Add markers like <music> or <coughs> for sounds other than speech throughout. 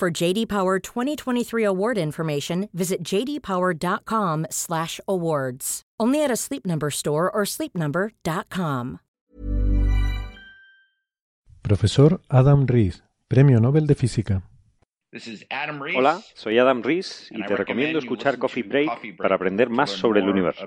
For JD Power 2023 award information, visit jdpower.com/awards. Only at a Sleep Number store or sleepnumber.com. Profesor Adam Rees, Premio Nobel de Física. Hola, soy Adam Rees y te recomiendo escuchar Coffee Break para aprender más sobre el universo.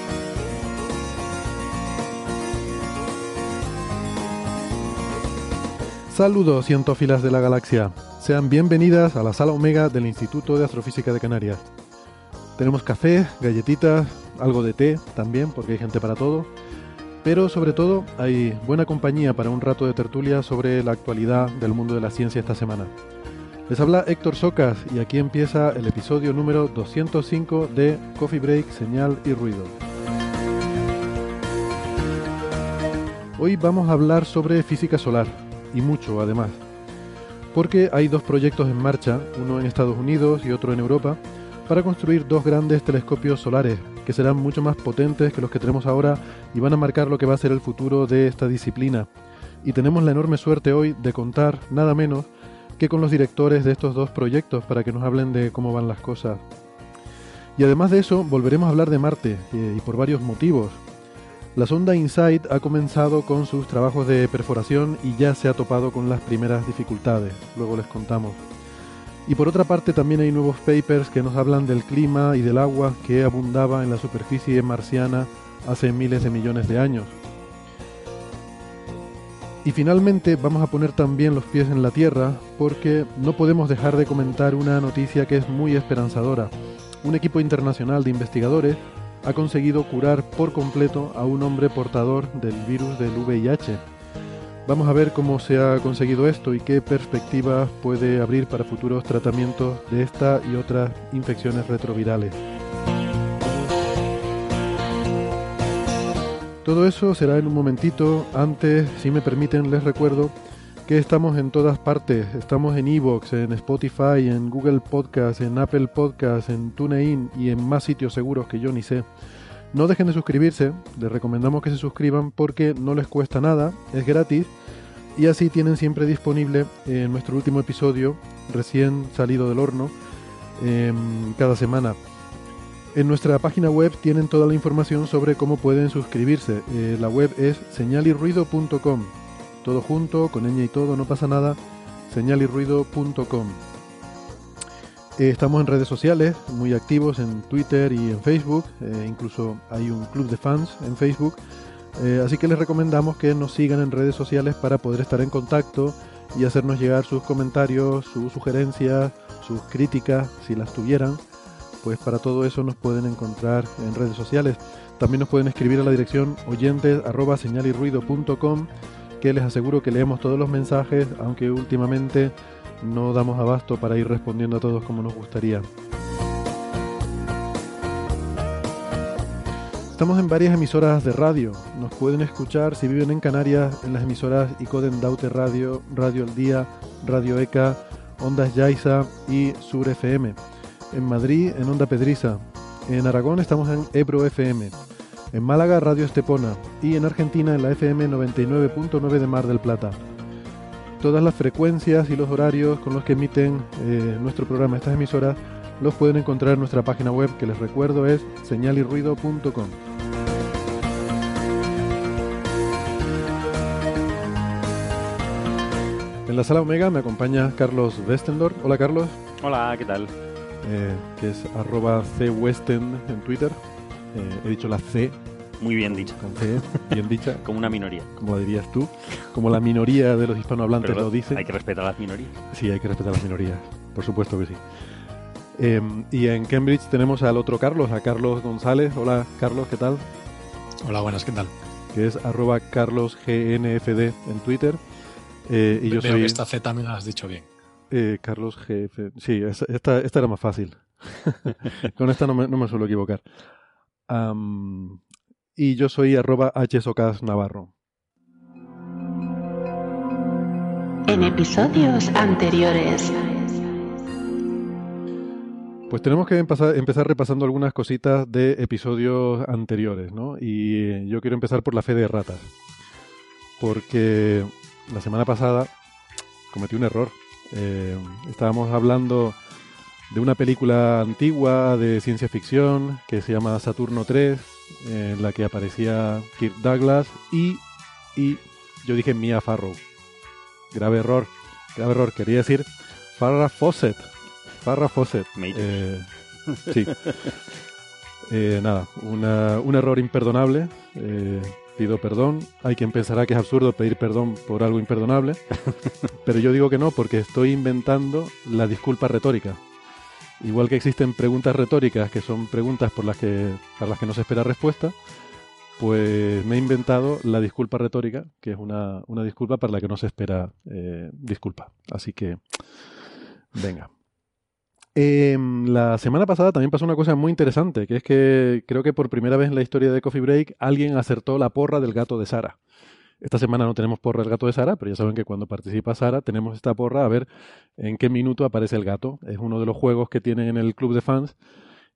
Saludos cientófilas de la galaxia. Sean bienvenidas a la sala Omega del Instituto de Astrofísica de Canarias. Tenemos café, galletitas, algo de té también, porque hay gente para todo. Pero sobre todo hay buena compañía para un rato de tertulia sobre la actualidad del mundo de la ciencia esta semana. Les habla Héctor Socas y aquí empieza el episodio número 205 de Coffee Break, Señal y Ruido. Hoy vamos a hablar sobre física solar, y mucho además. Porque hay dos proyectos en marcha, uno en Estados Unidos y otro en Europa, para construir dos grandes telescopios solares, que serán mucho más potentes que los que tenemos ahora y van a marcar lo que va a ser el futuro de esta disciplina. Y tenemos la enorme suerte hoy de contar nada menos que con los directores de estos dos proyectos para que nos hablen de cómo van las cosas. Y además de eso, volveremos a hablar de Marte, eh, y por varios motivos. La sonda InSight ha comenzado con sus trabajos de perforación y ya se ha topado con las primeras dificultades, luego les contamos. Y por otra parte también hay nuevos papers que nos hablan del clima y del agua que abundaba en la superficie marciana hace miles de millones de años. Y finalmente vamos a poner también los pies en la tierra porque no podemos dejar de comentar una noticia que es muy esperanzadora. Un equipo internacional de investigadores ha conseguido curar por completo a un hombre portador del virus del VIH. Vamos a ver cómo se ha conseguido esto y qué perspectivas puede abrir para futuros tratamientos de esta y otras infecciones retrovirales. Todo eso será en un momentito. Antes, si me permiten, les recuerdo que estamos en todas partes. Estamos en Evox, en Spotify, en Google Podcast, en Apple Podcast, en TuneIn y en más sitios seguros que yo ni sé. No dejen de suscribirse, les recomendamos que se suscriban porque no les cuesta nada, es gratis y así tienen siempre disponible eh, nuestro último episodio recién salido del horno em, cada semana. En nuestra página web tienen toda la información sobre cómo pueden suscribirse. Eh, la web es señalirruido.com. Todo junto, con ñ y todo, no pasa nada. señalirruido.com. Eh, estamos en redes sociales, muy activos en Twitter y en Facebook. eh, incluso hay un club de fans en Facebook. Eh, así que les recomendamos que nos sigan en redes sociales para poder estar en contacto y hacernos llegar sus comentarios, sus sugerencias, sus críticas, si las tuvieran. Pues para todo eso nos pueden encontrar en redes sociales. También nos pueden escribir a la dirección oyentes que les aseguro que leemos todos los mensajes, aunque últimamente no damos abasto para ir respondiendo a todos como nos gustaría. Estamos en varias emisoras de radio. Nos pueden escuchar si viven en Canarias en las emisoras Icoden Daute Radio, Radio El Día, Radio ECA, Ondas Yaiza y Sur FM. En Madrid en Onda Pedriza. En Aragón estamos en Ebro FM en Málaga Radio Estepona y en Argentina en la FM 99.9 de Mar del Plata. Todas las frecuencias y los horarios con los que emiten eh, nuestro programa estas emisoras los pueden encontrar en nuestra página web que les recuerdo es señalirruido.com. En la sala Omega me acompaña Carlos Westendor. Hola Carlos. Hola, ¿qué tal? Eh, que es arroba cwesten en Twitter. Eh, he dicho la C. Muy bien dicha. Con C, bien dicha. <laughs> como una minoría. Como dirías tú. Como la minoría de los hispanohablantes lo dice. Hay que respetar a las minorías. Sí, hay que respetar a las minorías. Por supuesto que sí. Em, y en Cambridge tenemos al otro Carlos, a Carlos González. Hola Carlos, ¿qué tal? Hola, buenas, ¿qué tal? Que es arroba carlosgnfd en Twitter. Eh, y yo Veo soy... que esta Z también la has dicho bien. Eh, Carlos GF. Sí, esta, esta era más fácil. <laughs> Con esta no me, no me suelo equivocar. Um, y yo soy arroba hsocas navarro. En episodios anteriores. Pues tenemos que empezar, empezar, repasando algunas cositas de episodios anteriores, ¿no? Y yo quiero empezar por la fe de ratas. Porque la semana pasada cometí un error. Eh, estábamos hablando de una película antigua de ciencia ficción que se llama Saturno 3, en la que aparecía Kirk Douglas y, y yo dije Mia Farrow. Grave error, grave error. Quería decir Farrah Fawcett. Farrah Fawcett. Eh, sí. <laughs> Eh, nada, una, un error imperdonable. Eh, pido perdón. Hay quien pensará que es absurdo pedir perdón por algo imperdonable, <laughs> pero yo digo que no porque estoy inventando la disculpa retórica. Igual que existen preguntas retóricas que son preguntas por las que, para las que no se espera respuesta, pues me he inventado la disculpa retórica, que es una, una disculpa para la que no se espera eh, disculpa. Así que, venga. Eh, la semana pasada también pasó una cosa muy interesante, que es que creo que por primera vez en la historia de Coffee Break alguien acertó la porra del gato de Sara. Esta semana no tenemos porra del gato de Sara, pero ya saben que cuando participa Sara tenemos esta porra a ver en qué minuto aparece el gato. Es uno de los juegos que tienen en el club de fans.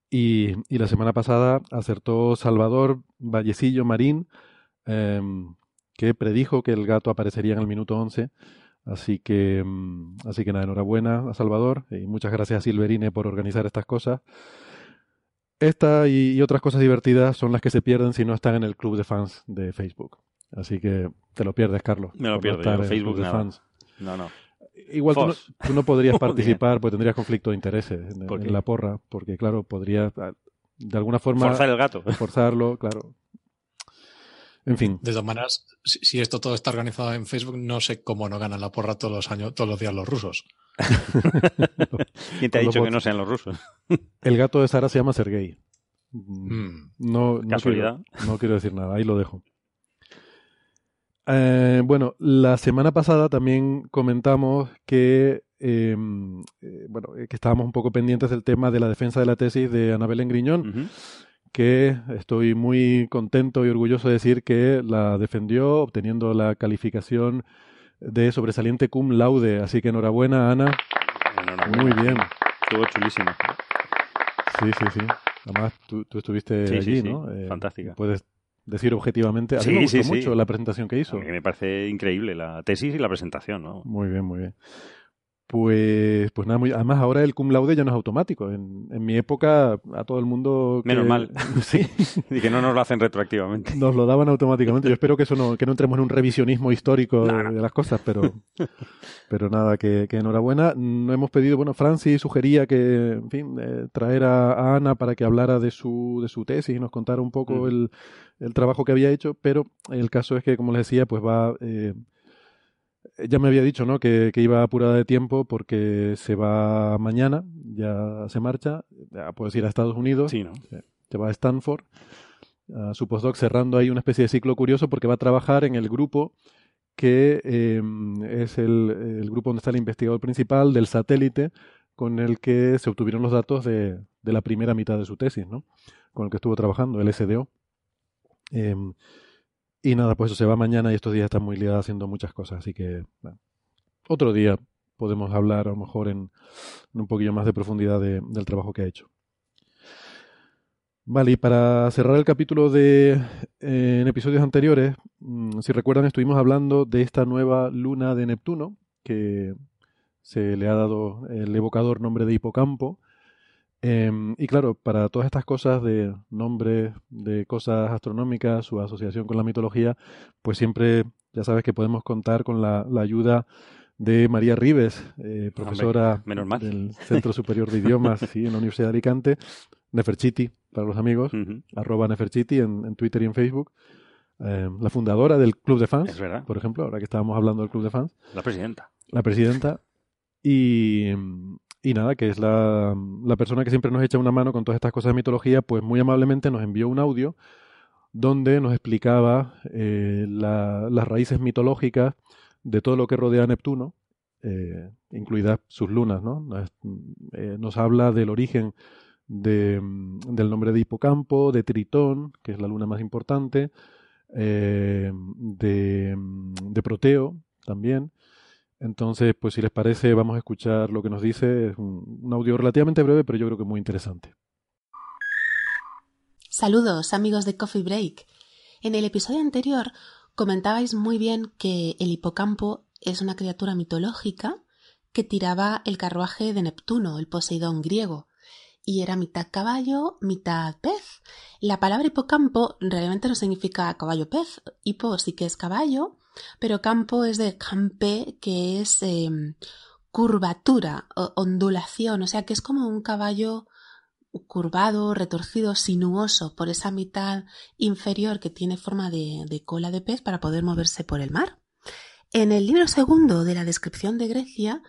Y, la semana pasada acertó Salvador Vallecillo Marín, eh, que predijo que el gato aparecería en el minuto 11. Así que, así que nada, enhorabuena a Salvador y muchas gracias a Silverine por organizar estas cosas. Esta y, otras cosas divertidas son las que se pierden si no están en el club de fans de Facebook. Así que te lo pierdes, Carlos. Me lo pierdo, no Facebook de nada. fans. No, no. Igual tú no, tú no, podrías <laughs> participar porque tendrías conflicto de intereses en, en, la porra, porque claro, podrías de alguna forma forzar el gato. Forzarlo, claro. En fin. De todas maneras, si, si, esto todo está organizado en Facebook, no sé cómo no ganan la porra todos los años, todos los días los rusos. <laughs> ¿Quién te ha dicho que no sean los rusos? <laughs> El gato de Sara se llama Sergei. Mm. No, no, Casualidad. quiero, no quiero decir nada, ahí lo dejo. Eh, bueno, la semana pasada también comentamos que, eh, eh, bueno, que estábamos un poco pendientes del tema de la defensa de la tesis de Anabel Engriñón. Uh -huh que estoy muy contento y orgulloso de decir que la defendió obteniendo la calificación de sobresaliente cum laude. Así que enhorabuena, Ana. Enhorabuena. Muy bien. Estuvo chulísimo. Sí, sí, sí. Además, tú, tú estuviste sí, allí, sí, sí. ¿no? Eh, Fantástica. Puedes decir objetivamente. A mí me gustó sí, mucho sí. la presentación que hizo. A mí me parece increíble la tesis y la presentación, ¿no? Muy bien, muy bien. Pues, pues nada, muy, además ahora el cum laude ya no es automático. En, en mi época a todo el mundo... Que, Menos mal. <laughs> sí. <laughs> y que no nos lo hacen retroactivamente. Nos lo daban automáticamente. Yo espero que eso no, que no entremos en un revisionismo histórico no, de, no. de, las cosas, pero, pero nada, que, que, enhorabuena. No hemos pedido, bueno, Francis sugería que, en fin, eh, traer a, a, Ana para que hablara de su, de su tesis y nos contara un poco mm. el, el, trabajo que había hecho, pero el caso es que, como les decía, pues va... Eh, ya me había dicho, ¿no? Que, que, iba apurada de tiempo porque se va mañana, ya se marcha, ya puedes ir a Estados Unidos, sí, ¿no? se va a Stanford, a su postdoc cerrando ahí una especie de ciclo curioso porque va a trabajar en el grupo que eh, es el, el, grupo donde está el investigador principal del satélite con el que se obtuvieron los datos de, de la primera mitad de su tesis, ¿no? Con el que estuvo trabajando, el SDO. Eh, y nada, pues eso se va mañana y estos días están muy liados haciendo muchas cosas, así que bueno, otro día podemos hablar a lo mejor en, un poquillo más de profundidad de, del trabajo que ha hecho. Vale, y para cerrar el capítulo de eh, en episodios anteriores, mmm, si recuerdan, estuvimos hablando de esta nueva luna de Neptuno, que se le ha dado el evocador nombre de hipocampo. Eh, y claro, para todas estas cosas de nombres de cosas astronómicas, su asociación con la mitología, pues siempre ya sabes que podemos contar con la, la ayuda de María Rives, eh, profesora del Centro Superior de Idiomas sí, en la Universidad de Alicante, Neferchiti, para los amigos, arroba Neferchiti en, Twitter y en Facebook. Eh, la fundadora del Club de Fans, por ejemplo, ahora que estábamos hablando del Club de Fans. La presidenta. La presidenta. Y, y nada, que es la, la, persona que siempre nos echa una mano con todas estas cosas de mitología, pues muy amablemente nos envió un audio donde nos explicaba eh, las raíces mitológicas de todo lo que rodea a Neptuno, eh, incluidas sus lunas, ¿no? Nos, eh, nos habla del origen de, del nombre de Hipocampo, de Tritón, que es la luna más importante, de, Proteo también. Entonces, pues si les parece, vamos a escuchar lo que nos dice. Es un, un audio relativamente breve, pero yo creo que muy interesante. Saludos, amigos de Coffee Break. En el episodio anterior Comentabais muy bien que el hipocampo es una criatura mitológica que tiraba el carruaje de Neptuno, el Poseidón griego, y era mitad caballo, mitad pez. La palabra hipocampo realmente no significa caballo pez. Hipo sí que es caballo, pero campo es de campe, que es em, curvatura, ondulación, o sea que es como un caballo curvado, retorcido, sinuoso por esa mitad inferior que tiene forma de, cola de pez para poder moverse por el mar. En el libro segundo de la descripción de Grecia,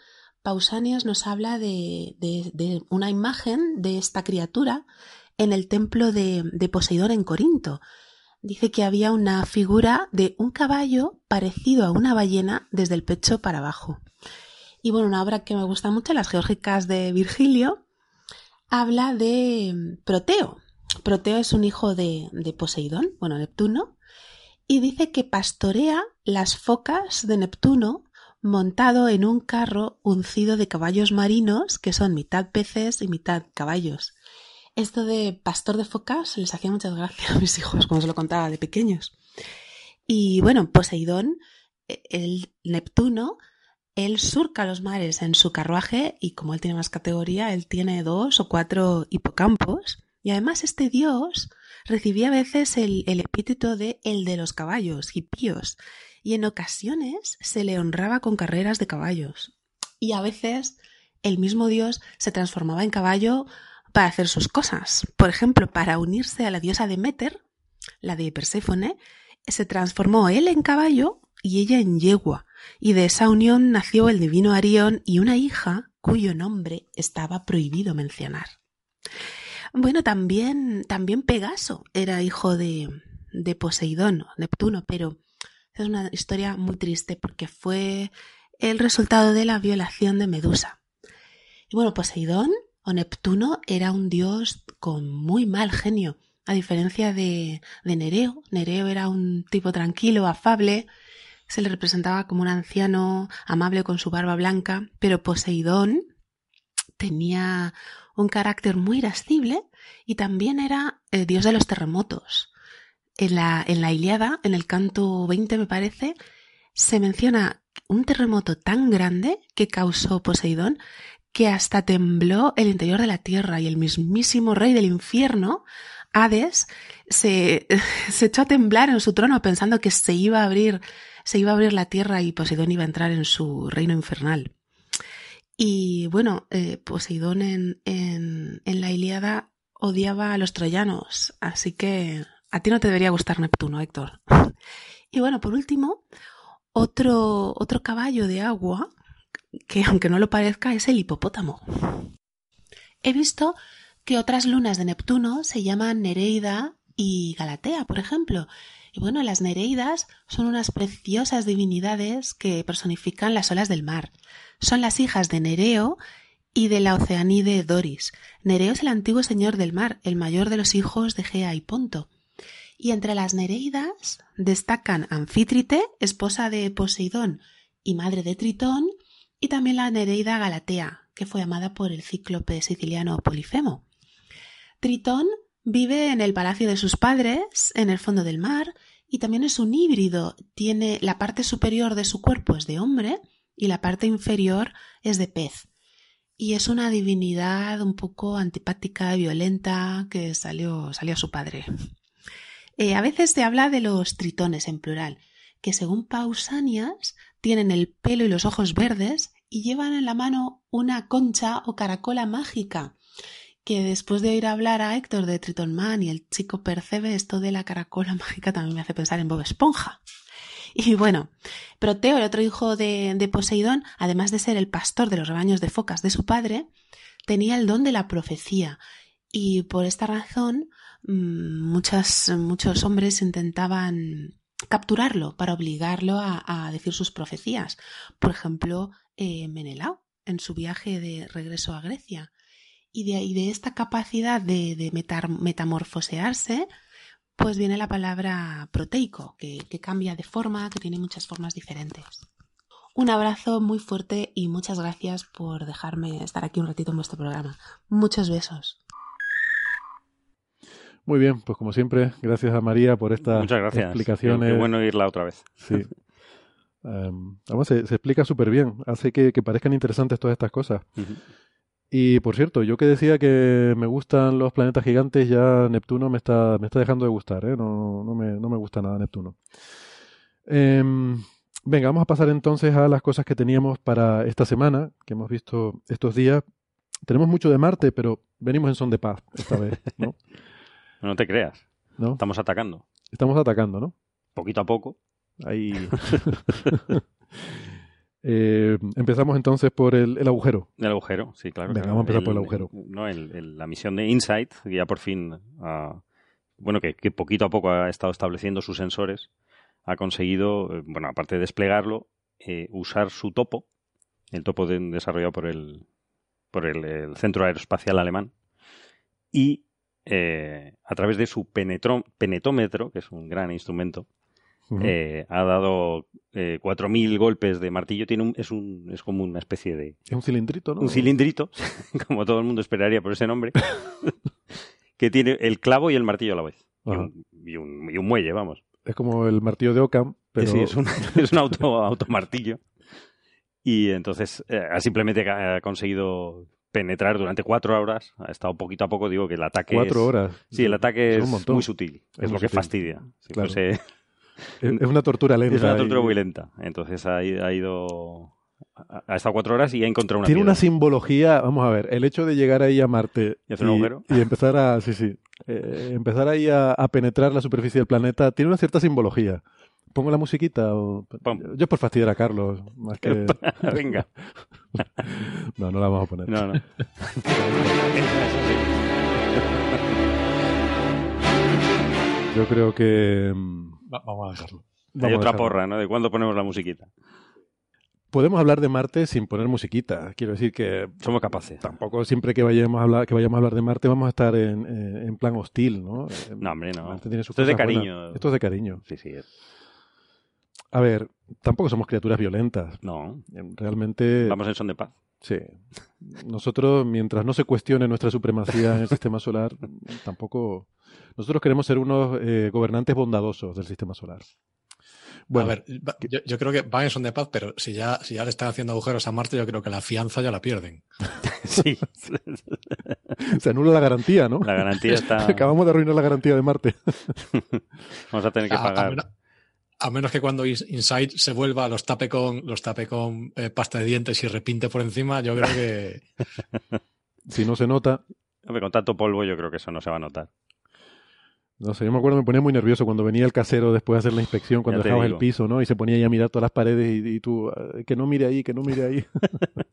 Pausanias nos habla de, una imagen de esta criatura en el templo de, de Poseidón en Corinto. Dice que había una figura de un caballo parecido a una ballena desde el pecho para abajo. Y bueno, una obra que me gusta mucho, las geórgicas de Virgilio, habla de mm, Proteo. Proteo es un hijo de, Poseidón, bueno, Neptuno, y dice que pastorea las focas de Neptuno montado en un carro uncido de caballos marinos que son mitad peces y mitad caballos. Esto de pastor de focas les hacía muchas gracias a mis hijos, como se lo contaba de pequeños. Y bueno, Poseidón, el Neptuno, él surca los mares en su carruaje y como él tiene más categoría, él tiene dos o cuatro hipocampos. Y además este dios recibía a veces el, epíteto de el de los caballos, hipíos, y en ocasiones se le honraba con carreras de caballos. Y a veces el mismo dios se transformaba en caballo para hacer sus cosas. Por ejemplo, para unirse a la diosa Demeter, la de Perséfone, se transformó él en caballo y ella en yegua, y de esa unión nació el divino Arión y una hija cuyo nombre estaba prohibido mencionar. Bueno, también, también Pegaso era hijo de, de Poseidón, Neptuno, pero es una historia muy triste porque fue el resultado de la violación de Medusa. Y bueno, Poseidón o Neptuno era un dios con muy mal genio, a diferencia de, Nereo. Nereo era un tipo tranquilo, afable, se le representaba como un anciano amable con su barba blanca, pero Poseidón tenía un carácter muy irascible y también era el dios de los terremotos. En la, en la Iliada, en el canto 20 me parece, se menciona un terremoto tan grande que causó Poseidón que hasta tembló el interior de la tierra y el mismísimo rey del infierno, Hades, se, <laughs> se echó a temblar en su trono pensando que se iba a abrir se iba a abrir la tierra y Poseidón iba a entrar en su reino infernal. Y bueno, eh, Poseidón en, en, en la Ilíada odiaba a los troyanos, así que a ti no te debería gustar Neptuno, Héctor. <laughs> Y bueno, por último, otro, otro caballo de agua, que aunque no lo parezca, es el hipopótamo. He visto que otras lunas de Neptuno se llaman Nereida y Galatea, por ejemplo, y bueno, las Nereidas son unas preciosas divinidades que personifican las olas del mar. Son las hijas de Nereo y de la oceanide Doris. Nereo es el antiguo señor del mar, el mayor de los hijos de Gea y Ponto. Y entre las Nereidas destacan Anfítrite, esposa de Poseidón y madre de Tritón, y también la Nereida Galatea, que fue amada por el cíclope siciliano Polifemo. Tritón Vive en el palacio de sus padres, en el fondo del mar, y también es un híbrido. Tiene la parte superior de su cuerpo es de hombre y la parte inferior es de pez. Y es una divinidad un poco antipática, violenta, que salió, salió a su padre. Eh, a veces se habla de los tritones en plural, que según Pausanias tienen el pelo y los ojos verdes y llevan en la mano una concha o caracola mágica que después de oír hablar a Héctor de Triton Man y el chico percebe esto de la caracola <laughs> mágica también me hace pensar en Bob Esponja. Y bueno, Proteo, el otro hijo de, de, Poseidón, además de ser el pastor de los rebaños de focas de su padre, tenía el don de la profecía. Y por esta razón, mm, muchas, muchos hombres intentaban capturarlo para obligarlo a, decir sus profecías. Por ejemplo, eh, Menelao, en su viaje de regreso a Grecia. Y de, y de esta capacidad de, metamorfosearse, pues viene la palabra proteico, que, que cambia de forma, que tiene muchas formas diferentes. Un abrazo muy fuerte y muchas gracias por dejarme estar aquí un ratito en vuestro programa. Muchos besos. Muy bien, pues como siempre, gracias a María por estas Muchas gracias. explicaciones. Qué, bueno oírla otra vez. Sí. <laughs> Um, además, se, se explica súper bien. Hace que, que, parezcan interesantes todas estas cosas. Uh -huh. Y por cierto, yo que decía que me gustan los planetas gigantes, ya Neptuno me está, me está dejando de gustar. ¿eh? No, no, me, no me gusta nada Neptuno. Eh, venga, vamos a pasar entonces a las cosas que teníamos para esta semana, que hemos visto estos días. Tenemos mucho de Marte, pero venimos en son de paz esta vez, ¿no? <laughs> No te creas. ¿No? Estamos atacando. Estamos atacando, ¿no? Poquito a poco. Ahí. <laughs> <laughs> eh, empezamos entonces por el, el, agujero. El agujero, sí, claro. Venga, vamos a empezar el, por el agujero. No, el, la misión de InSight, que ya por fin, uh, bueno, que, que, poquito a poco ha estado estableciendo sus sensores, ha conseguido, eh, bueno, aparte de desplegarlo, eh, usar su topo, el topo de, desarrollado por el, por el, Centro Aeroespacial Alemán, y eh, a través de su penetómetro, que es un gran instrumento, uh -huh. eh, ha dado eh, 4.000 golpes de martillo. Tiene un, es, un, es como una especie de... Es un cilindrito, ¿no? Un cilindrito, <laughs> como todo el mundo esperaría por ese nombre, <laughs> que tiene el clavo y el martillo a la vez. Uh -huh. y, un, y, un, y, un, muelle, vamos. Es como el martillo de Ockham, pero... Sí, es un, <laughs> es un auto, automartillo. Y entonces eh, simplemente ha conseguido penetrar durante cuatro horas. Ha estado poquito a poco, digo que el ataque. Cuatro es... horas. Sí, el ataque es, es muy sutil. Es, es lo que sutil. fastidia. Si claro. fuese... es, una tortura lenta. <laughs> Es una tortura y... muy lenta. Entonces ha, ha ido. Ha estado cuatro horas y ha encontrado una. Tiene piedra. una simbología. Vamos a ver. El hecho de llegar ahí a Marte. Y hacer un agujero. Y empezar a. Sí, sí. Eh, empezar ahí a, a penetrar la superficie del planeta. Tiene una cierta simbología. ¿Pongo la musiquita? O... Yo por fastidiar a Carlos, más que... <laughs> Venga. <laughs> no, no la vamos a poner. No, no. Yo creo que... Va, vamos a dejarlo. Hay otra porra, ¿no? De cuándo ponemos la musiquita. Podemos hablar de Marte sin poner musiquita. Quiero decir que somos capaces. Tampoco siempre que vayamos a hablar, que vayamos a hablar de Marte vamos a estar en, en plan hostil, ¿no? No, hombre, no. Marte tiene sus Esto es de cariño. buenas. Esto es de cariño. Sí, sí. Es. A ver, tampoco somos criaturas violentas. No. Realmente. Vamos en son de paz. Sí. Nosotros, mientras no se cuestione nuestra supremacía en el sistema solar, tampoco. Nosotros queremos ser unos eh, gobernantes bondadosos del sistema solar. Bueno, a ver, yo, yo, creo que van en son de paz, pero si ya, si ya le están haciendo agujeros a Marte, yo creo que la fianza ya la pierden. <laughs> <laughs> sí. Se anula la garantía, ¿no? La garantía está. <laughs> Acabamos de arruinar la garantía de Marte. Vamos a tener que pagar. A, a, menos, que cuando Inside se vuelva, los tape con, los tape con eh, pasta de dientes y repinte por encima, yo creo que. <laughs> si no se nota. Hombre, con tanto polvo, yo creo que eso no se va a notar. No sé, yo me acuerdo, me ponía muy nervioso cuando venía el casero después de hacer la inspección, cuando dejabas el piso, ¿no? Y se ponía ahí a mirar todas las paredes y, y tú, que no mire ahí, que no mire ahí. <laughs>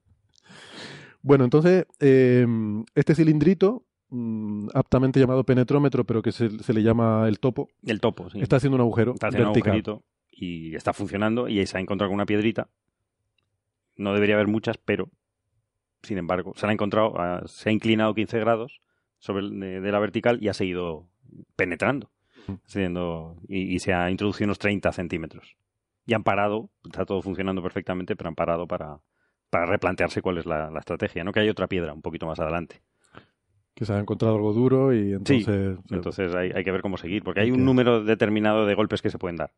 <laughs> bueno, entonces, eh, este cilindrito, mmm, aptamente llamado penetrómetro, pero que se, se, le llama el topo. El topo, sí. Está haciendo un agujero está haciendo vertical. Un agujerito y está funcionando y se ha encontrado con una piedrita. No debería haber muchas, pero, sin embargo, se la ha encontrado, uh, se ha inclinado 15 grados sobre el, de, de la vertical y ha seguido penetrando. Siendo, y, y, se ha introducido unos 30 centímetros. Y han parado, está todo funcionando perfectamente, pero han parado para, para replantearse cuál es la, la, estrategia, ¿no? Que hay otra piedra un poquito más adelante. Que se ha encontrado algo duro y entonces... Sí, entonces hay, hay, que ver cómo seguir, porque hay un número determinado de golpes que se pueden dar.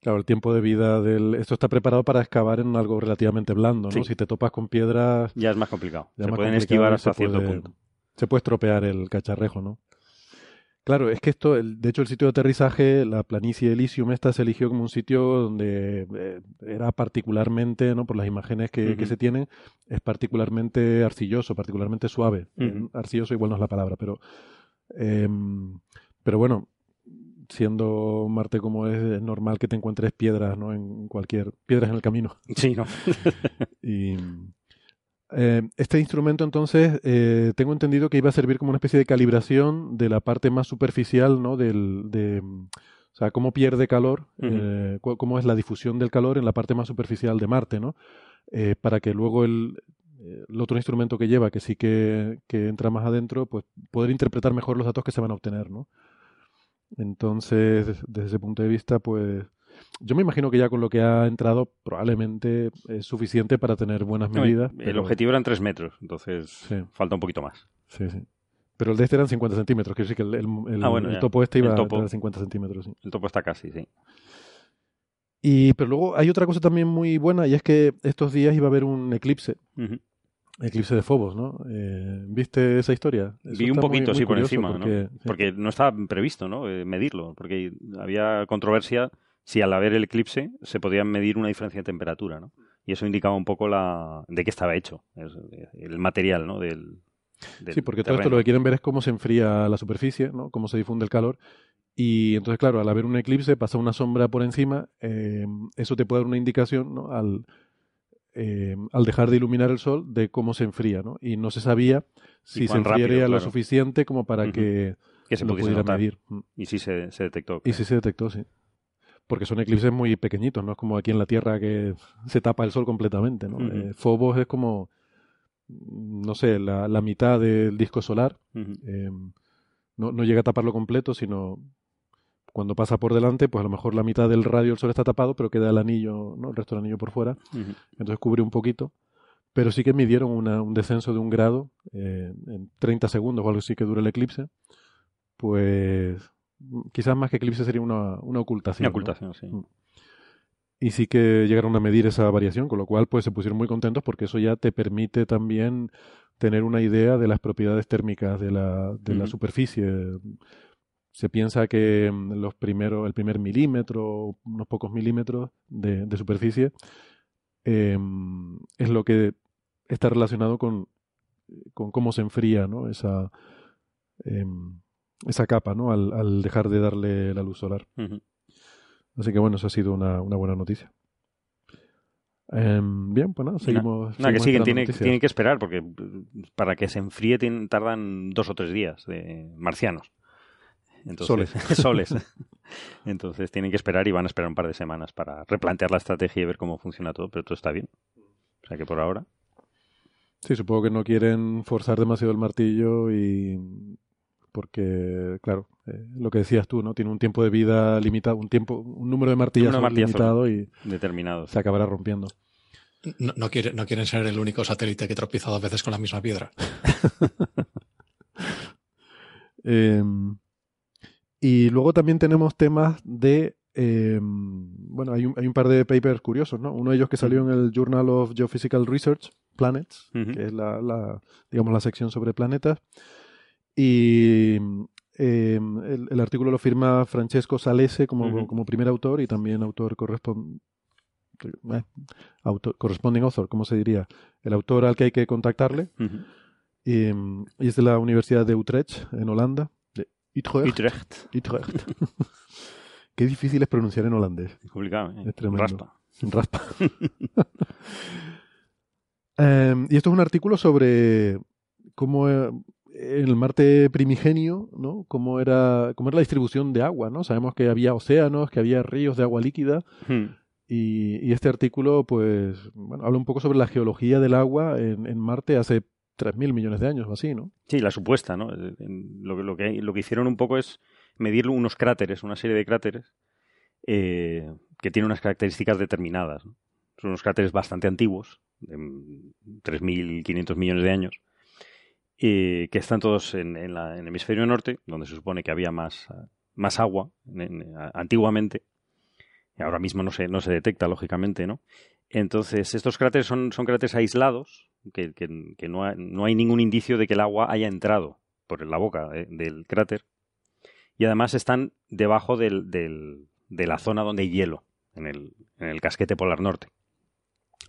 Claro, el tiempo de vida del... Esto está preparado para excavar en algo relativamente blando, ¿no? Sí. Si te topas con piedras... Ya es más complicado. Se más pueden esquivar hasta puede, punto. Se puede estropear el cacharrejo, ¿no? Claro, es que esto, el- de hecho, el sitio de aterrizaje, la planicie Elysium esta se eligió como un sitio donde eh, era particularmente, ¿no? Por las imágenes que, se tienen, es particularmente arcilloso, particularmente suave. Eh, arcilloso igual no es la palabra, pero, em, pero bueno, siendo Marte como es, es normal que te encuentres piedras, ¿no? En cualquier piedras en el camino. Sí, ¿no? <laughs> Y eh, este instrumento, entonces, eh, tengo entendido que iba a servir como una especie de calibración de la parte más superficial, ¿no? Del, de, o sea, cómo pierde calor, eh, cu- cómo es la difusión del calor en la parte más superficial de Marte, ¿no? Eh, para que luego el, el otro instrumento que lleva, que sí que, que entra más adentro, pues poder interpretar mejor los datos que se van a obtener, ¿no? Entonces, des- desde ese punto de vista, pues yo me imagino que ya con lo que ha entrado probablemente es suficiente para tener buenas No, medidas. el pero- objetivo eran 3 metros, entonces Sí. falta un poquito más. Sí, sí. Pero el de este eran 50 centímetros, quiere decir que el, el- el- Ah, bueno, el topo este iba topo. a tener 50 centímetros. sí. El topo está casi, sí. Y, pero luego hay otra cosa también muy buena y es que estos días iba a haber un eclipse, eclipse de Phobos, ¿no? Eh, ¿Viste esa historia? Eso Vi un muy- poquito, muy sí, por encima, porque, ¿no? sí. Porque no estaba previsto, ¿no? Eh, medirlo, porque había controversia si al haber el eclipse se podía medir una diferencia de temperatura, ¿no? Y eso indicaba un poco la de qué estaba hecho, el material, ¿no? Del, del Sí, porque todo esto lo que quieren ver es cómo se enfría la superficie, ¿no? Cómo se difunde el calor. Y entonces, claro, al haber un eclipse, pasa una sombra por encima, eh, eso te puede dar una indicación, ¿no? Al, eh, al dejar de iluminar el sol, de cómo se enfría, ¿no? Y no se sabía si se rápido, enfriaría lo suficiente como para que, que se lo pudiera notar. medir. Mm. Y sí se, se detectó. Y sí se detectó, sí. Porque son eclipses muy pequeñitos, no es como aquí en la Tierra que se tapa el sol completamente, ¿no? Eh, Phobos es como, no sé, la, la mitad del disco solar. Eh, no, no llega a taparlo completo, sino cuando pasa por delante, pues a lo mejor la mitad del radio del sol está tapado, pero queda el anillo, ¿no? El resto del anillo por fuera. Entonces cubre un poquito. Pero sí que midieron una- un descenso de un grado eh, en 30 segundos o algo así que dura el eclipse. Pues quizás más que eclipse sería una, una ocultación. Una ¿no? ocultación, sí. Mm. Y sí que llegaron a medir esa variación, con lo cual pues se pusieron muy contentos porque eso ya te permite también tener una idea de las propiedades térmicas de la, de la superficie. Se piensa que mm, los primeros, el primer milímetro, unos pocos milímetros de, de superficie, eh, es lo que está relacionado con, con cómo se enfría ¿no? esa, em, esa capa ¿no? al, al dejar de darle la luz solar. Así que bueno, eso ha sido una, una buena noticia. Em, bien, pues nada, seguimos. Nada, que seguimos siguen, tienen que esperar, porque eh, para que se enfríe tienen- tardan dos o tres días de marcianos. Entonces, <laughs> soles. Entonces tienen que esperar y van a esperar un par de semanas para replantear la estrategia y ver cómo funciona todo, pero todo está bien. O sea que por ahora. Sí, supongo que no quieren forzar demasiado el martillo y porque, claro, eh, lo que decías tú, ¿no? Tiene un tiempo de vida limitado, un tiempo, un número de martillazos, limitado y Determinados. se acabará rompiendo. No, no, quiere- no quieren ser el único satélite que tropieza dos veces con la misma piedra. <laughs> Eh, y luego también tenemos temas de. eh, bueno, hay un, hay un par de papers curiosos, ¿no? Uno de ellos que salió en el Journal of Geophysical Research, Planets, que es la, la, digamos, la sección sobre planetas. Y eh, el, el artículo lo firma Francesco Salese como, como primer autor y también autor correspon- eh, autor, corresponding author, ¿cómo se diría? El autor al que hay que contactarle. Ujú. Y, y es de la Universidad de Utrecht, en Holanda. De Utrecht. Utrecht. Utrecht. <laughs> Qué difícil es pronunciar en holandés. Es complicado, ¿eh? Es tremendo. Raspa. Raspa. <laughs> Em, y esto es un artículo sobre cómo eh, en el Marte primigenio, ¿no? Cómo era, cómo era la distribución de agua, ¿no? Sabemos que había océanos, que había ríos de agua líquida. Hmm. Y, y este artículo, pues, bueno, habla un poco sobre la geología del agua en, en Marte hace 3.000 millones de años o así, ¿no? Sí, la supuesta, ¿no? Eh, Lo que, lo, que, lo que hicieron un poco es medir unos cráteres, una serie de cráteres, eh, que tienen unas características determinadas. ¿no? Son unos cráteres bastante antiguos, de mm, 3.500 millones de años, eh, que están todos en, en la- en el hemisferio norte, donde se supone que había más, ah, agua en- antiguamente. Y ahora mismo no se, no se detecta, lógicamente, ¿no? Entonces, estos cráteres son, son cráteres aislados, que, que- no, no hay ningún indicio de que el agua haya entrado por la boca eh, del cráter y además están debajo del, del, de la zona donde hay hielo, en el, en el casquete polar norte.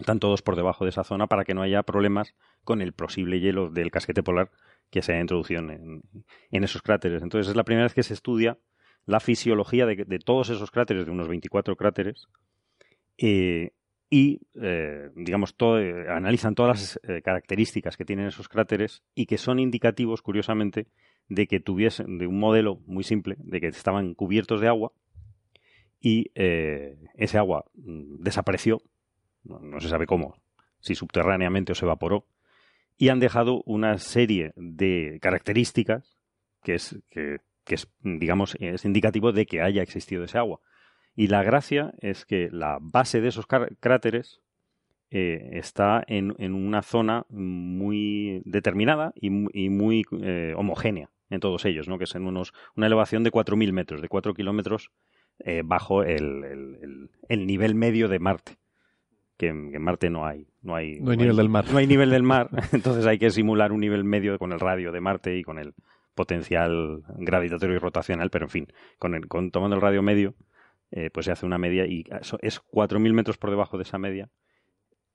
Están todos por debajo de esa zona para que no haya problemas con el posible hielo del casquete polar que se haya introducido en, esos cráteres. Entonces es la primera vez que se estudia la fisiología de, todos esos cráteres, de unos 24 cráteres, eh, y, eh, digamos, todo, eh, analizan todas las características que tienen esos cráteres y que son indicativos, curiosamente, de que tuviesen, de un modelo muy simple, de que estaban cubiertos de agua y ese agua mm, desapareció, no, se sabe cómo, si subterráneamente o se evaporó, y han dejado una serie de características que es, que, es digamos, es indicativo de que haya existido ese agua. Y la gracia es que la base de esos cráteres eh, está en, en, una zona muy determinada y, muy eh, homogénea en todos ellos, ¿no? que es en unos, una elevación de 4.000 metros, de 4 kilómetros eh, bajo el, el, el, nivel medio de Marte. Que en, en Marte no hay. No hay, no hay nivel del mar. No hay nivel del mar, <laughs> entonces hay que simular un nivel medio con el radio de Marte y con el potencial gravitatorio y rotacional, pero en fin, con el, con, tomando el radio medio, eh, pues se hace una media y eso es 4.000 metros por debajo de esa media.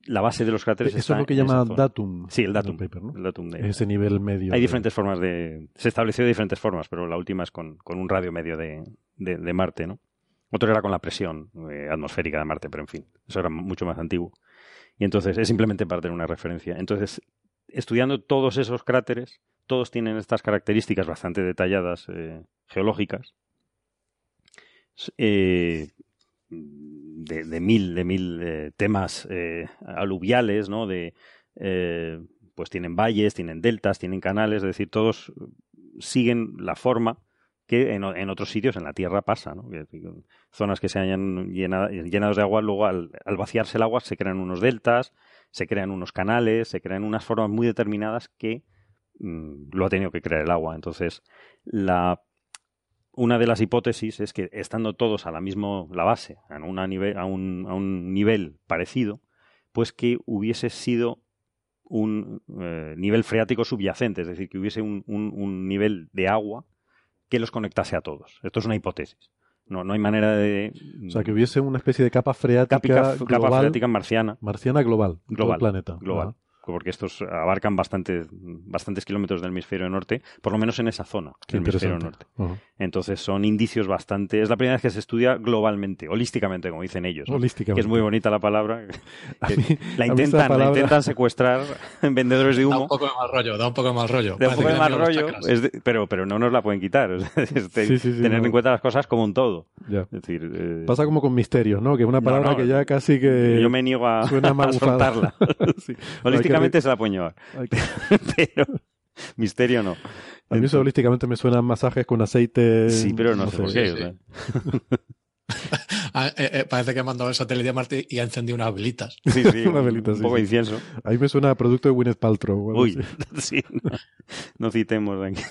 La base de los cráteres Eso es lo que llama datum. Sí, el datum. Paper, ¿no? el datum de, Ese nivel medio. Hay de... diferentes formas de. Se estableció de diferentes formas, pero la última es con, con un radio medio de, de, de, Marte, ¿no? Otro era con la presión eh, atmosférica de Marte, pero en fin, eso era mucho más antiguo. Y entonces es simplemente para tener una referencia. Entonces, estudiando todos esos cráteres, todos tienen estas características bastante detalladas eh, geológicas. Eh, de, de, mil, de mil temas aluviales, ¿no? De, pues tienen valles, tienen deltas, tienen canales, es decir, todos siguen la forma que en, otros sitios en la Tierra pasa, ¿no? Zonas que se hayan llenado, de agua, luego al, al, vaciarse el agua se crean unos deltas, se crean unos canales, se crean unas formas muy determinadas que mmm, lo ha tenido que crear el agua. Entonces, la una de las hipótesis es que estando todos a la misma la base, a, una nivel, a, un, nivel parecido, pues que hubiese sido un eh, nivel freático subyacente, es decir, que hubiese un, nivel de agua que los conectase a todos. Esto es una hipótesis. No, no hay manera de. O sea, que hubiese una especie de capa freática. Capa, global, capa freática marciana. Marciana global. Global. planeta. Global. Ajá porque estos abarcan bastante, bastantes kilómetros del hemisferio norte, por lo menos en esa zona del hemisferio norte. Uh -huh. Entonces son indicios bastante. Es la primera vez que se estudia globalmente, holísticamente, como dicen ellos. ¿no? Holísticamente. Que es muy bonita la palabra. <laughs> Mí, la, intentan, palabra... la intentan secuestrar <laughs> vendedores de humo. Da un poco de mal rollo, da un poco de mal rollo. Da un poco de mal rollo, de, pero, pero no nos la pueden quitar. <laughs> Es sí, sí, tener en cuenta las cosas como un todo. Ya. Es decir, eh... Pasa como con misterios, ¿no? Que es una palabra no, no, que ya casi que. Yo me niego a, suena a soltarla. Holísticamente se la pueden llevar. <laughs> Pero misterio no. A mí eso holísticamente me suenan masajes con aceite. Sí, pero no, no sé, por qué. Sí, sí. O sea. <laughs> ah, eh, eh, parece que ha mandado el satélite a Marte y ha encendido unas velitas. Sí, sí, una <laughs> velita, un sí, poco sí. incienso. A mí me suena a producto de Gwyneth Paltrow. Uy, sí, no, no citemos aquí.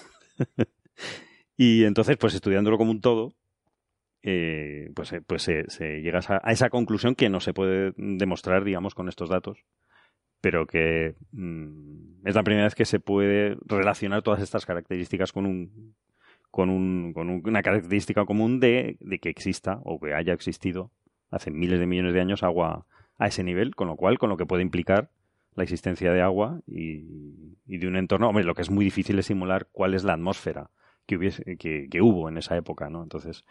y entonces, pues estudiándolo como un todo, eh, pues, pues se, se llega a, a esa conclusión que no se puede demostrar, digamos, con estos datos, pero que mmm, es la primera vez que se puede relacionar todas estas características con un con, un, con un, una característica común de, de, que exista o que haya existido hace miles de millones de años agua a ese nivel, con lo cual, con lo que puede implicar la existencia de agua y, y de un entorno. Hombre, lo que es muy difícil es simular cuál es la atmósfera que, hubiese, que, que hubo en esa época, ¿no? Entonces.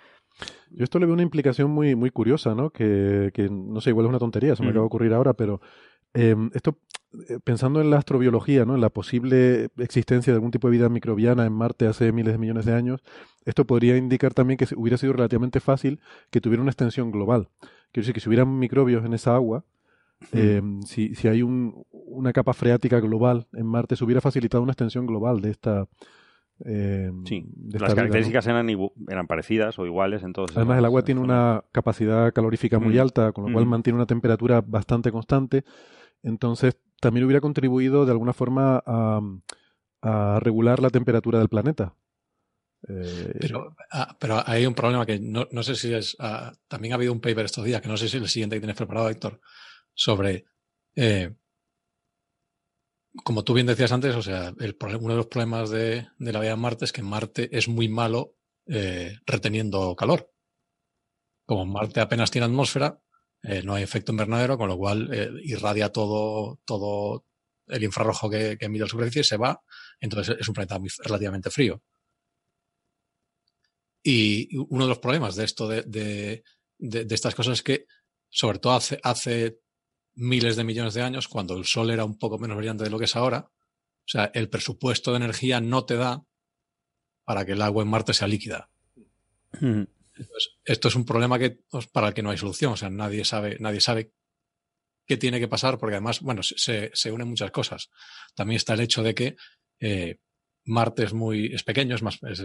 Yo esto le veo una implicación muy, muy curiosa, ¿no? Que, que no sé, igual es una tontería, se me mm. acaba de ocurrir ahora, pero eh, esto, pensando en la astrobiología, ¿no? en la posible existencia de algún tipo de vida microbiana en Marte hace miles de millones de años, esto podría indicar también que hubiera sido relativamente fácil que tuviera una extensión global. Quiero decir que si hubieran microbios en esa agua, eh, si, si, hay un, una capa freática global en Marte, se hubiera facilitado una extensión global de esta. Eh, sí, de las características ¿no? eran, eran, parecidas o iguales en todos. Además, el agua tiene una capacidad calorífica muy mm. alta, con lo cual mantiene una temperatura bastante constante. Entonces, también hubiera contribuido de alguna forma a, regular la temperatura del planeta. Eh, pero, ah, pero, hay un problema que no, sé si es. Ah, también ha habido un paper estos días, que no sé si es el siguiente que tienes preparado, Héctor, sobre. Eh, como tú bien decías antes, o sea, el, uno de los problemas de, de, la vida en Marte es que Marte es muy malo eh, reteniendo calor. Como Marte apenas tiene atmósfera, eh, no hay efecto invernadero, con lo cual eh, irradia todo, todo el infrarrojo que, emite la superficie, se va, entonces es un planeta muy, relativamente frío. Y uno de los problemas de esto, de, de, de, de estas cosas, es que, sobre todo hace, hace miles de millones de años, cuando el Sol era un poco menos brillante de lo que es ahora, o sea, el presupuesto de energía no te da para que el agua en Marte sea líquida. Esto es un problema que, pues, para el que no hay solución. O sea, nadie sabe, nadie sabe qué tiene que pasar, porque además, bueno, se, se unen muchas cosas. También está el hecho de que eh, Marte es muy, es pequeño, es más, es,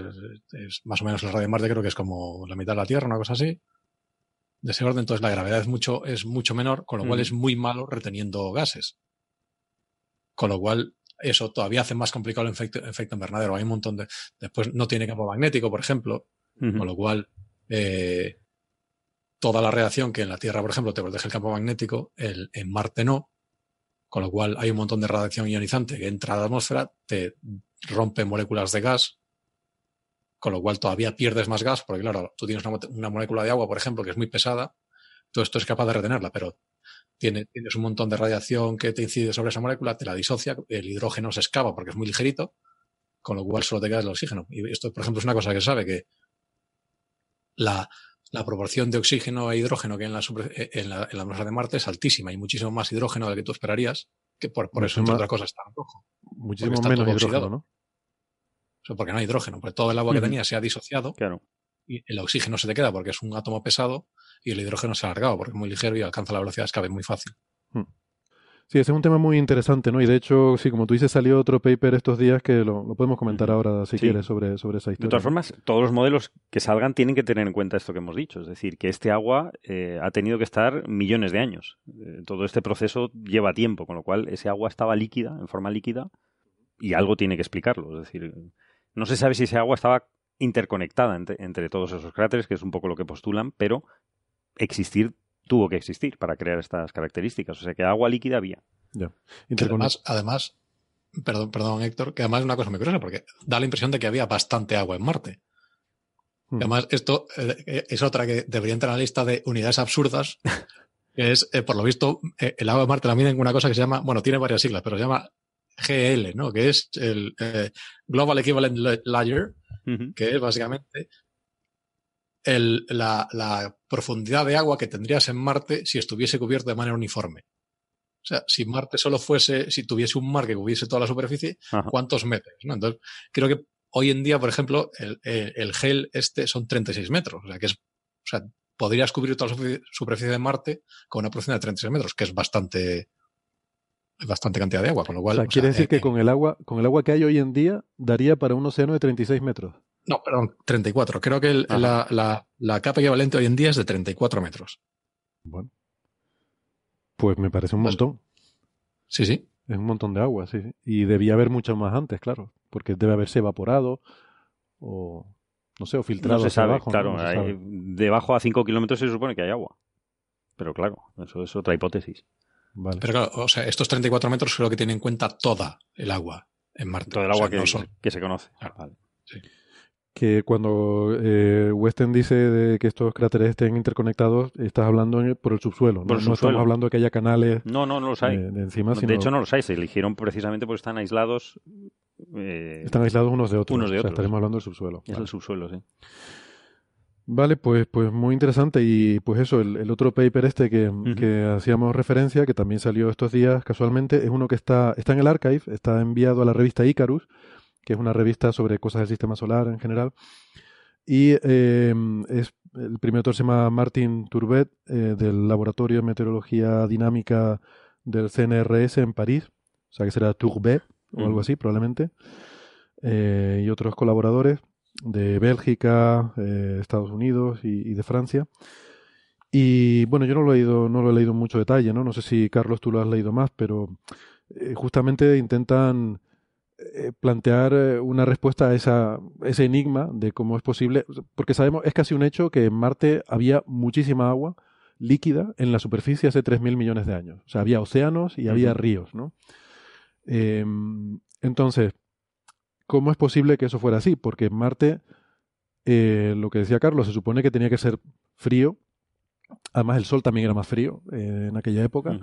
es, más o menos el radio de Marte creo que es como la mitad de la Tierra, una cosa así. De ese orden, entonces la gravedad es mucho, es mucho menor, con lo cual es muy malo reteniendo gases. Con lo cual, eso todavía hace más complicado el efecto, efecto invernadero. Hay un montón de. Después no tiene campo magnético, por ejemplo, uh -huh. con lo cual eh, toda la reacción que en la Tierra, por ejemplo, te protege el campo magnético, el, en Marte no, con lo cual hay un montón de radiación ionizante que entra a la atmósfera, te rompe moléculas de gas, con lo cual todavía pierdes más gas, porque claro, tú tienes una, molécula de agua, por ejemplo, que es muy pesada, todo esto es capaz de retenerla, pero tiene, tienes un montón de radiación que te incide sobre esa molécula, te la disocia, el hidrógeno se escapa porque es muy ligerito, con lo cual solo te queda el oxígeno. Y esto, por ejemplo, es una cosa que se sabe que la, la proporción de oxígeno e hidrógeno que hay en la, super, en la, en la atmósfera de Marte es altísima y muchísimo más hidrógeno del que tú esperarías, que por, por eso, entre otras cosas, está rojo. Muchísimo está menos hidrógeno, ¿no? O sea, porque no hay hidrógeno, porque todo el agua uh -huh. que tenía se ha disociado claro. y el oxígeno se te queda porque es un átomo pesado y el hidrógeno se ha alargado porque es muy ligero y alcanza la velocidad de escape muy fácil. Hmm. Sí, ese es un tema muy interesante, ¿no? Y de hecho, sí, como tú dices, salió otro paper estos días que lo, lo podemos comentar ahora, si sí. quieres, sobre, sobre esa historia. De todas formas, todos los modelos que salgan tienen que tener en cuenta esto que hemos dicho, es decir, que este agua eh, ha tenido que estar millones de años. Eh, todo este proceso lleva tiempo, con lo cual ese agua estaba líquida, en forma líquida, y algo tiene que explicarlo. Es decir, no se sabe si ese agua estaba interconectada entre, entre todos esos cráteres, que es un poco lo que postulan, pero existir tuvo que existir para crear estas características. O sea que agua líquida había. Además, además, perdón, perdón, Héctor, que además es una cosa muy curiosa, porque da la impresión de que había bastante agua en Marte. Mm. Además, esto eh, es otra que debería entrar en la lista de unidades absurdas, <laughs> que es, eh, por lo visto, eh, el agua de Marte la miden en una cosa que se llama, bueno, tiene varias siglas, pero se llama GL, ¿no? Que es el Global Equivalent Layer, uh -huh. que es básicamente el, la, la, profundidad de agua que tendrías en Marte si estuviese cubierto de manera uniforme. O sea, si Marte solo fuese, si tuviese un mar que cubriese toda la superficie, Ajá. ¿cuántos metros? ¿no? Entonces, creo que hoy en día, por ejemplo, el, el, el, gel este son 36 metros. O sea, que es, o sea, podrías cubrir toda la superficie de Marte con una profundidad de 36 metros, que es bastante, bastante cantidad de agua, con lo cual. O sea, quiere sea, decir eh, que con el agua, con el agua que hay hoy en día, daría para un océano de 36 metros. No, perdón, 34. Creo que el, la, la, la, capa equivalente hoy en día es de 34 metros. Bueno. Pues me parece un montón. Sí, sí. Es un montón de agua, sí. Y debía haber mucho más antes, claro. Porque debe haberse evaporado o, no sé, o filtrado no se sabe, abajo, Claro, ¿no? no hay, sabe. debajo a 5 kilómetros se supone que hay agua. Pero claro, eso es otra hipótesis. Vale. Pero claro, o sea, estos 34 metros creo que tienen en cuenta toda el agua en Marte. Todo el agua o sea, que, no son... que, se conoce. Claro. Vale. Sí que cuando eh, Weston dice de que estos cráteres estén interconectados, estás hablando en, por el subsuelo. Por no, el no subsuelo. estamos hablando de que haya canales. No, no, no los hay. De, de encima, de hecho, no los hay. Se eligieron precisamente porque están aislados. Eh... Están aislados unos de otros. Unos de otros. O sea, estaremos hablando del subsuelo. Es vale. el subsuelo, sí. Vale, pues, pues muy interesante. Y pues eso, el, el otro paper este que, uh -huh. que, hacíamos referencia, que también salió estos días casualmente, es uno que está, está en el archive, está enviado a la revista Icarus, que es una revista sobre cosas del sistema solar en general. Y eh, es, el primer autor se llama Martin Turbet, eh, del Laboratorio de Meteorología Dinámica del CNRS en París, o sea que será Turbet o mm. algo así, probablemente, eh, y otros colaboradores de Bélgica, eh, Estados Unidos y, y, de Francia. Y bueno, yo no lo he leído, no lo he leído en mucho detalle, ¿no? No sé si Carlos tú lo has leído más, pero justamente intentan eh, plantear eh, una respuesta a esa, ese enigma de cómo es posible, porque sabemos, es casi un hecho que en Marte había muchísima agua líquida en la superficie hace 3.000 millones de años. O sea, había océanos y había uh -huh. ríos, ¿no? Eh, entonces, ¿cómo es posible que eso fuera así? Porque en Marte eh, lo que decía Carlos, se supone que tenía que ser frío. Además, el sol también era más frío eh, en aquella época.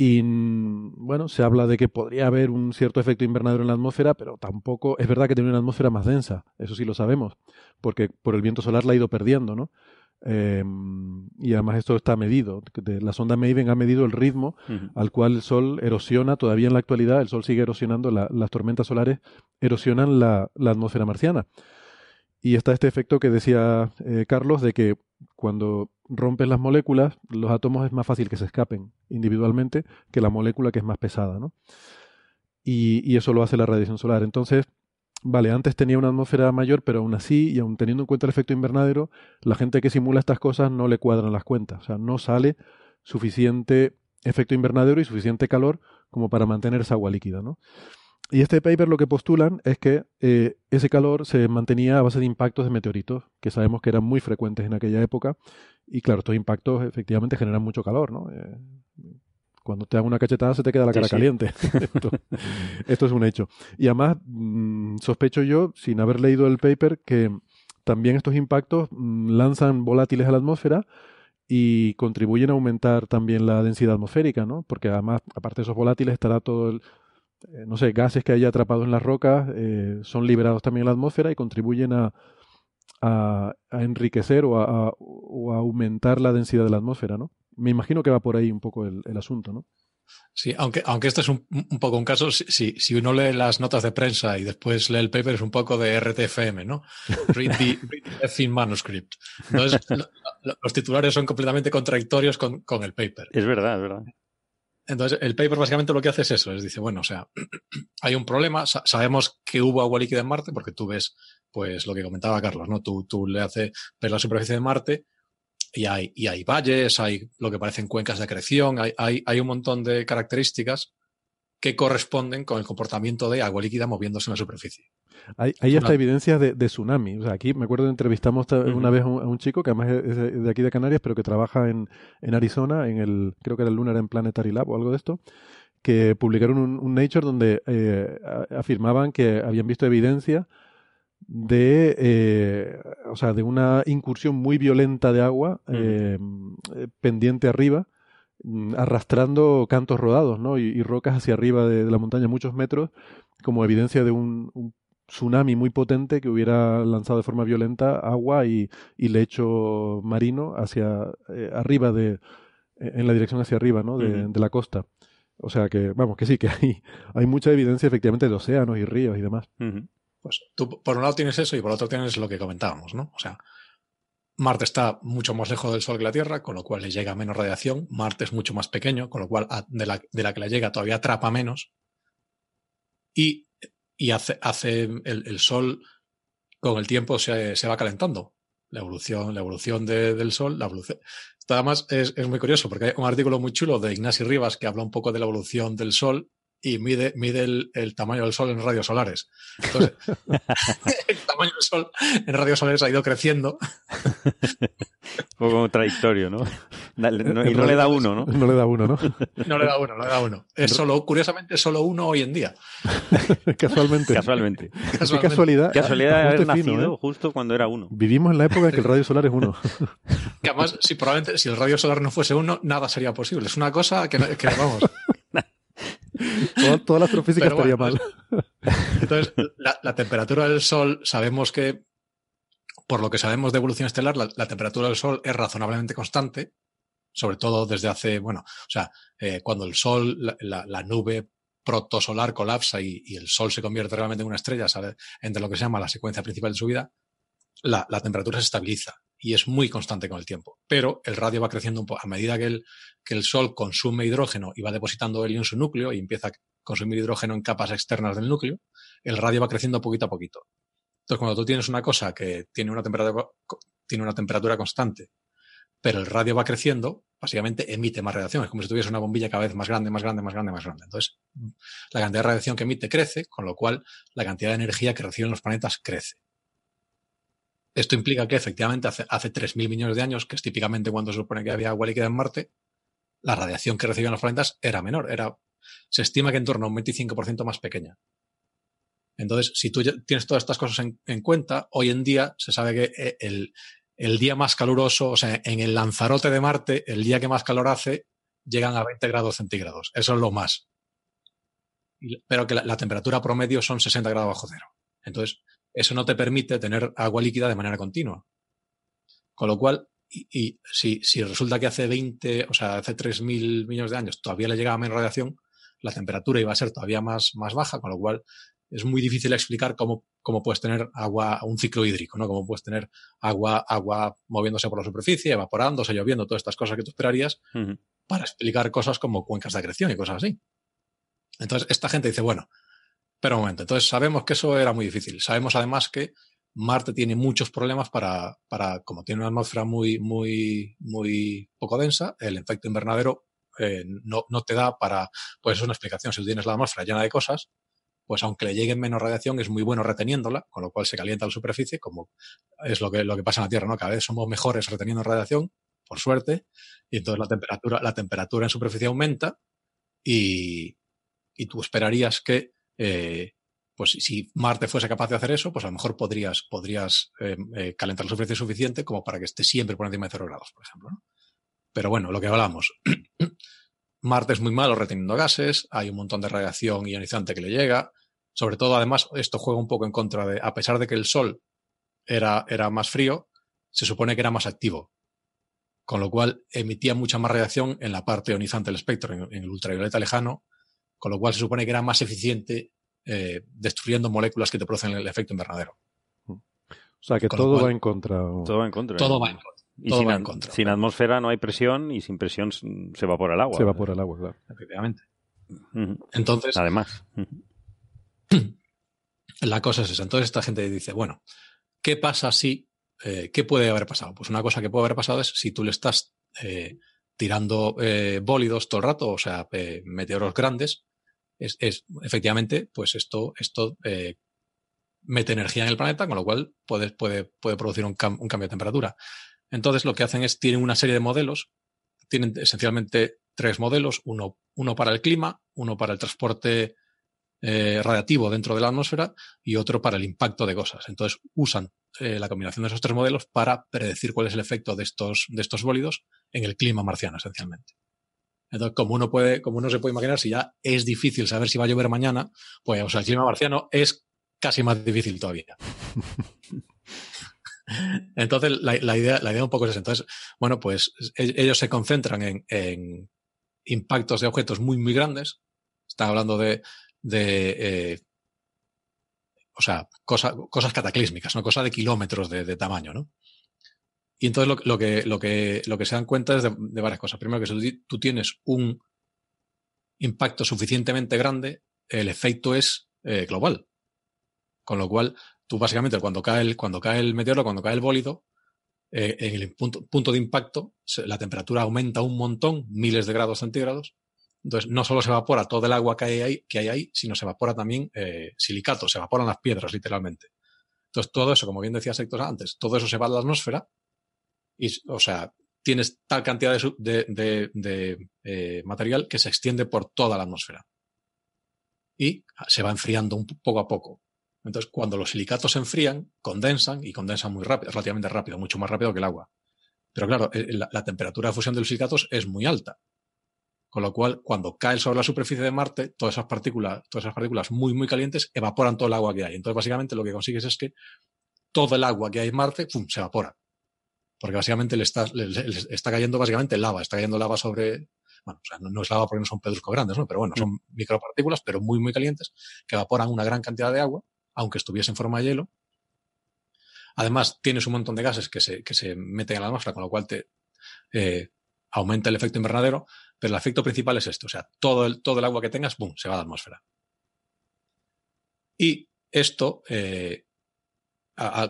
Y bueno, se habla de que podría haber un cierto efecto invernadero en la atmósfera, pero tampoco es verdad que tiene una atmósfera más densa, eso sí lo sabemos, porque por el viento solar la ha ido perdiendo, ¿no? Em, y además esto está medido. La sonda Maven ha medido el ritmo al cual el Sol erosiona todavía en la actualidad. El Sol sigue erosionando, las tormentas solares erosionan la, atmósfera marciana. Y está este efecto que decía eh, Carlos de que cuando rompes las moléculas, los átomos es más fácil que se escapen individualmente que la molécula que es más pesada. ¿no? Y, eso lo hace la radiación solar. Entonces, vale, antes tenía una atmósfera mayor, pero aún así, y aún teniendo en cuenta el efecto invernadero, la gente que simula estas cosas no le cuadran las cuentas. O sea, no sale suficiente efecto invernadero y suficiente calor como para mantener esa agua líquida, ¿no? Y este paper lo que postulan es que eh, ese calor se mantenía a base de impactos de meteoritos, que sabemos que eran muy frecuentes en aquella época. Y claro, estos impactos efectivamente generan mucho calor, ¿no? Eh, cuando te dan una cachetada se te queda la cara caliente. <laughs> <laughs> esto, es un hecho. Y además, mm, sospecho yo, sin haber leído el paper, que también estos impactos mm, lanzan volátiles a la atmósfera y contribuyen a aumentar también la densidad atmosférica, ¿no? Porque además, aparte de esos volátiles, estará todo el, eh, no sé, gases que haya atrapados en las rocas, eh, son liberados también en la atmósfera y contribuyen a, a, enriquecer o a, o a aumentar la densidad de la atmósfera, ¿no? me imagino que va por ahí un poco el, asunto, ¿no? Sí, aunque, aunque este es un, poco un caso, si, si, uno lee las notas de prensa y después lee el paper, es un poco de RTFM, ¿no? <laughs> Read the, manuscript. Entonces, <laughs> los titulares son completamente contradictorios con, con, el paper. Es verdad, es verdad. Entonces, el paper básicamente lo que hace es eso, es dice, bueno, o sea, <clears throat> hay un problema, sabemos que hubo agua líquida en Marte, porque tú ves, pues, lo que comentaba Carlos, ¿no? Tú, tú le haces ver la superficie de Marte, y hay, y hay valles, hay lo que parecen cuencas de acreción, hay, hay, hay un montón de características que corresponden con el comportamiento de agua líquida moviéndose en la superficie. Hay, hay hasta evidencias de, tsunami. O sea, aquí me acuerdo que entrevistamos una vez a un, chico que además es de aquí de Canarias, pero que trabaja en, en, Arizona, en el, creo que era el Lunar en Planetary Lab o algo de esto, que publicaron un, un Nature donde eh, afirmaban que habían visto evidencia de, eh, o sea, de una incursión muy violenta de agua eh, pendiente arriba, arrastrando cantos rodados ¿no? y, rocas hacia arriba de, la montaña muchos metros, como evidencia de un, tsunami muy potente que hubiera lanzado de forma violenta agua y, lecho marino hacia eh, arriba de en la dirección hacia arriba ¿no? de, la costa. O sea que, vamos, que sí, que hay, hay mucha evidencia efectivamente de océanos y ríos y demás. Pues tú por un lado tienes eso y por otro tienes lo que comentábamos, ¿no? O sea, Marte está mucho más lejos del Sol que la Tierra, con lo cual le llega menos radiación. Marte es mucho más pequeño, con lo cual de la, que le llega todavía atrapa menos. Y, y hace, hace el, Sol con el tiempo se, se, va calentando. La evolución, la evolución del Sol, la evolución. Esto además es, es, muy curioso porque hay un artículo muy chulo de Ignacio Rivas que habla un poco de la evolución del Sol y mide, mide el, tamaño del Sol en radios solares. Entonces, <laughs> el tamaño del Sol en radios solares ha ido creciendo. Un poco contradictorio, ¿no? y no le da uno, ¿no? No le da uno, ¿no? No le da uno, no le da uno. Es solo, curiosamente, es solo uno hoy en día. <laughs> Casualmente. Casualmente. Qué casualidad. Casualidad de haber nacido ¿eh? justo cuando era uno. Vivimos en la época en que el radio solar es uno. Que además, si probablemente si el radio solar no fuese uno, nada sería posible. Es una cosa que, que vamos. Toda, <laughs> la astrofísica estaría mal. Entonces, la, temperatura del Sol, sabemos que, por lo que sabemos de evolución estelar, la, temperatura del Sol es razonablemente constante, sobre todo desde hace, bueno, o sea, eh, cuando el Sol, la, nube protosolar colapsa y, y, el Sol se convierte realmente en una estrella, entre lo que se llama la secuencia principal de su vida, la, temperatura se estabiliza y es muy constante con el tiempo. Pero el radio va creciendo un poco. A medida que el, que el Sol consume hidrógeno y va depositando helio en su núcleo y empieza a consumir hidrógeno en capas externas del núcleo, el radio va creciendo poquito a poquito. Entonces, cuando tú tienes una cosa que tiene una temperatura, tiene una temperatura constante, pero el radio va creciendo, básicamente emite más radiación. Es como si tuviese una bombilla cada vez más grande, más grande, más grande, más grande. Entonces, la cantidad de radiación que emite crece, con lo cual la cantidad de energía que reciben los planetas crece. Esto implica que efectivamente hace, hace 3.000 millones de años, que es típicamente cuando se supone que había agua líquida en Marte, la radiación que recibían los planetas era menor. Era, se estima que en torno a un 25% más pequeña. Entonces, si tú tienes todas estas cosas en, cuenta, hoy en día se sabe que eh, el, el, día más caluroso, o sea, en el Lanzarote de Marte, el día que más calor hace, llegan a 20 grados centígrados. Eso es lo más. Pero que la, temperatura promedio son 60 grados bajo cero. Entonces, eso no te permite tener agua líquida de manera continua. Con lo cual, y, si, si, resulta que hace 20, o sea, hace 3.000 millones de años todavía le llegaba menos radiación, la temperatura iba a ser todavía más, más baja, con lo cual es muy difícil explicar cómo, cómo puedes tener agua, un ciclo hídrico, ¿no? Cómo puedes tener agua, agua moviéndose por la superficie, evaporándose, lloviendo, todas estas cosas que tú esperarías para explicar cosas como cuencas de acreción y cosas así. Entonces, esta gente dice, bueno, pero un momento, entonces sabemos que eso era muy difícil. Sabemos además que Marte tiene muchos problemas para, para como tiene una atmósfera muy, muy, muy poco densa, el efecto invernadero eh, no, no, te da para, pues es una explicación. Si tienes la atmósfera llena de cosas, pues aunque le llegue menos radiación, es muy bueno reteniéndola, con lo cual se calienta la superficie, como es lo que, lo que pasa en la Tierra, ¿no? Cada vez somos mejores reteniendo radiación, por suerte, y entonces la temperatura, la temperatura en superficie aumenta y, y tú esperarías que, eh, pues si Marte fuese capaz de hacer eso, pues a lo mejor podrías, podrías eh, eh, calentar la superficie suficiente como para que esté siempre por encima de cero grados, por ejemplo. Pero bueno, lo que hablamos. <clears throat> Marte es muy malo reteniendo gases, hay un montón de radiación ionizante que le llega. Sobre todo, además, esto juega un poco en contra de, a pesar de que el Sol era, era más frío, se supone que era más activo. Con lo cual emitía mucha más radiación en la parte ionizante del espectro, en, el ultravioleta lejano, con lo cual se supone que era más eficiente eh, destruyendo moléculas que te producen el efecto invernadero. O sea que todo va en contra. Todo va en contra. Todo va en contra. Y sin, atmósfera no hay presión y sin presión se evapora el agua. Se evapora el agua, claro. Efectivamente. Entonces. Además. <clears throat> La cosa es esa. Entonces esta gente dice, bueno, ¿qué pasa si, eh, qué puede haber pasado? Pues una cosa que puede haber pasado es si tú le estás eh, tirando eh, bólidos todo el rato, o sea, meteoros grandes, es, efectivamente, pues esto, esto mete energía en el planeta, con lo cual puede, puede, puede producir un, un cambio de temperatura. Entonces lo que hacen es, tienen una serie de modelos, tienen esencialmente tres modelos, uno, uno para el clima, uno para el transporte eh, radiativo dentro de la atmósfera y otro para el impacto de cosas. Entonces usan eh, la combinación de esos tres modelos para predecir cuál es el efecto de estos, de estos bólidos en el clima marciano, esencialmente. Entonces, como uno puede, como uno se puede imaginar, si ya es difícil saber si va a llover mañana, pues el clima marciano es casi más difícil todavía. <laughs> Entonces, la, idea, la idea un poco es esa. Entonces, bueno, pues e, ellos se concentran en, impactos de objetos muy, muy grandes. Están hablando de, eh, o sea, cosas cataclísmicas, ¿no? Cosas de kilómetros de, tamaño, ¿no? Y entonces lo, que, lo, que, lo que se dan cuenta es de, varias cosas. Primero, que si tú tienes un impacto suficientemente grande, el efecto es eh, global. Con lo cual, tú básicamente cuando cae el, cuando cae el meteoro, cuando cae el bólido, eh, en el punto, punto, de impacto, la temperatura aumenta un montón, miles de grados centígrados. Entonces, no solo se evapora todo el agua que hay ahí, que hay ahí sino se evapora también eh, silicato, se evaporan las piedras, literalmente. Entonces, todo eso, como bien decía Sector antes, todo eso se va a la atmósfera y, o sea, tienes tal cantidad de, eh, material que se extiende por toda la atmósfera. Y se va enfriando un poco a poco. Entonces, cuando los silicatos se enfrían, condensan y condensan muy rápido, relativamente rápido, mucho más rápido que el agua. Pero claro, eh, la, temperatura de fusión de los silicatos es muy alta. Con lo cual, cuando cae sobre la superficie de Marte, todas esas partículas, todas esas partículas muy, muy calientes evaporan todo el agua que hay. Entonces, básicamente, lo que consigues es que todo el agua que hay en Marte se evapora. Porque básicamente le está, está cayendo básicamente lava, está cayendo lava sobre. Bueno, o sea, no, es lava porque no son pedruscos grandes, ¿no? Pero bueno, son micropartículas, pero muy, muy calientes, que evaporan una gran cantidad de agua aunque estuviese en forma de hielo. Además, tienes un montón de gases que se, que se meten en la atmósfera, con lo cual te eh, aumenta el efecto invernadero, pero el efecto principal es esto, o sea, todo el, todo el agua que tengas, ¡boom!, se va a la atmósfera. Y esto, eh,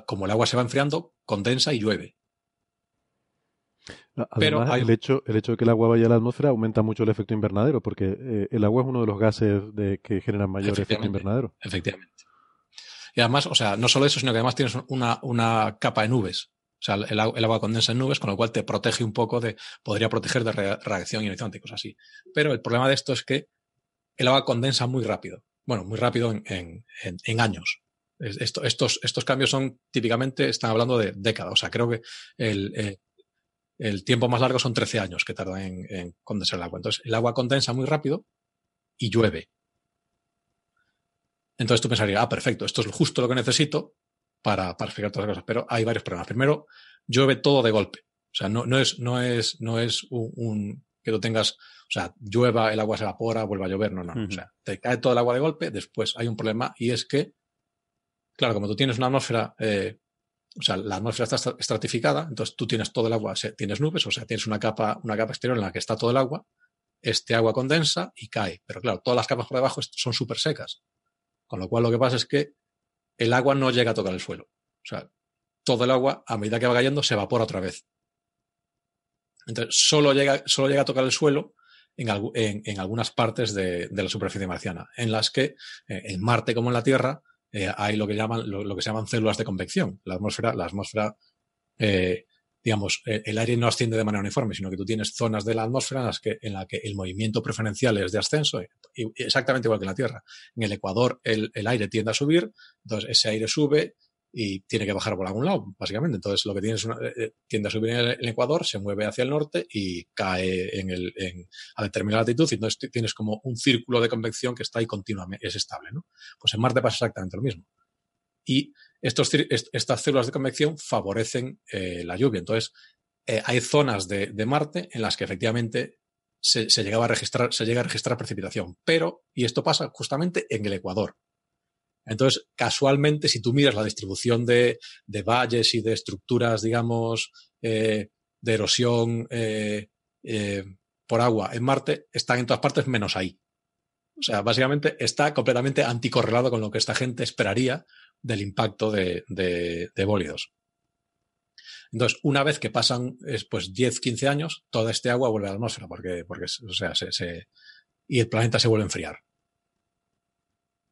como el agua se va enfriando, condensa y llueve. Pero el, hecho, el hecho de que el agua vaya a la atmósfera aumenta mucho el efecto invernadero, porque eh, el agua es uno de los gases de, que generan mayor efecto invernadero. Efectivamente. Y además, o sea, no solo eso, sino que además tienes una, una capa de nubes. O sea, el, agua condensa en nubes, con lo cual te protege un poco de, podría proteger de reacción ionizante y cosas así. Pero el problema de esto es que el agua condensa muy rápido. bueno, muy rápido en, en, años. Esto, estos, estos cambios son típicamente, están hablando de décadas. O sea, creo que el, el tiempo más largo son 13 años que tarda en, en, condensar el agua. Entonces, el agua condensa muy rápido y llueve. Entonces tú pensarías, ah, perfecto, esto es justo lo que necesito para, para explicar todas las cosas. Pero hay varios problemas. Primero, llueve todo de golpe. O sea, no, no es, no es, no es un, que tú tengas, o sea, llueva, el agua se evapora, vuelva a llover. No, no. O sea, te cae todo el agua de golpe, después hay un problema y es que, claro, como tú tienes una atmósfera eh, o sea, la atmósfera está estratificada, entonces tú tienes todo el agua, tienes nubes, o sea, tienes una capa, una capa exterior en la que está todo el agua, este agua condensa y cae. Pero claro, todas las capas por debajo son súper secas. Con lo cual lo que pasa es que el agua no llega a tocar el suelo. O sea, todo el agua, a medida que va cayendo, se evapora otra vez. Entonces, solo llega, solo llega a tocar el suelo en, algunas partes de, la superficie marciana, en las que eh, en Marte como en la Tierra eh, hay lo que llaman lo, que se llaman células de convección. La atmósfera, la atmósfera, eh, digamos, eh, el aire no asciende de manera uniforme, sino que tú tienes zonas de la atmósfera en las que, en la que el movimiento preferencial es de ascenso, exactamente igual que en la Tierra. En el Ecuador el, el aire tiende a subir, entonces ese aire sube, y tiene que bajar por algún lado, básicamente. Entonces, lo que tienes una, eh, tiende a subir en el, Ecuador, se mueve hacia el norte y cae en el, en, a determinada latitud, y entonces tienes como un círculo de convección que está ahí continuamente, es estable, ¿no? Pues en Marte pasa exactamente lo mismo. Y estos, estas células de convección favorecen eh, la lluvia. Entonces, eh, hay zonas de, de, Marte en las que efectivamente se, se, llegaba a registrar, se llega a registrar precipitación. Pero, y esto pasa justamente en el Ecuador. Entonces, casualmente, si tú miras la distribución de, valles y de estructuras, digamos, eh, de erosión eh, eh, por agua en Marte, están en todas partes menos ahí. O sea, básicamente está completamente anticorrelado con lo que esta gente esperaría del impacto de, de, bólidos. Entonces, una vez que pasan pues 10, 15 años, toda este agua vuelve a la atmósfera porque, porque o sea, se, y el planeta se vuelve a enfriar.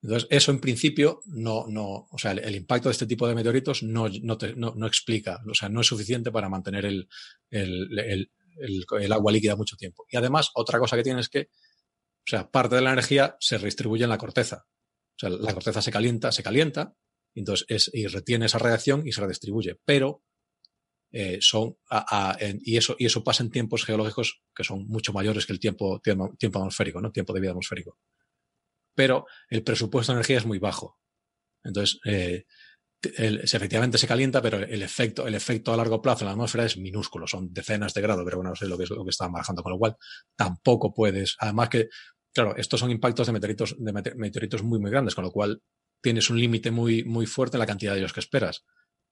Entonces, eso en principio no, no, o sea, el, impacto de este tipo de meteoritos no, no, no, explica, o sea, no es suficiente para mantener el, el, el, agua líquida mucho tiempo. Y además, otra cosa que tiene es que, o sea, parte de la energía se redistribuye en la corteza. O sea, la corteza se calienta, se calienta, y entonces es, y retiene esa radiación y se redistribuye. Pero eh, son, a, y, eso, y eso pasa en tiempos geológicos que son mucho mayores que el tiempo, tiempo, tiempo atmosférico, ¿no? Tiempo de vida atmosférico pero el presupuesto de energía es muy bajo. Entonces, eh, efectivamente se calienta, pero el efecto, el efecto a largo plazo en la atmósfera es minúsculo, son decenas de grados, pero bueno, no sé lo que, es, lo que están manejando, con lo cual tampoco puedes, además que, claro, estos son impactos de meteoritos, de meteoritos muy, muy grandes, con lo cual tienes un límite muy, muy fuerte en la cantidad de ellos que esperas.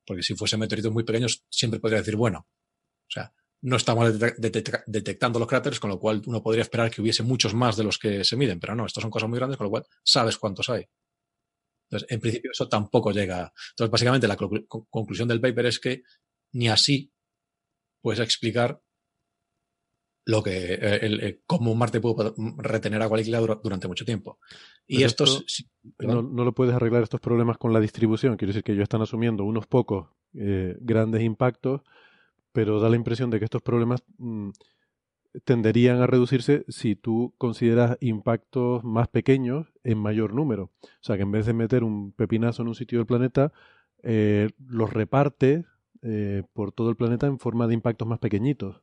Porque si fuesen meteoritos muy pequeños, siempre podría decir, bueno, o sea, no estamos detectando los cráteres, con lo cual uno podría esperar que hubiese muchos más de los que se miden, pero no, estos son cosas muy grandes, con lo cual sabes cuántos hay. Entonces, en principio eso tampoco llega. Entonces, básicamente la conclusión del paper es que ni así puedes explicar lo que eh, el, cómo Marte puede retener agua líquida durante mucho tiempo. Y estos no, lo puedes arreglar estos problemas con la distribución. Quiere decir que ellos están asumiendo unos pocos eh, grandes impactos pero da la impresión de que estos problemas mm, tenderían a reducirse si tú consideras impactos más pequeños en mayor número. O sea, que en vez de meter un pepinazo en un sitio del planeta, eh, los reparte eh, por todo el planeta en forma de impactos más pequeñitos.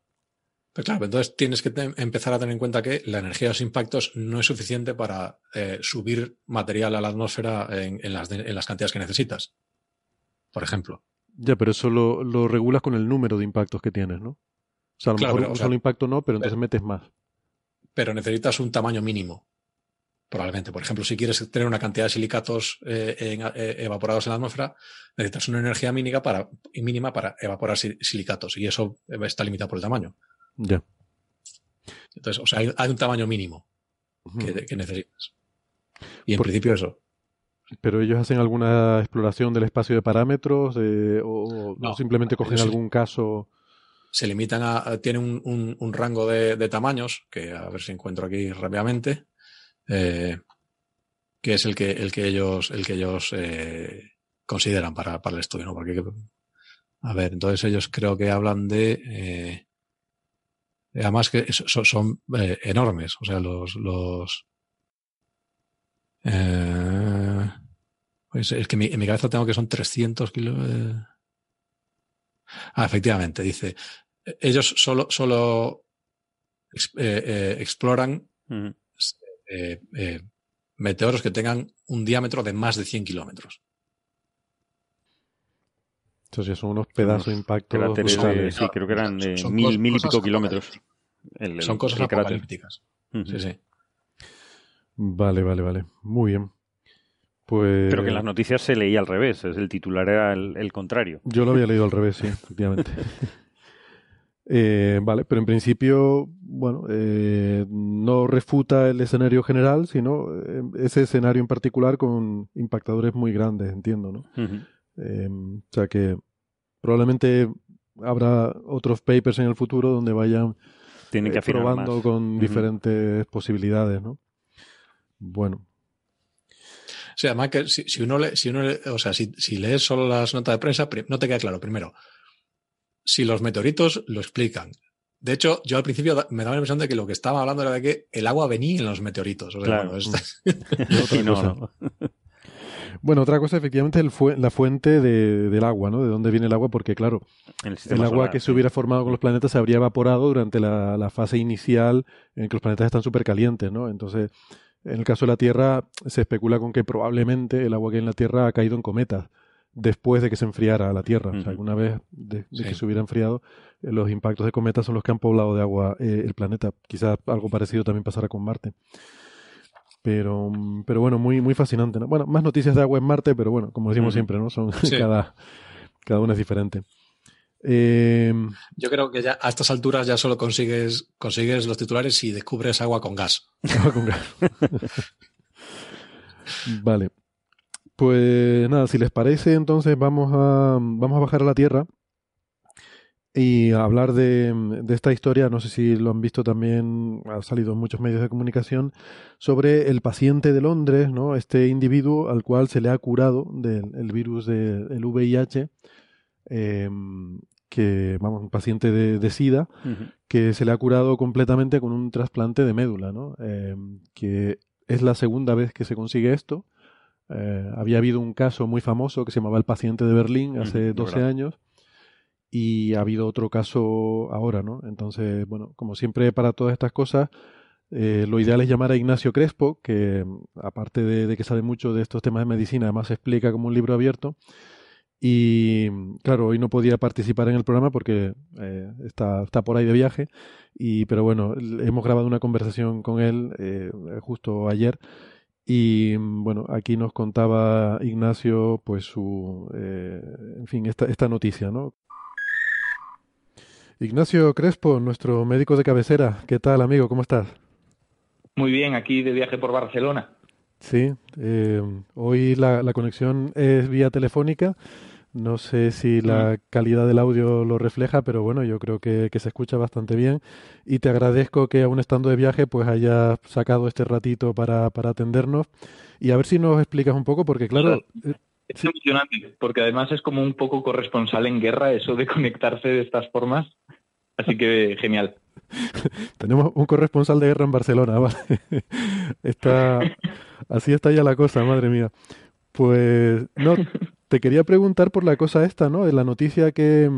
Pues claro, entonces tienes que empezar a tener en cuenta que la energía de los impactos no es suficiente para eh, subir material a la atmósfera en las cantidades que necesitas. Por ejemplo. Ya, pero eso lo, regulas con el número de impactos que tienes, ¿no? O sea, a lo mejor un solo impacto no, pero entonces metes más. Pero necesitas un tamaño mínimo, probablemente. Por ejemplo, si quieres tener una cantidad de silicatos eh, eh, evaporados en la atmósfera, necesitas una energía mínima para, mínima para evaporar silicatos y eso está limitado por el tamaño. Ya. Entonces, o sea, hay, un tamaño mínimo que, necesitas. Y en principio eso. ¿Pero ellos hacen alguna exploración del espacio de parámetros o, no, simplemente cogen algún caso? Se limitan a, tienen un, rango de, tamaños, que a ver si encuentro aquí rápidamente, eh, que es el que, el que ellos, el que ellos eh, consideran para, para, el estudio, ¿no? Porque, a ver, entonces ellos creo que hablan de, eh, además que son, son enormes, o sea, los, los Eh, pues es que en mi cabeza tengo que son 300 kilos. Ah, efectivamente, dice. Ellos solo, solo eh, eh, exploran meteoros que tengan un diámetro de más de 100 kilómetros. Entonces son unos pedazos de impacto. sí, creo que eran de mil, mil y pico kilómetros. son cosas apocalípticas. Sí, sí. Vale, vale, vale. Muy bien. Pues... Pero que en las noticias se leía al revés, el titular era el, contrario. Yo lo había leído al revés, sí, <laughs> efectivamente. Eh, vale, pero en principio, bueno, eh, no refuta el escenario general, sino eh, ese escenario en particular con impactadores muy grandes, entiendo, ¿no? o sea que probablemente habrá otros papers en el futuro donde vayan Tienen que probando con diferentes posibilidades, ¿no? Bueno, o sea, además que si, uno le, si uno o sea, si, lees solo las notas de prensa, no te queda claro. Primero, si los meteoritos lo explican. De hecho, yo al principio me daba la impresión de que lo que estaba hablando era de que el agua venía en los meteoritos. claro. Bueno, otra cosa, efectivamente, el la fuente del agua, ¿no? De dónde viene el agua, porque, claro, el, agua que se hubiera formado con los planetas se habría evaporado durante la, la fase inicial en que los planetas están súper calientes, ¿no? Entonces, en el caso de la Tierra, se especula con que probablemente el agua que hay en la Tierra ha caído en cometas después de que se enfriara la Tierra. O sea, alguna vez de, que se hubiera enfriado, eh, los impactos de cometas son los que han poblado de agua eh, el planeta. Quizás algo parecido también pasará con Marte. Pero, pero bueno, muy, muy fascinante. Bueno, más noticias de agua en Marte, pero bueno, como decimos siempre, ¿no? Son <laughs> cada, cada una es diferente. Eh, Yo creo que ya a estas alturas ya solo consigues, consigues los titulares si descubres agua con gas. <laughs> Agua con gas. <laughs> vale. Pues nada, si les parece, entonces vamos a, vamos a bajar a la Tierra y a hablar de, de, esta historia, no sé si lo han visto también, ha salido en muchos medios de comunicación, sobre el paciente de Londres, ¿no? Este individuo al cual se le ha curado del virus del VIH. Eh, que, vamos, un paciente de, SIDA, que se le ha curado completamente con un trasplante de médula, ¿no? Eh, que es la segunda vez que se consigue esto. Eh, había habido un caso muy famoso que se llamaba el paciente de Berlín hace 12 años y ha habido otro caso ahora, ¿no? Entonces, bueno, como siempre para todas estas cosas, eh, lo ideal es llamar a Ignacio Crespo, que aparte de, de, que sabe mucho de estos temas de medicina, además se explica como un libro abierto. Y claro, hoy no podía participar en el programa porque eh, está, está, por ahí de viaje. Y, pero bueno, hemos grabado una conversación con él eh, justo ayer. Y bueno, aquí nos contaba Ignacio, pues su, eh, en fin, esta, esta noticia, ¿no? Ignacio Crespo, nuestro médico de cabecera. ¿Qué tal, amigo? ¿Cómo estás? Muy bien, aquí de viaje por Barcelona. Sí, hoy la, la conexión es vía telefónica no sé si la calidad del audio lo refleja, pero bueno, yo creo que, se escucha bastante bien. Y te agradezco que aún estando de viaje, pues hayas sacado este ratito para, para atendernos. Y a ver si nos explicas un poco, porque claro... Eh, es emocionante, porque además es como un poco corresponsal en guerra eso de <laughs> conectarse de estas formas. Así que genial. <laughs> Tenemos un corresponsal de guerra en Barcelona, <laughs> ¿vale? está, así está ya la cosa, madre mía. Pues no, <laughs> te quería preguntar por la cosa esta, ¿no? De la noticia que,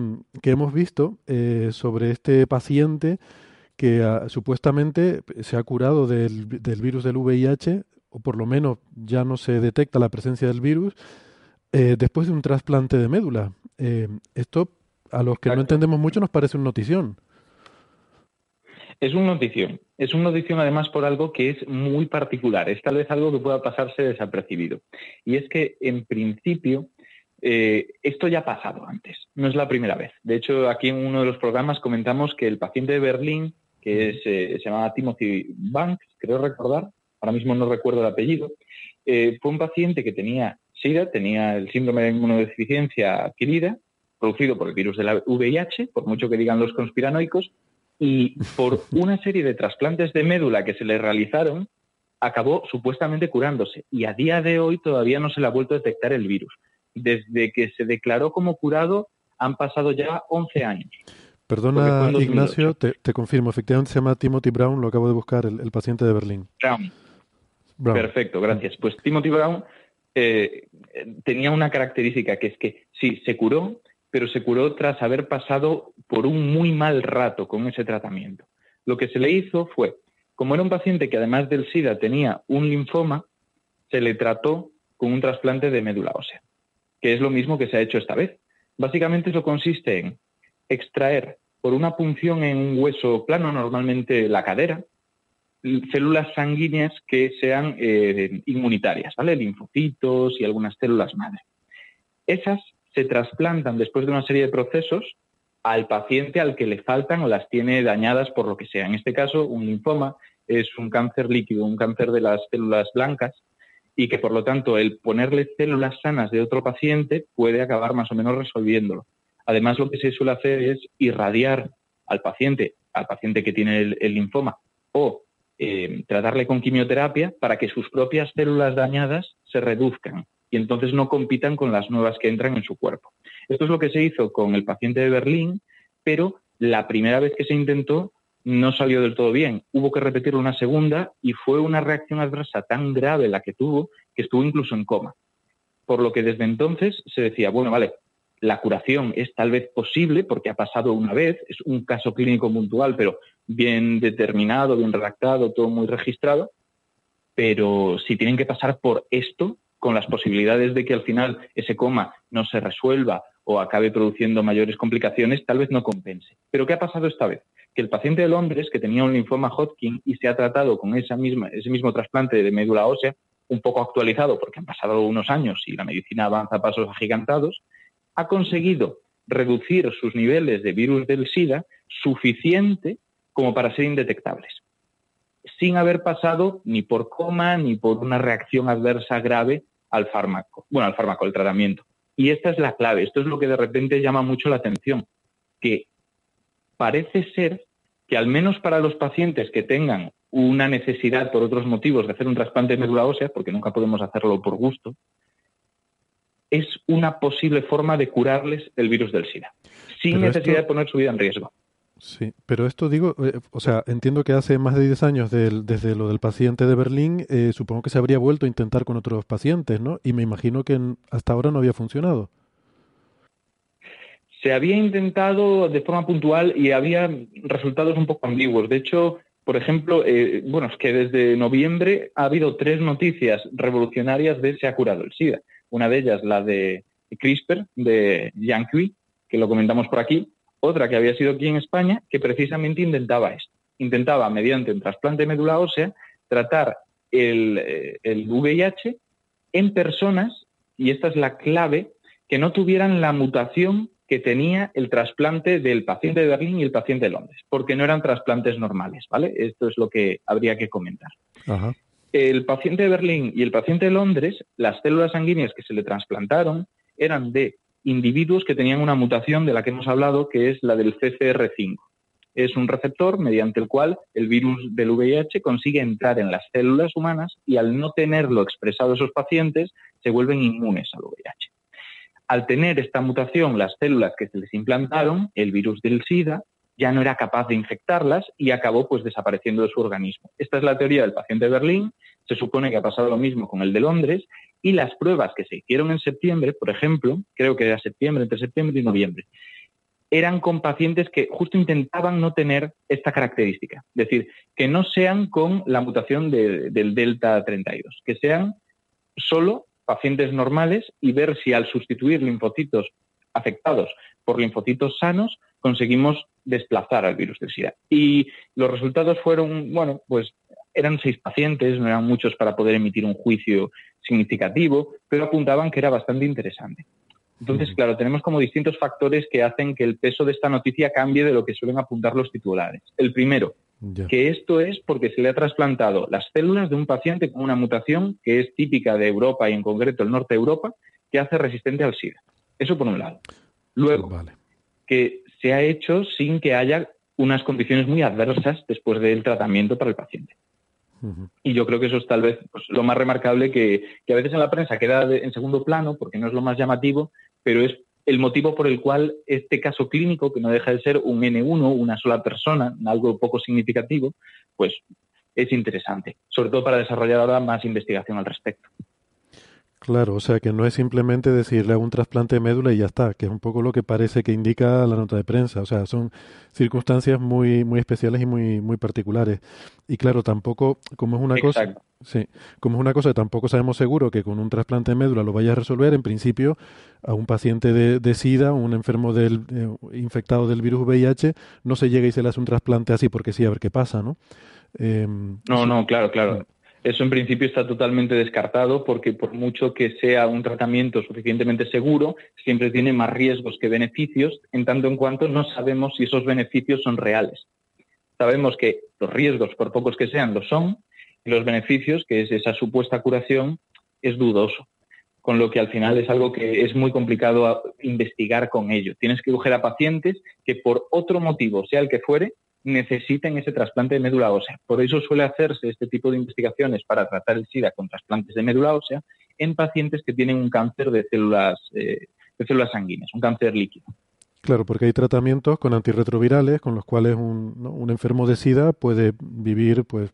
hemos visto eh, sobre este paciente que ah, supuestamente se ha curado del, virus del VIH, o por lo menos ya no se detecta la presencia del virus, eh, después de un trasplante de médula. Eh, esto, a los que no entendemos mucho, nos parece una notición. Es una notición. Es una notición además por algo que es muy particular. Es tal vez algo que pueda pasarse desapercibido. Y es que, en principio, eh, esto ya ha pasado antes, no es la primera vez. De hecho, aquí en uno de los programas comentamos que el paciente de Berlín, que eh, se llamaba Timothy Banks, creo recordar, ahora mismo no recuerdo el apellido, eh, fue un paciente que tenía SIDA, tenía el síndrome de inmunodeficiencia adquirida, producido por el virus de la VIH, por mucho que digan los conspiranoicos, y por una serie de trasplantes de médula que se le realizaron, acabó supuestamente curándose. Y a día de hoy todavía no se le ha vuelto a detectar el virus desde que se declaró como curado han pasado ya 11 años. Perdona, Ignacio, te, confirmo, efectivamente se llama Timothy Brown, lo acabo de buscar, el, paciente de Berlín. Brown. Perfecto, gracias. Pues Timothy Brown eh, tenía una característica que es que sí, se curó, pero se curó tras haber pasado por un muy mal rato con ese tratamiento. Lo que se le hizo fue, como era un paciente que además del SIDA tenía un linfoma, se le trató con un trasplante de médula ósea, que es lo mismo que se ha hecho esta vez. Básicamente eso consiste en extraer por una punción en un hueso plano, normalmente la cadera, células sanguíneas que sean eh, inmunitarias, ¿vale? Linfocitos y algunas células madre. Esas se trasplantan después de una serie de procesos al paciente al que le faltan o las tiene dañadas por lo que sea. En este caso, un linfoma es un cáncer líquido, un cáncer de las células blancas y que por lo tanto el ponerle células sanas de otro paciente puede acabar más o menos resolviéndolo. Además, lo que se suele hacer es irradiar al paciente, al paciente que tiene el, linfoma, o eh, tratarle con quimioterapia para que sus propias células dañadas se reduzcan y entonces no compitan con las nuevas que entran en su cuerpo. Esto es lo que se hizo con el paciente de Berlín, pero la primera vez que se intentó no salió del todo bien. Hubo que repetirlo una segunda y fue una reacción adversa tan grave la que tuvo que estuvo incluso en coma. Por lo que desde entonces se decía, bueno, vale, la curación es tal vez posible porque ha pasado una vez, es un caso clínico puntual, pero bien determinado, bien redactado, todo muy registrado. Pero si tienen que pasar por esto, con las posibilidades de que al final ese coma no se resuelva o acabe produciendo mayores complicaciones, tal vez no compense. Pero ¿qué ha pasado esta vez? Que el paciente de Londres, que tenía un linfoma Hodgkin y se ha tratado con ese mismo trasplante de médula ósea, un poco actualizado porque han pasado unos años y la medicina avanza a pasos agigantados, ha conseguido reducir sus niveles de virus del SIDA suficiente como para ser indetectables, sin haber pasado ni por coma ni por una reacción adversa grave al fármaco, bueno, al fármaco, al tratamiento. Y esta es la clave, esto es lo que de repente llama mucho la atención, que parece ser que al menos para los pacientes que tengan una necesidad por otros motivos de hacer un trasplante de médula ósea, porque nunca podemos hacerlo por gusto, es una posible forma de curarles el virus del SIDA, sin necesidad de poner su vida en riesgo. Sí, pero esto digo, eh, o sea, entiendo que hace más de 10 años desde lo del paciente de Berlín, eh, supongo que se habría vuelto a intentar con otros pacientes, ¿no? Y me imagino que hasta ahora no había funcionado. Se había intentado de forma puntual y había resultados un poco ambiguos. De hecho, por ejemplo, eh, bueno, es que desde noviembre ha habido tres noticias revolucionarias de se ha curado el SIDA. Una de ellas, la de CRISPR, de Yankee, que lo comentamos por aquí. Otra que había sido aquí en España, que precisamente intentaba esto. Intentaba, mediante un trasplante de médula ósea, tratar el, eh, el VIH en personas, y esta es la clave, que no tuvieran la mutación que tenía el trasplante del paciente de Berlín y el paciente de Londres, porque no eran trasplantes normales, ¿vale? Esto es lo que habría que comentar. Ajá el paciente de Berlín y el paciente de Londres, las células sanguíneas que se le trasplantaron eran de individuos que tenían una mutación de la que hemos hablado, que es la del CCR5. Es un receptor mediante el cual el virus del VIH consigue entrar en las células humanas y al no tenerlo expresado esos pacientes, se vuelven inmunes al VIH. Al tener esta mutación, las células que se les implantaron, el virus del SIDA, ya no era capaz de infectarlas y acabó pues desapareciendo de su organismo. Esta es la teoría del paciente de Berlín, se supone que ha pasado lo mismo con el de Londres y las pruebas que se hicieron en septiembre, por ejemplo, creo que era septiembre, entre septiembre y noviembre, eran con pacientes que justo intentaban no tener esta característica, es decir, que no sean con la mutación del delta 32, que sean solo pacientes normales y ver si al sustituir linfocitos afectados por linfocitos sanos conseguimos desplazar al virus del SIDA. Y los resultados fueron, bueno, pues eran seis pacientes, no eran muchos para poder emitir un juicio significativo, pero apuntaban que era bastante interesante. Entonces, claro, tenemos como distintos factores que hacen que el peso de esta noticia cambie de lo que suelen apuntar los titulares. El primero, que esto es porque se le ha trasplantado las células de un paciente con una mutación que es típica de Europa y en concreto el norte de Europa, que hace resistente al SIDA. Eso por un lado. Luego, que se ha hecho sin que haya unas condiciones muy adversas después del tratamiento para el paciente. Y yo creo que eso es tal vez pues, lo más remarcable que, a veces en la prensa queda en segundo plano porque no es lo más llamativo, pero es el motivo por el cual este caso clínico, que no deja de ser un N1, una sola persona, algo poco significativo, pues es interesante, sobre todo para desarrollar ahora más investigación al respecto. Claro, o sea que no es simplemente decirle a un trasplante de médula y ya está, que es un poco lo que parece que indica la nota de prensa. O sea, son circunstancias muy, muy especiales y muy, muy particulares. Y claro, tampoco, como es una cosa, sí, como es una cosa que tampoco sabemos seguro que con un trasplante de médula lo vaya a resolver, en principio, a un paciente de, de SIDA, un enfermo del, eh, infectado del virus VIH, no se llega y se le hace un trasplante así porque sí, a ver qué pasa, ¿no? Em, no, no, claro, claro. Eso en principio está totalmente descartado porque por mucho que sea un tratamiento suficientemente seguro, siempre tiene más riesgos que beneficios, en tanto en cuanto no sabemos si esos beneficios son reales. Sabemos que los riesgos, por pocos que sean, lo son, y los beneficios, que es esa supuesta curación, es dudoso. Con lo que al final es algo que es muy complicado investigar con ello. Tienes que coger a pacientes que por otro motivo, sea el que fuere, necesiten ese trasplante de médula ósea. Por eso suele hacerse este tipo de investigaciones para tratar el SIDA con trasplantes de médula ósea en pacientes que tienen un cáncer de células, eh, de células sanguíneas, un cáncer líquido. Claro, porque hay tratamientos con antirretrovirales con los cuales un, enfermo de SIDA puede vivir pues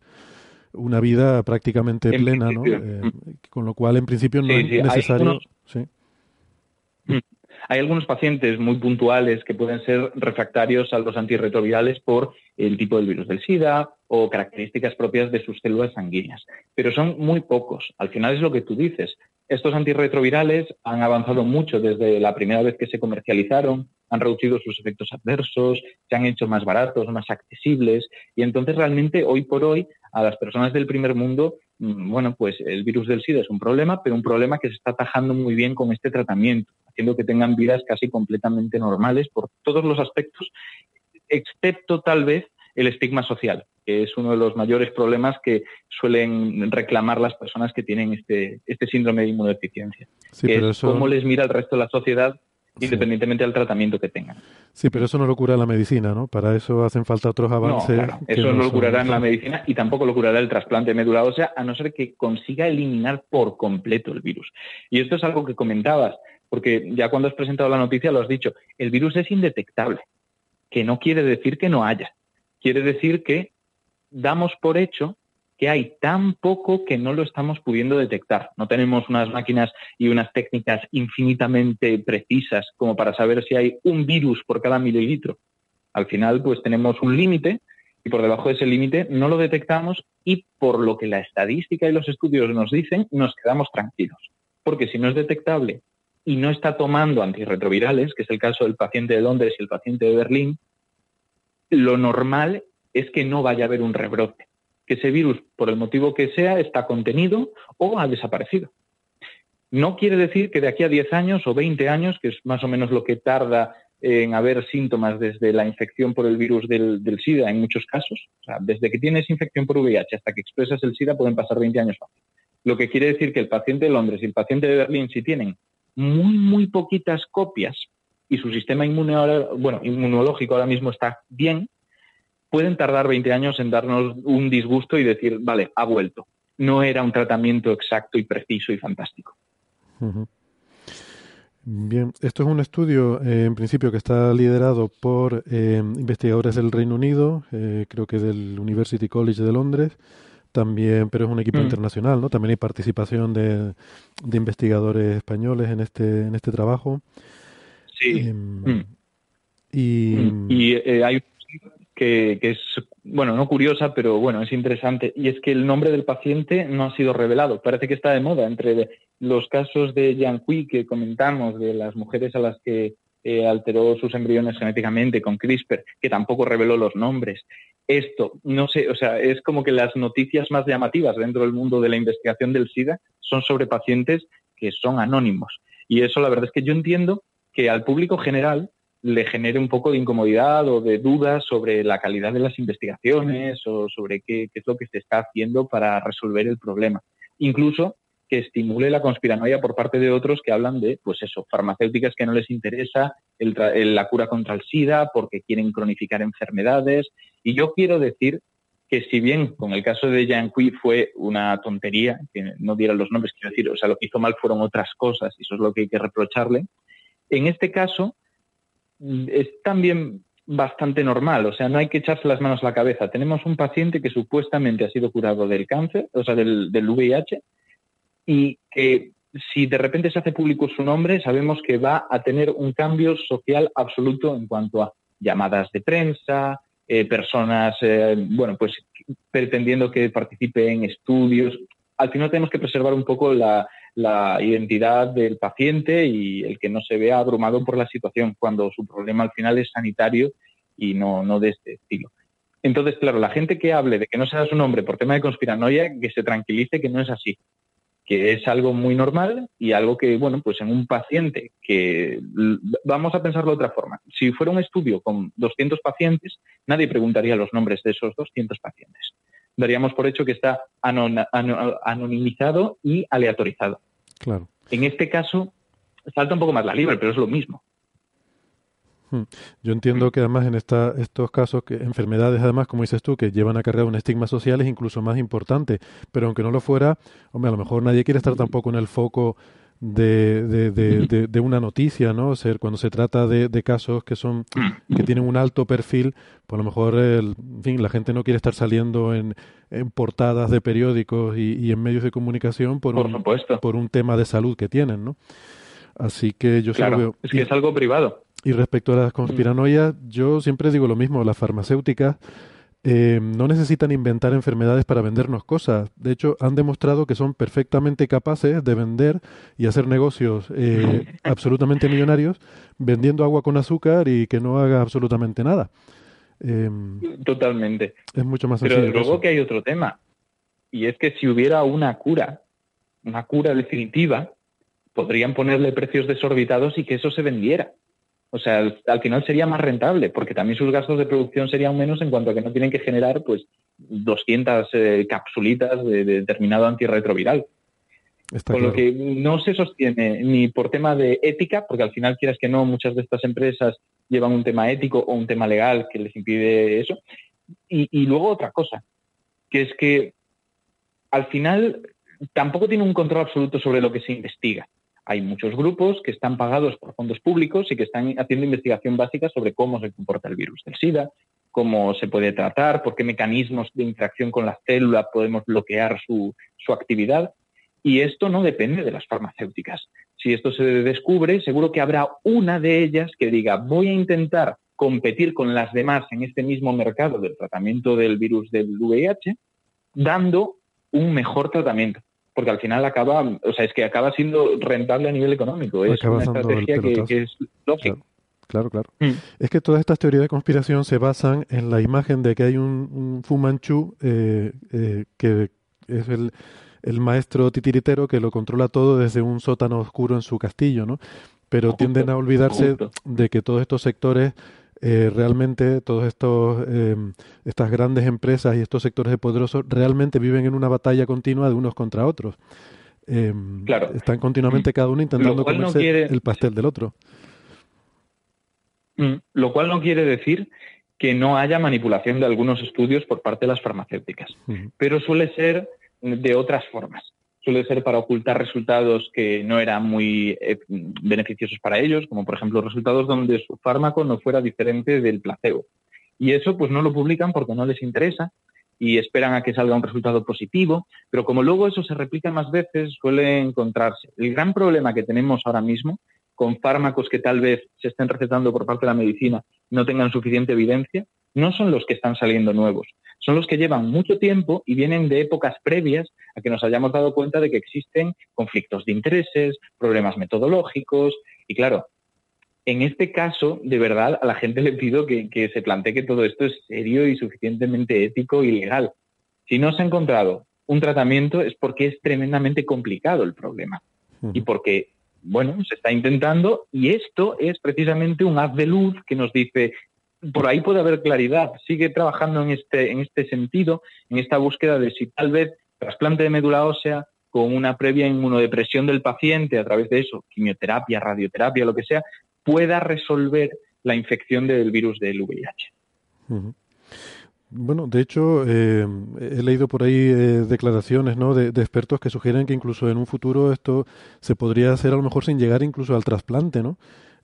una vida prácticamente plena, ¿no? Eh, con lo cual en principio no es necesario. sí. Hay algunos pacientes muy puntuales que pueden ser refractarios a los antirretrovirales por el tipo del virus del SIDA o características propias de sus células sanguíneas, pero son muy pocos. Al final es lo que tú dices. Estos antirretrovirales han avanzado mucho desde la primera vez que se comercializaron, han reducido sus efectos adversos, se han hecho más baratos, más accesibles y entonces realmente hoy por hoy a las personas del primer mundo, bueno, pues el virus del SIDA es un problema, pero un problema que se está atajando muy bien con este tratamiento haciendo que tengan vidas casi completamente normales por todos los aspectos, excepto tal vez el estigma social, que es uno de los mayores problemas que suelen reclamar las personas que tienen este, este síndrome de inmunodeficiencia. es cómo les mira el resto de la sociedad independientemente del tratamiento que tengan. Sí, pero eso no lo cura la medicina, ¿no? Para eso hacen falta otros avances. No, claro. Eso no, lo curará en la medicina y tampoco lo curará el trasplante de médula ósea, a no ser que consiga eliminar por completo el virus. Y esto es algo que comentabas porque ya cuando has presentado la noticia lo has dicho, el virus es indetectable, que no quiere decir que no haya, quiere decir que damos por hecho que hay tan poco que no lo estamos pudiendo detectar. No tenemos unas máquinas y unas técnicas infinitamente precisas como para saber si hay un virus por cada mililitro. Al final, pues tenemos un límite y por debajo de ese límite no lo detectamos y por lo que la estadística y los estudios nos dicen, nos quedamos tranquilos. Porque si no es detectable y no está tomando antirretrovirales, que es el caso del paciente de Londres y el paciente de Berlín, lo normal es que no vaya a haber un rebrote, que ese virus, por el motivo que sea, está contenido o ha desaparecido. No quiere decir que de aquí a 10 años o 20 años, que es más o menos lo que tarda en haber síntomas desde la infección por el virus del, SIDA en muchos casos, o sea, desde que tienes infección por VIH hasta que expresas el SIDA pueden pasar 20 años Lo que quiere decir que el paciente de Londres y el paciente de Berlín, si tienen muy, muy poquitas copias y su sistema inmune bueno, inmunológico ahora mismo está bien, pueden tardar 20 años en darnos un disgusto y decir, vale, ha vuelto. No era un tratamiento exacto y preciso y fantástico. Bien, esto es un estudio eh, en principio que está liderado por eh, investigadores del Reino Unido, eh, creo que del University College de Londres, también, pero es un equipo mm. internacional, ¿no? También hay participación de, de, investigadores españoles en este, en este trabajo. Sí. Em, mm. Y, mm. y hay que, es, bueno, no curiosa, pero bueno, es interesante. Y es que el nombre del paciente no ha sido revelado. Parece que está de moda entre los casos de Yang Kui que comentamos, de las mujeres a las que eh, alteró sus embriones genéticamente con CRISPR, que tampoco reveló los nombres, esto, no sé, o sea, es como que las noticias más llamativas dentro del mundo de la investigación del SIDA son sobre pacientes que son anónimos. Y eso la verdad es que yo entiendo que al público general le genere un poco de incomodidad o de dudas sobre la calidad de las investigaciones o sobre qué, es lo que se está haciendo para resolver el problema. Incluso que estimule la conspiranoia por parte de otros que hablan de, pues eso, farmacéuticas que no les interesa la cura contra el SIDA porque quieren cronificar enfermedades. Y yo quiero decir que si bien con el caso de Yang Kui fue una tontería, que no diera los nombres, quiero decir, o sea, lo que hizo mal fueron otras cosas y eso es lo que hay que reprocharle, en este caso es también bastante normal, o sea, no hay que echarse las manos a la cabeza. Tenemos un paciente que supuestamente ha sido curado del cáncer, o sea, del, del VIH, y que si de repente se hace público su nombre, sabemos que va a tener un cambio social absoluto en cuanto a llamadas de prensa, eh, personas, eh, bueno, pues pretendiendo que participe en estudios. Al final tenemos que preservar un poco la, identidad del paciente y el que no se vea abrumado por la situación cuando su problema al final es sanitario y no, no de este estilo. Entonces, claro, la gente que hable de que no sea su nombre por tema de conspiranoia, que se tranquilice que no es así que es algo muy normal y algo que, bueno, pues en un paciente que, vamos a pensarlo de otra forma, si fuera un estudio con 200 pacientes, nadie preguntaría los nombres de esos 200 pacientes. Daríamos por hecho que está anonimizado y aleatorizado. Claro. En este caso, salta un poco más la libre, pero es lo mismo. Hmm. Yo entiendo que además en esta, estos casos, que enfermedades además, como dices tú, que llevan a cargar un estigma social es incluso más importante, pero aunque no lo fuera, hombre, a lo mejor nadie quiere estar tampoco en el foco de, de, de, una noticia, ¿no? O sea, cuando se trata de, casos que son que tienen un alto perfil, pues a lo mejor, el, en fin, la gente no quiere estar saliendo en, en portadas de periódicos y, y, en medios de comunicación por, un, por un tema de salud que tienen, ¿no? Así que yo claro, veo. Es que es algo privado. Y respecto a las conspiranoias, yo siempre digo lo mismo, las farmacéuticas eh, no necesitan inventar enfermedades para vendernos cosas. De hecho, han demostrado que son perfectamente capaces de vender y hacer negocios eh, <laughs> absolutamente millonarios vendiendo agua con azúcar y que no haga absolutamente nada. Em, Totalmente. Es mucho más sencillo. Pero luego que hay otro tema, y es que si hubiera una cura, una cura definitiva, podrían ponerle precios desorbitados y que eso se vendiera. O sea, al, final sería más rentable, porque también sus gastos de producción serían menos en cuanto a que no tienen que generar pues 200 eh, capsulitas de, determinado antirretroviral. Con lo que no se sostiene ni por tema de ética, porque al final quieras que no, muchas de estas empresas llevan un tema ético o un tema legal que les impide eso. y luego otra cosa, que es que al final tampoco tiene un control absoluto sobre lo que se investiga hay muchos grupos que están pagados por fondos públicos y que están haciendo investigación básica sobre cómo se comporta el virus del SIDA, cómo se puede tratar, por qué mecanismos de interacción con la célula podemos bloquear su, actividad. Y esto no depende de las farmacéuticas. Si esto se descubre, seguro que habrá una de ellas que diga, voy a intentar competir con las demás en este mismo mercado del tratamiento del virus del VIH, dando un mejor tratamiento porque al final acaba, o sea, es que acaba siendo rentable a nivel económico. Es una estrategia que, es lógica. Claro. Claro, mm. Es que todas estas teorías de conspiración se basan en la imagen de que hay un, un Fu Manchu eh, eh, que es el, el, maestro titiritero que lo controla todo desde un sótano oscuro en su castillo, ¿no? Pero tienden a olvidarse de que todos estos sectores eh, realmente todos estos em, estas grandes empresas y estos sectores de poderosos realmente viven en una batalla continua de unos contra otros. Em, claro. Están continuamente mm. cada uno intentando comerse el pastel del otro. Mm, lo cual no quiere decir que no haya manipulación de algunos estudios por parte de las farmacéuticas, pero suele ser de otras formas suele ser para ocultar resultados que no eran muy eh, beneficiosos para ellos, como por ejemplo resultados donde su fármaco no fuera diferente del placebo. Y eso pues no lo publican porque no les interesa y esperan a que salga un resultado positivo, pero como luego eso se replica más veces, suele encontrarse. El gran problema que tenemos ahora mismo con fármacos que tal vez se estén recetando por parte de la medicina no tengan suficiente evidencia, no son los que están saliendo nuevos, son los que llevan mucho tiempo y vienen de épocas previas a que nos hayamos dado cuenta de que existen conflictos de intereses, problemas metodológicos y claro, en este caso, de verdad, a la gente le pido que, se plantee que todo esto es serio y suficientemente ético y legal. Si no se ha encontrado un tratamiento es porque es tremendamente complicado el problema y porque, bueno, se está intentando y esto es precisamente un haz de luz que nos dice por ahí puede haber claridad. Sigue trabajando en este, en este sentido, en esta búsqueda de si tal vez trasplante de médula ósea con una previa inmunodepresión del paciente a través de eso, quimioterapia, radioterapia, lo que sea, pueda resolver la infección del virus del VIH. Bueno, de hecho, eh, he leído por ahí eh, declaraciones ¿no? de, de, expertos que sugieren que incluso en un futuro esto se podría hacer a lo mejor sin llegar incluso al trasplante, ¿no?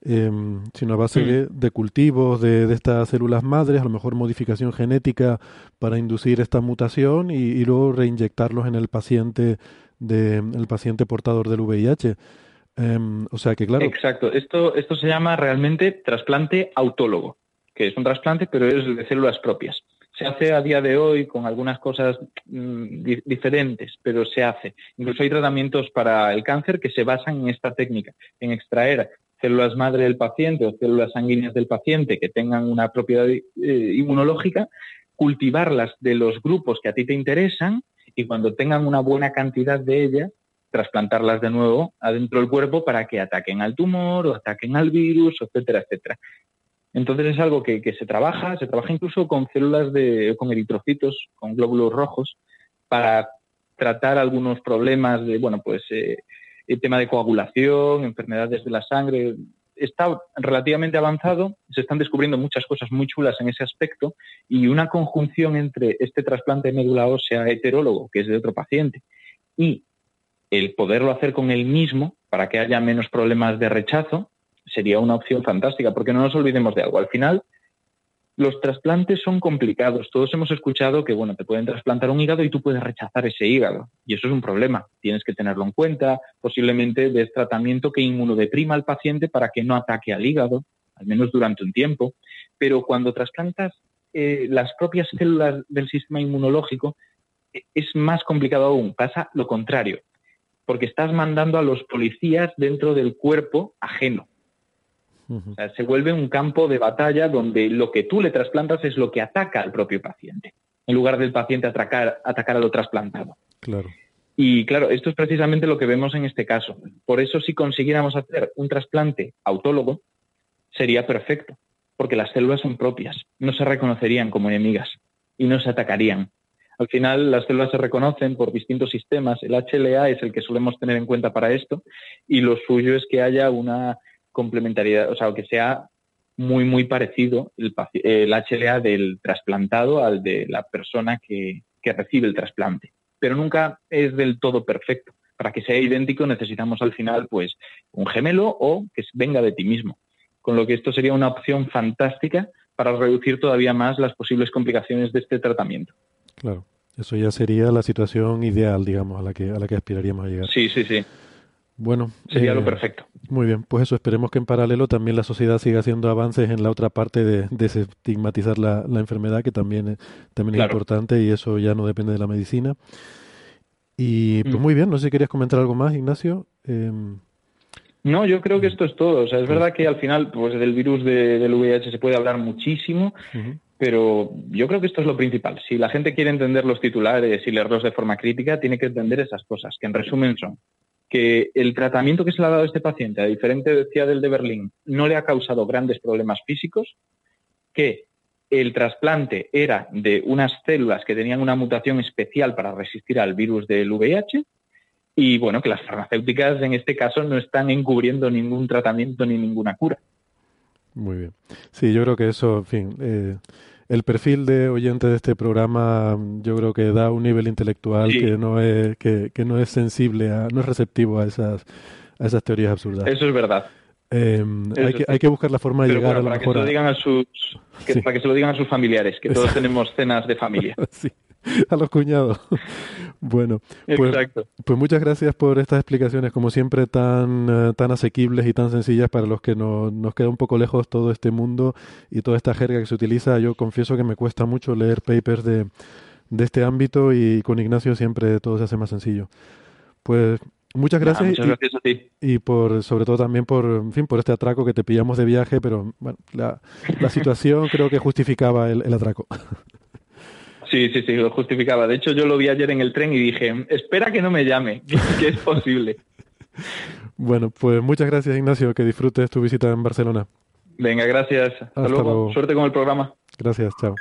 Em, sino a base de, de, cultivos de, de, estas células madres, a lo mejor modificación genética para inducir esta mutación y, y luego reinyectarlos en el paciente de, el paciente portador del VIH. Um, o sea que, claro. Exacto. Esto, esto se llama realmente trasplante autólogo, que es un trasplante, pero es de células propias. Se hace a día de hoy con algunas cosas mmm, di diferentes, pero se hace. Incluso hay tratamientos para el cáncer que se basan en esta técnica, en extraer células madre del paciente o células sanguíneas del paciente que tengan una propiedad eh, inmunológica, cultivarlas de los grupos que a ti te interesan y cuando tengan una buena cantidad de ellas, trasplantarlas de nuevo adentro del cuerpo para que ataquen al tumor o ataquen al virus, etcétera, etcétera. Entonces es algo que, que, se trabaja, se trabaja incluso con células de, con eritrocitos, con glóbulos rojos, para tratar algunos problemas de, bueno, pues eh, el tema de coagulación, enfermedades de la sangre. Está relativamente avanzado, se están descubriendo muchas cosas muy chulas en ese aspecto y una conjunción entre este trasplante de médula ósea heterólogo, que es de otro paciente, y el poderlo hacer con él mismo para que haya menos problemas de rechazo sería una opción fantástica, porque no nos olvidemos de algo. Al final, los trasplantes son complicados. Todos hemos escuchado que, bueno, te pueden trasplantar un hígado y tú puedes rechazar ese hígado. Y eso es un problema. Tienes que tenerlo en cuenta. Posiblemente des tratamiento que inmunodeprima al paciente para que no ataque al hígado, al menos durante un tiempo. Pero cuando trasplantas eh, las propias células del sistema inmunológico, es más complicado aún. Pasa lo contrario porque estás mandando a los policías dentro del cuerpo ajeno. Uh -huh. o sea, se vuelve un campo de batalla donde lo que tú le trasplantas es lo que ataca al propio paciente, en lugar del paciente atacar, atacar a lo trasplantado. Claro. Y claro, esto es precisamente lo que vemos en este caso. Por eso, si consiguiéramos hacer un trasplante autólogo, sería perfecto, porque las células son propias, no se reconocerían como enemigas y no se atacarían. Al final, las células se reconocen por distintos sistemas. El HLA es el que solemos tener en cuenta para esto y lo suyo es que haya una complementariedad, o sea, que sea muy, muy parecido el, el HLA del trasplantado al de la persona que, que recibe el trasplante. Pero nunca es del todo perfecto. Para que sea idéntico necesitamos al final pues un gemelo o que venga de ti mismo. Con lo que esto sería una opción fantástica para reducir todavía más las posibles complicaciones de este tratamiento. Claro, eso ya sería la situación ideal, digamos, a la que a la que aspiraríamos a llegar. Sí, sí, sí. Bueno, sería eh, lo perfecto. Muy bien, pues eso, esperemos que en paralelo también la sociedad siga haciendo avances en la otra parte de desestigmatizar la, la enfermedad, que también, es, también claro. es importante y eso ya no depende de la medicina. Y pues mm. muy bien, no sé si querías comentar algo más, Ignacio. Eh, no, yo creo que esto es todo. O sea, es verdad que al final, pues del virus de, del VIH se puede hablar muchísimo, uh -huh. pero yo creo que esto es lo principal. Si la gente quiere entender los titulares y leerlos de forma crítica, tiene que entender esas cosas, que en resumen son que el tratamiento que se le ha dado a este paciente, a diferencia del de Berlín, no le ha causado grandes problemas físicos, que el trasplante era de unas células que tenían una mutación especial para resistir al virus del VIH y bueno, que las farmacéuticas en este caso no están encubriendo ningún tratamiento ni ninguna cura. Muy bien. Sí, yo creo que eso, en fin, eh, el perfil de oyente de este programa yo creo que da un nivel intelectual sí. que no es que, que, no es sensible, a, no es receptivo a esas, a esas teorías absurdas. Eso es verdad. Eh, hay, que, hay que buscar la forma de Pero llegar bueno, a para lo mejor que se lo digan a sus que, Sí. para que se lo digan a sus familiares, que todos tenemos cenas de familia. <laughs> sí, <laughs> a los cuñados. <laughs> bueno, pues, pues muchas gracias por estas explicaciones, como siempre, tan, eh, tan asequibles y tan sencillas para los que no, nos queda un poco lejos todo este mundo y toda esta jerga que se utiliza. Yo confieso que me cuesta mucho leer papers de, de este ámbito y con Ignacio siempre todo se hace más sencillo. Pues muchas gracias, muchas y, gracias a ti. y por sobre todo también por en fin por este atraco que te pillamos de viaje, pero bueno, la, la situación creo que justificaba el, el atraco. <laughs> Sí, sí, sí, lo justificaba. De hecho, yo lo vi ayer en el tren y dije, espera que no me llame, que, es posible. <laughs> Bueno, pues muchas gracias Ignacio, que disfrutes tu visita en Barcelona. Venga, gracias. Hasta, Hasta luego. luego. Suerte con el programa. Gracias, chao.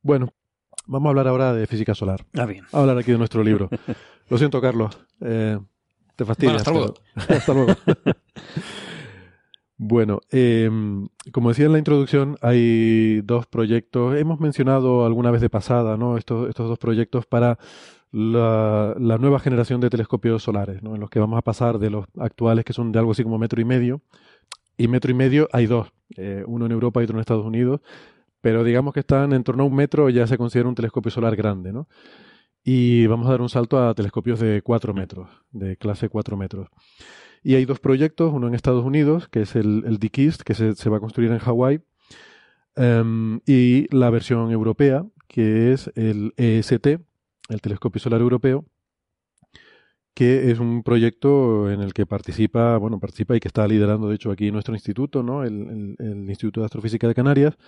Bueno, vamos a hablar ahora de física solar. Ah, bien. A hablar aquí de nuestro libro. Lo siento, Carlos. Eh, te fastidias. Bueno, hasta pero- <laughs> hasta luego. <laughs> Bueno, eh, como decía en la introducción, hay dos proyectos. Hemos mencionado alguna vez de pasada, ¿no? Estos, estos dos proyectos para la, nueva generación de telescopios solares, ¿no? en los que vamos a pasar de los actuales que son de algo así como metro y medio, y metro y medio hay dos, eh, uno en Europa y otro en Estados Unidos, pero digamos que están en torno a un metro ya se considera un telescopio solar grande, ¿no? Y vamos a dar un salto a telescopios de cuatro metros, de clase cuatro metros. Y hay dos proyectos, uno en Estados Unidos, que es el, el que se, va a construir en Hawái, em, y la versión europea, que es el EST, el Telescopio Solar Europeo, que es un proyecto en el que participa, bueno, participa y que está liderando, de hecho, aquí nuestro instituto, ¿no? El, Instituto de Astrofísica de Canarias.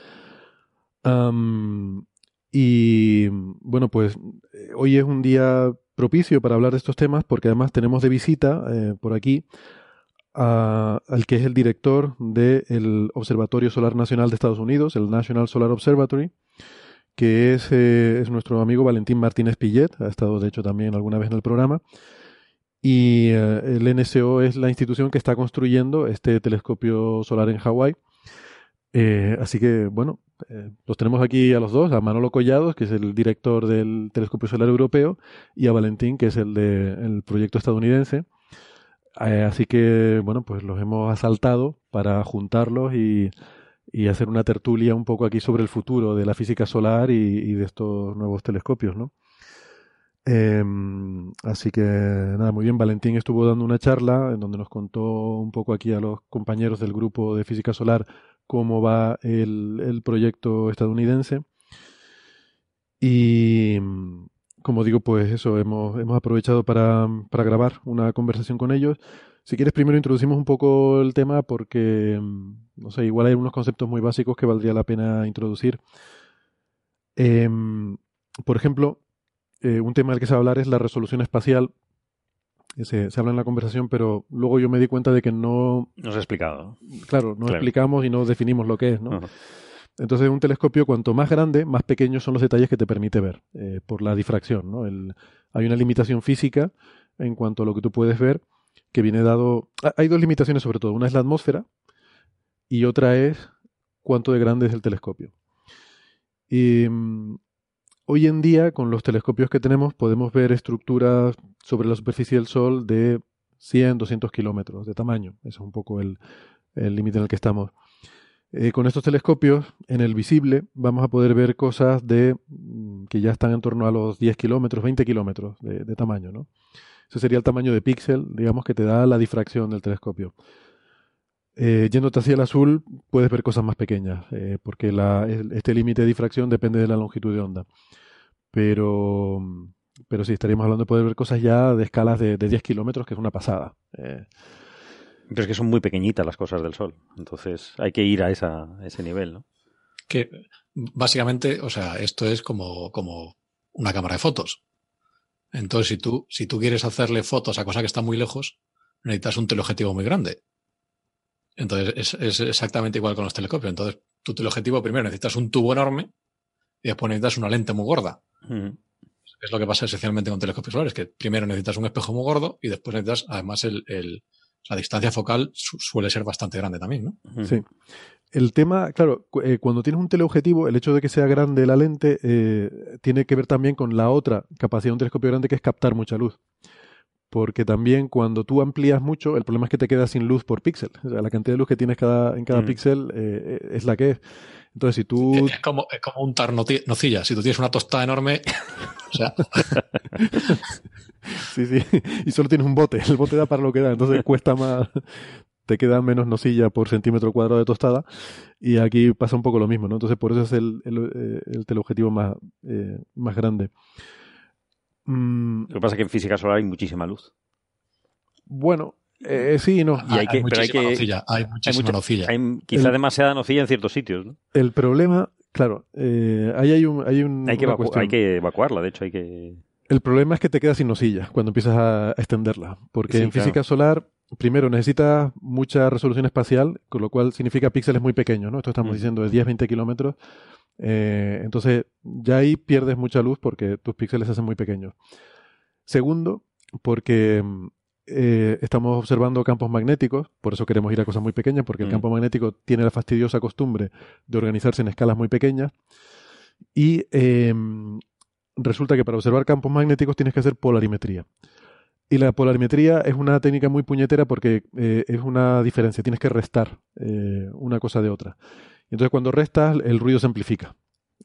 y bueno, pues eh, hoy es un día propicio para hablar de estos temas porque además tenemos de visita eh, por aquí al que es el director del Observatorio Solar Nacional de Estados Unidos, el National Solar Observatory, que es, eh, es nuestro amigo Valentín Martínez Pillet, ha estado de hecho también alguna vez en el programa. Y eh, el NSO es la institución que está construyendo este telescopio solar en Hawái. Así que, bueno, los tenemos aquí a los dos, a Manolo Collados, que es el director del Telescopio Solar Europeo, y a Valentín, que es el del proyecto estadounidense. así que, bueno, pues los hemos asaltado para juntarlos y, y hacer una tertulia un poco aquí sobre el futuro de la física solar y, de estos nuevos telescopios, ¿no? Em, así que nada, muy bien. Valentín estuvo dando una charla en donde nos contó un poco aquí a los compañeros del grupo de física solar cómo va el, proyecto estadounidense. Y como digo, pues eso, hemos, hemos aprovechado para, para grabar una conversación con ellos. Si quieres, primero introducimos un poco el tema porque, mm, no sé, igual hay unos conceptos muy básicos que valdría la pena introducir. Em, por ejemplo, eh, un tema del que se va a hablar es la resolución espacial. Se, se, habla en la conversación, pero luego yo me di cuenta de que no... No se ha explicado. Claro, no explicamos y no definimos lo que es, ¿no? Entonces, un telescopio, cuanto más grande, más pequeños son los detalles que te permite ver, eh, por la difracción, ¿no? hay una limitación física en cuanto a lo que tú puedes ver, que viene dado... Hay dos limitaciones sobre todo. Una es la atmósfera y otra es cuánto de grande es el telescopio. Y mm, hoy en día, con los telescopios que tenemos, podemos ver estructuras sobre la superficie del Sol de 100, 200 kilómetros de tamaño. Ese es un poco el límite en el que estamos. Eh, con estos telescopios, en el visible, vamos a poder ver cosas de mm, que ya están en torno a los 10 kilómetros, 20 kilómetros de, tamaño, ¿no? Ese sería el tamaño de píxel, digamos, que te da la difracción del telescopio. Eh, yéndote hacia el azul, puedes ver cosas más pequeñas, eh, porque este límite de difracción depende de la longitud de onda. Pero, pero sí, estaríamos hablando de poder ver cosas ya de escalas de, 10 kilómetros, que es una pasada. Eh. Pero es que son muy pequeñitas las cosas del Sol, entonces hay que ir a, esa, ese nivel, ¿no? Que básicamente, o sea, esto es como, como una cámara de fotos. Entonces, si tú, si tú quieres hacerle fotos a cosas que están muy lejos, necesitas un teleobjetivo muy grande. Entonces, es, exactamente igual con los telescopios. Entonces, tu teleobjetivo primero necesitas un tubo enorme y después necesitas una lente muy gorda. Es lo que pasa esencialmente con telescopios solares, que primero necesitas un espejo muy gordo y después necesitas, además, el, la distancia focal suele ser bastante grande también, ¿no? Sí. El tema, claro, eh, cuando tienes un teleobjetivo, el hecho de que sea grande la lente eh, tiene que ver también con la otra capacidad de un telescopio grande que es captar mucha luz. Porque también cuando tú amplías mucho, el problema es que te quedas sin luz por píxel. O sea, la cantidad de luz que tienes cada, en cada mm. píxel eh, es la que es. Entonces, si tú. Es como, es como untar nocilla. Si tú tienes una tostada enorme. o sea. <laughs> sí, sí. Y solo tienes un bote. El bote da para lo que da. Entonces cuesta más te queda menos nocilla por centímetro cuadrado de tostada y aquí pasa un poco lo mismo, ¿no? Entonces por eso es el, el, eh, teleobjetivo más, eh, más grande. Mm. Lo que pasa es que en física solar hay muchísima luz. Bueno, eh, sí y no. Y hay, que, pero hay, que, nocilla, hay muchísima nocilla. Hay quizá demasiada nocilla en ciertos sitios, ¿no? El problema, claro, ahí hay un... Hay, un, hay, que hay que evacuarla, de hecho hay que... El problema es que te quedas sin nocilla cuando empiezas a extenderla, porque en física solar primero necesita mucha resolución espacial, con lo cual significa píxeles muy pequeños, ¿no? Esto estamos mm. diciendo de 10-20 kilómetros. Eh, entonces, ya ahí pierdes mucha luz porque tus píxeles se hacen muy pequeños. Segundo, porque eh, estamos observando campos magnéticos, por eso queremos ir a cosas muy pequeñas, porque el mm. campo magnético tiene la fastidiosa costumbre de organizarse en escalas muy pequeñas. Y em, resulta que para observar campos magnéticos tienes que hacer polarimetría. Y la polarimetría es una técnica muy puñetera porque eh, es una diferencia, tienes que restar una cosa de otra. Entonces cuando restas, el ruido se amplifica.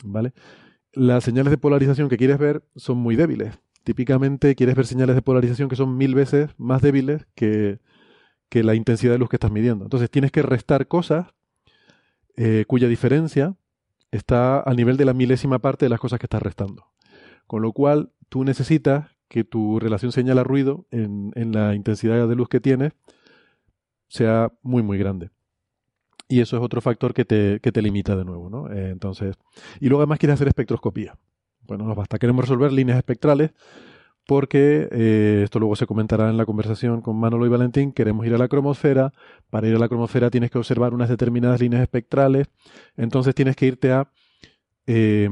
¿Vale? Las señales de polarización que quieres ver son muy débiles. Típicamente quieres ver señales de polarización que son mil veces más débiles que, que la intensidad de luz que estás midiendo. Entonces tienes que restar cosas eh, cuya diferencia está al nivel de la milésima parte de las cosas que estás restando. Con lo cual, tú necesitas que tu relación señal-ruido en, en, la intensidad de luz que tienes sea muy, muy grande. Y eso es otro factor que te, que te limita de nuevo, ¿no? Eh, entonces, y luego además quieres hacer espectroscopía. Bueno, nos basta. Queremos resolver líneas espectrales porque eh, esto luego se comentará en la conversación con Manolo y Valentín, queremos ir a la cromosfera, para ir a la cromosfera tienes que observar unas determinadas líneas espectrales, entonces tienes que irte a eh,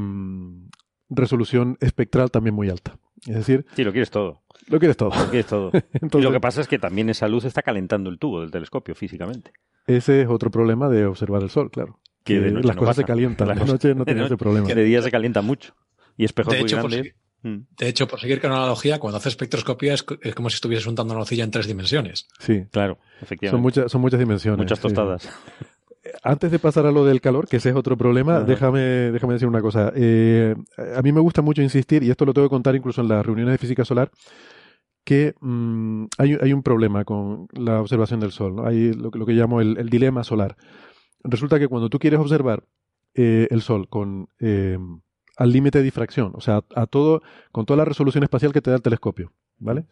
resolución espectral también muy alta. Es decir... Sí, lo quieres todo. Lo quieres todo. Lo quieres todo. Entonces, <laughs> y lo que pasa es que también esa luz está calentando el tubo del telescopio físicamente. Ese es otro problema de observar el sol, claro. Que, que las no cosas pasa. se calientan, <laughs> de noche no tienes ese problema. Que de día se calienta mucho. Y espejos de muy hecho, grandes. Por seguir, de hecho, por seguir con la analogía, cuando haces espectroscopía es, es, como si estuvieses untando una nocilla en tres dimensiones. Sí, claro, efectivamente. Son muchas, son muchas dimensiones. Muchas tostadas. Sí. Antes de pasar a lo del calor, que ese es otro problema, déjame, déjame decir una cosa. Eh, a mí me gusta mucho insistir, y esto lo tengo que contar incluso en las reuniones de física solar, que mmm, hay, hay, un problema con la observación del Sol. Hay lo, lo que llamo el, dilema solar. Resulta que cuando tú quieres observar eh, el Sol con eh, al límite de difracción, o sea, a todo, con toda la resolución espacial que te da el telescopio, ¿vale?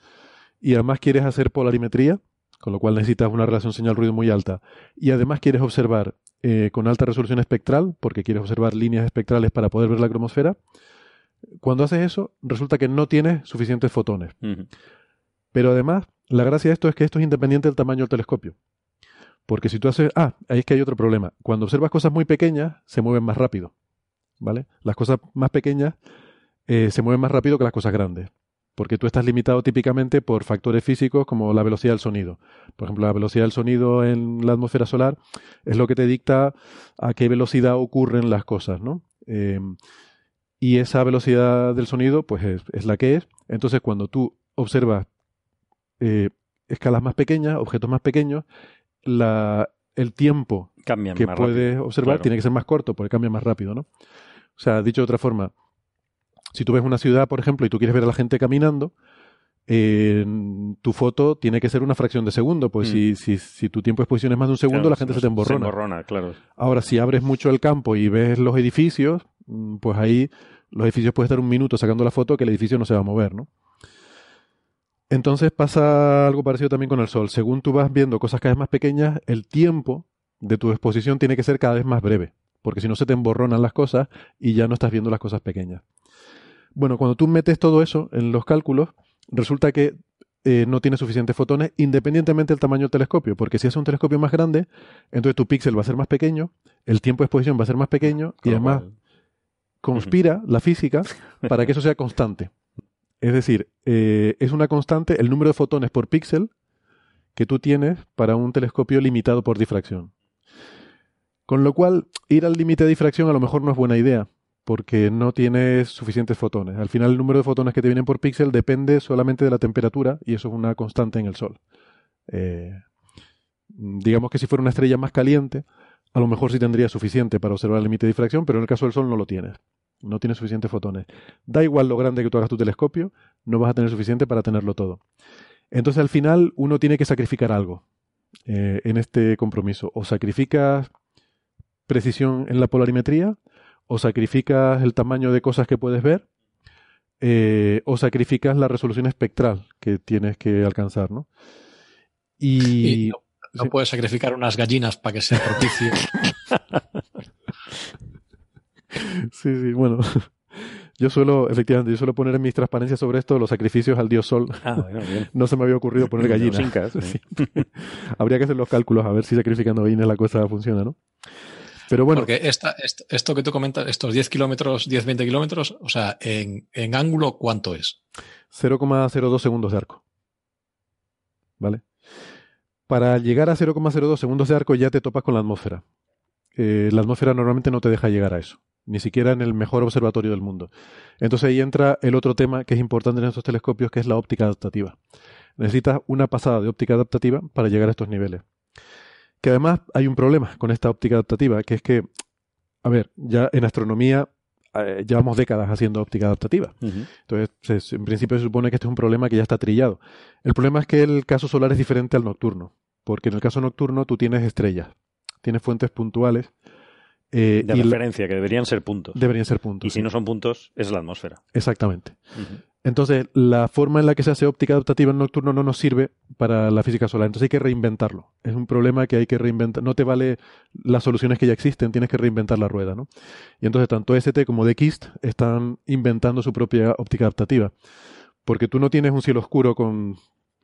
Y además quieres hacer polarimetría, con lo cual necesitas una relación señal-ruido muy alta, y además quieres observar eh, con alta resolución espectral, porque quieres observar líneas espectrales para poder ver la cromosfera, cuando haces eso, resulta que no tienes suficientes fotones. Uh -huh. Pero además, la gracia de esto es que esto es independiente del tamaño del telescopio. Porque si tú haces... Ah, ahí es que hay otro problema. Cuando observas cosas muy pequeñas, se mueven más rápido. ¿Vale? Las cosas más pequeñas eh, se mueven más rápido que las cosas grandes. Porque tú estás limitado típicamente por factores físicos como la velocidad del sonido. Por ejemplo, la velocidad del sonido en la atmósfera solar es lo que te dicta a qué velocidad ocurren las cosas, ¿no? Eh, y esa velocidad del sonido, pues es, es, la que es. Entonces, cuando tú observas eh, escalas más pequeñas, objetos más pequeños, la, el tiempo Cambian que puedes rápido, observar claro. tiene que ser más corto porque cambia más rápido, ¿no? O sea, dicho de otra forma, si tú ves una ciudad, por ejemplo, y tú quieres ver a la gente caminando, eh, tu foto tiene que ser una fracción de segundo, pues mm. si, si, si, tu tiempo de exposición es más de un segundo, claro, la gente se, se te emborrona. Se emborrona claro. Ahora, si abres mucho el campo y ves los edificios, pues ahí los edificios puedes estar un minuto sacando la foto que el edificio no se va a mover, ¿no? Entonces pasa algo parecido también con el Sol. Según tú vas viendo cosas cada vez más pequeñas, el tiempo de tu exposición tiene que ser cada vez más breve, porque si no se te emborronan las cosas y ya no estás viendo las cosas pequeñas. Bueno, cuando tú metes todo eso en los cálculos, resulta que eh, no tiene suficientes fotones independientemente del tamaño del telescopio, porque si es un telescopio más grande, entonces tu píxel va a ser más pequeño, el tiempo de exposición va a ser más pequeño y además conspira la física para que eso sea constante. Es decir, eh, es una constante el número de fotones por píxel que tú tienes para un telescopio limitado por difracción. Con lo cual, ir al límite de difracción a lo mejor no es buena idea, porque no tienes suficientes fotones. Al final, el número de fotones que te vienen por píxel depende solamente de la temperatura, y eso es una constante en el Sol. Eh, digamos que si fuera una estrella más caliente, a lo mejor sí tendría suficiente para observar el límite de difracción, pero en el caso del Sol no lo tienes. No tienes suficientes fotones. Da igual lo grande que tú hagas tu telescopio, no vas a tener suficiente para tenerlo todo. Entonces, al final, uno tiene que sacrificar algo eh, en este compromiso. O sacrificas precisión en la polarimetría, o sacrificas el tamaño de cosas que puedes ver, eh, o sacrificas la resolución espectral que tienes que alcanzar, ¿no? Y, y no, no sí. puedes sacrificar unas gallinas para que sea propicio. <laughs> sí, sí, bueno. <laughs> Yo suelo, efectivamente, yo suelo poner en mis transparencias sobre esto los sacrificios al dios sol. Ah, bueno, <laughs> no se me había ocurrido <laughs> poner gallinas. Incas, sí. Habría que hacer los cálculos a ver si sacrificando gallinas la cosa funciona, ¿no? Pero bueno. Porque esta, esto, esto, que tú comentas, estos 10 kilómetros, 10, 20 kilómetros, o sea, en, en ángulo, ¿cuánto es? 0,02 segundos de arco. ¿Vale? Para llegar a 0,02 segundos de arco ya te topas con la atmósfera. Eh, la atmósfera normalmente no te deja llegar a eso. Ni siquiera en el mejor observatorio del mundo. Entonces ahí entra el otro tema que es importante en estos telescopios, que es la óptica adaptativa. Necesitas una pasada de óptica adaptativa para llegar a estos niveles. Que además hay un problema con esta óptica adaptativa, que es que, a ver, ya en astronomía eh, llevamos décadas haciendo óptica adaptativa. Entonces, en principio se supone que este es un problema que ya está trillado. El problema es que el caso solar es diferente al nocturno, porque en el caso nocturno tú tienes estrellas, tienes fuentes puntuales. Eh, de referencia, que deberían ser puntos. Deberían ser puntos. Y si no son puntos, es la atmósfera. Exactamente. Entonces, la forma en la que se hace óptica adaptativa en nocturno no nos sirve para la física solar. Entonces hay que reinventarlo. Es un problema que hay que reinventar. No te vale las soluciones que ya existen, tienes que reinventar la rueda, ¿no? Y entonces tanto ST como DXIST están inventando su propia óptica adaptativa. Porque tú no tienes un cielo oscuro con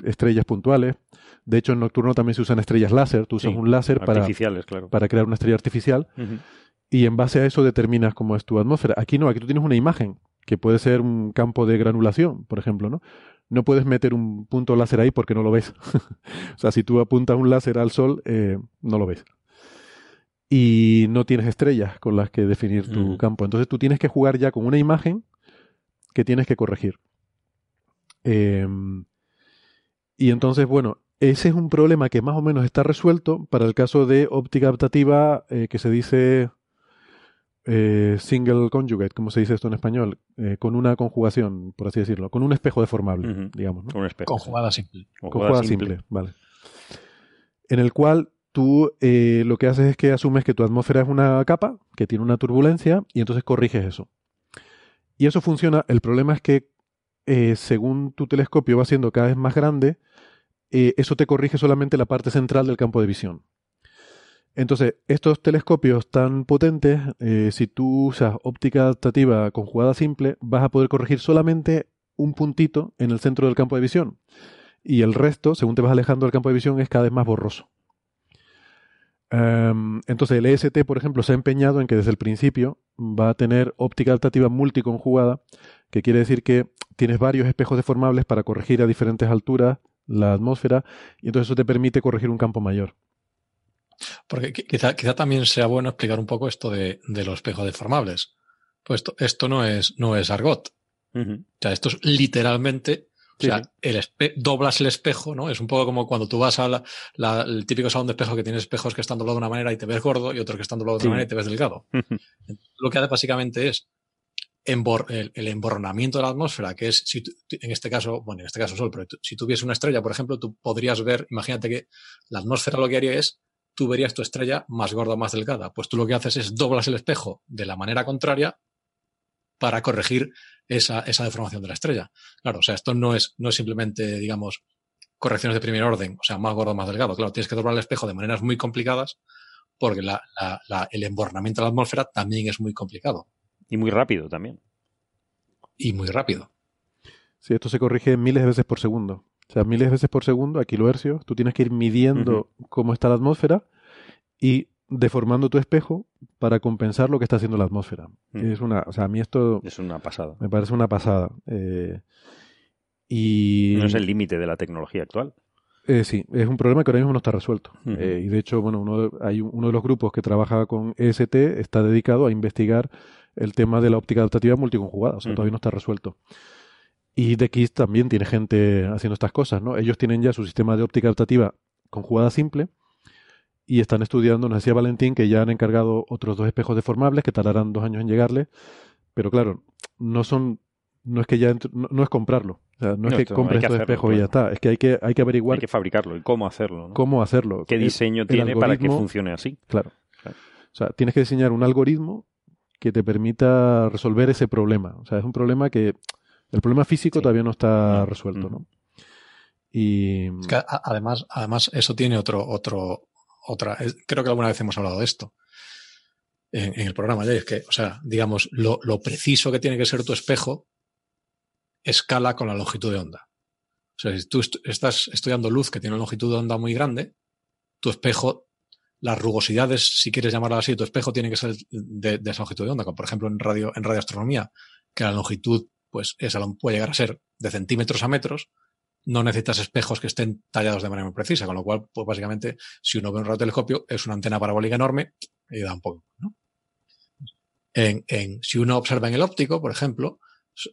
estrellas puntuales. De hecho, en nocturno también se usan estrellas láser. Tú usas un láser para, para crear una estrella artificial. Y en base a eso determinas cómo es tu atmósfera. Aquí no, aquí tú tienes una imagen que puede ser un campo de granulación, por ejemplo, ¿no? No puedes meter un punto láser ahí porque no lo ves. <laughs> o sea, si tú apuntas un láser al sol, eh, no lo ves. Y no tienes estrellas con las que definir tu campo. Entonces tú tienes que jugar ya con una imagen que tienes que corregir. Em, y entonces, bueno, ese es un problema que más o menos está resuelto para el caso de óptica adaptativa eh, que se dice eh, single conjugate, como se dice esto en español, eh, con una conjugación, por así decirlo, con un espejo deformable, digamos. Con un espejo. Conjugada simple. Conjugada, simple. vale. En el cual tú eh, lo que haces es que asumes que tu atmósfera es una capa que tiene una turbulencia y entonces corriges eso. Y eso funciona. El problema es que según tu telescopio va siendo cada vez más grande, eso te corrige solamente la parte central del campo de visión. Entonces, estos telescopios tan potentes, eh, si tú usas óptica adaptativa conjugada simple, vas a poder corregir solamente un puntito en el centro del campo de visión. Y el resto, según te vas alejando del campo de visión, es cada vez más borroso. Em, entonces, el EST, por ejemplo, se ha empeñado en que desde el principio va a tener óptica adaptativa multiconjugada, que quiere decir que tienes varios espejos deformables para corregir a diferentes alturas la atmósfera, y entonces eso te permite corregir un campo mayor. Porque quizá, quizá también sea bueno explicar un poco esto de, los espejos deformables. Pues esto, no, es, no es argot. O sea, esto es literalmente o sea, el doblas el espejo, ¿no? Es un poco como cuando tú vas al el típico salón de espejo que tienes espejos que están doblados de una manera y te ves gordo y otros que están doblados de otra manera y te ves delgado. <laughs> Lo que hace básicamente es el, el, emborronamiento de la atmósfera, que es, si en este caso, bueno, en este caso sol, pero si tuviese una estrella, por ejemplo, tú podrías ver, imagínate que la atmósfera lo que haría es tú verías tu estrella más gorda o más delgada. Pues tú lo que haces es doblas el espejo de la manera contraria para corregir esa, esa deformación de la estrella. Claro, o sea, esto no es, no es simplemente, digamos, correcciones de primer orden, o sea, más gordo más delgado. Claro, tienes que doblar el espejo de maneras muy complicadas porque la, la, el embornamiento de la atmósfera también es muy complicado. Y muy rápido también. Y muy rápido. Sí, esto se corrige miles de veces por segundo. O sea, miles de veces por segundo a kilohercios, tú tienes que ir midiendo cómo está la atmósfera y deformando tu espejo para compensar lo que está haciendo la atmósfera. Mm. Es una, o sea, a mí esto es una pasada. Me parece una pasada. Eh, y no es el límite de la tecnología actual. Eh, sí, es un problema que ahora mismo no está resuelto. Eh, y de hecho, bueno, uno de, hay uno de los grupos que trabaja con EST está dedicado a investigar el tema de la óptica adaptativa multiconjugada. O sea, todavía no está resuelto. Y DX también tiene gente haciendo estas cosas, ¿no? Ellos tienen ya su sistema de óptica adaptativa con jugada simple y están estudiando, nos decía Valentín, que ya han encargado otros dos espejos deformables que tardarán dos años en llegarle, pero claro, no son, no es que ya, no, es comprarlo, o sea, no, es que compres estos espejos y ya está, es que hay que, hay que averiguar. Hay que fabricarlo y cómo hacerlo. ¿no? Cómo hacerlo. ¿Qué diseño tiene para que funcione así? Claro. O sea, tienes que diseñar un algoritmo que te permita resolver ese problema. O sea, es un problema que el problema físico todavía no está resuelto, ¿no? Y además, además eso tiene otro, otro, otra. Creo que alguna vez hemos hablado de esto en, el programa ya. Es que, o sea, digamos, lo, preciso que tiene que ser tu espejo escala con la longitud de onda. O sea, si tú estás estudiando luz que tiene una longitud de onda muy grande, tu espejo, las rugosidades, si quieres llamarlo así, tu espejo tiene que ser de, de esa longitud de onda, como por ejemplo en radio, en radioastronomía, que la longitud pues esa puede llegar a ser de centímetros a metros, no necesitas espejos que estén tallados de manera muy precisa, con lo cual, pues básicamente, si uno ve un radiotelescopio, es una antena parabólica enorme y da un poco, ¿no? en, en, si uno observa en el óptico, por ejemplo,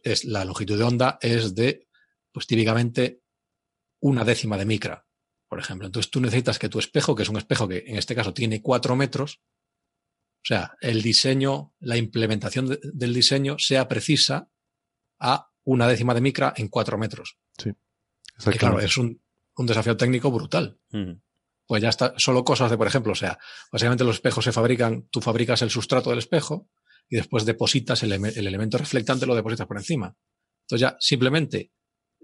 es, la longitud de onda es de, pues típicamente, una décima de micra, por ejemplo. Entonces tú necesitas que tu espejo, que es un espejo que en este caso tiene cuatro metros, o sea, el diseño, la implementación del diseño sea precisa a una décima de micra en cuatro metros. Sí. Que, claro, es un, un, desafío técnico brutal. Pues ya está, solo cosas de, por ejemplo, o sea, básicamente los espejos se fabrican, tú fabricas el sustrato del espejo y después depositas el, el elemento reflectante, lo depositas por encima. Entonces ya simplemente,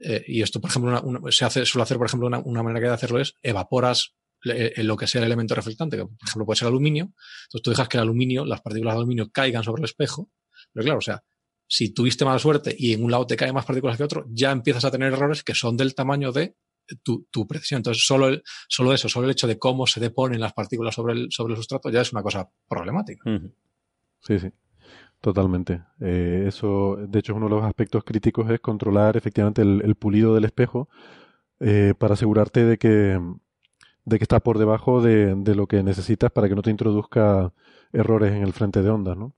eh, y esto, por ejemplo, una, una, se hace, suele hacer, por ejemplo, una, una manera de hacerlo es evaporas en lo que sea el elemento reflectante, que por ejemplo puede ser aluminio, entonces tú dejas que el aluminio, las partículas de aluminio caigan sobre el espejo, pero claro, o sea, si tuviste mala suerte y en un lado te caen más partículas que otro, ya empiezas a tener errores que son del tamaño de tu, tu precisión. Entonces, solo, el, solo eso, solo el hecho de cómo se deponen las partículas sobre el, sobre el sustrato ya es una cosa problemática. Sí, sí. Totalmente. Eh, eso, de hecho, uno de los aspectos críticos es controlar efectivamente el, el pulido del espejo eh, para asegurarte de que, de que está por debajo de, de, lo que necesitas para que no te introduzca errores en el frente de ondas, ¿no?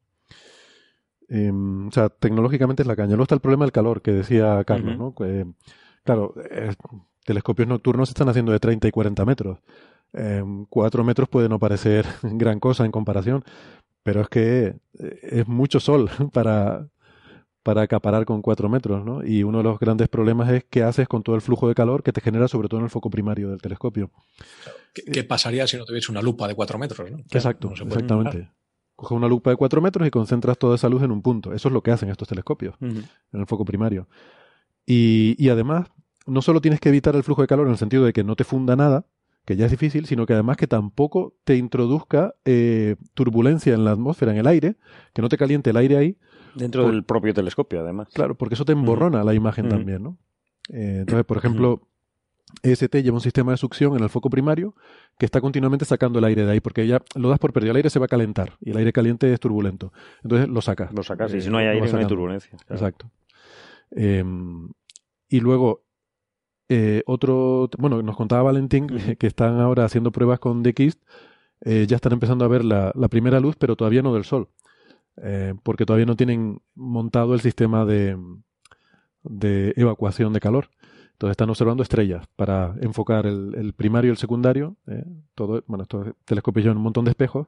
Eh, o sea, tecnológicamente es la caña. Luego está el problema del calor que decía Carlos, uh -huh. ¿no? Eh, claro, eh, telescopios nocturnos se están haciendo de 30 y 40 metros. Eh, 4 metros puede no parecer <laughs> gran cosa en comparación, pero es que es mucho sol <laughs> para, para acaparar con 4 metros, ¿no? Y uno de los grandes problemas es qué haces con todo el flujo de calor que te genera sobre todo en el foco primario del telescopio. ¿Qué, qué pasaría si no tuviese una lupa de 4 metros? ¿no? Exacto, no exactamente. Coges una lupa de 4 metros y concentras toda esa luz en un punto. Eso es lo que hacen estos telescopios, uh -huh. en el foco primario. Y, y, además, no solo tienes que evitar el flujo de calor en el sentido de que no te funda nada, que ya es difícil, sino que además que tampoco te introduzca eh, turbulencia en la atmósfera, en el aire, que no te caliente el aire ahí. Dentro por, del propio telescopio, además. Claro, porque eso te emborrona uh -huh. la imagen uh -huh. también, ¿no? Eh, entonces, por ejemplo, EST lleva un sistema de succión en el foco primario que está continuamente sacando el aire de ahí, porque ya lo das por perdido. El aire se va a calentar y el aire caliente es turbulento. Entonces lo sacas. Lo sacas, y eh, si no hay aire, no hay turbulencia. Claro. Exacto. Eh, y luego, eh, otro. Bueno, nos contaba Valentín que están ahora haciendo pruebas con DXIST. Eh, ya están empezando a ver la, la, primera luz, pero todavía no del sol. Porque todavía no tienen montado el sistema de, de evacuación de calor. Entonces están observando estrellas para enfocar el, el primario y el secundario. Eh, todo, bueno, estos telescopios llevan un montón de espejos.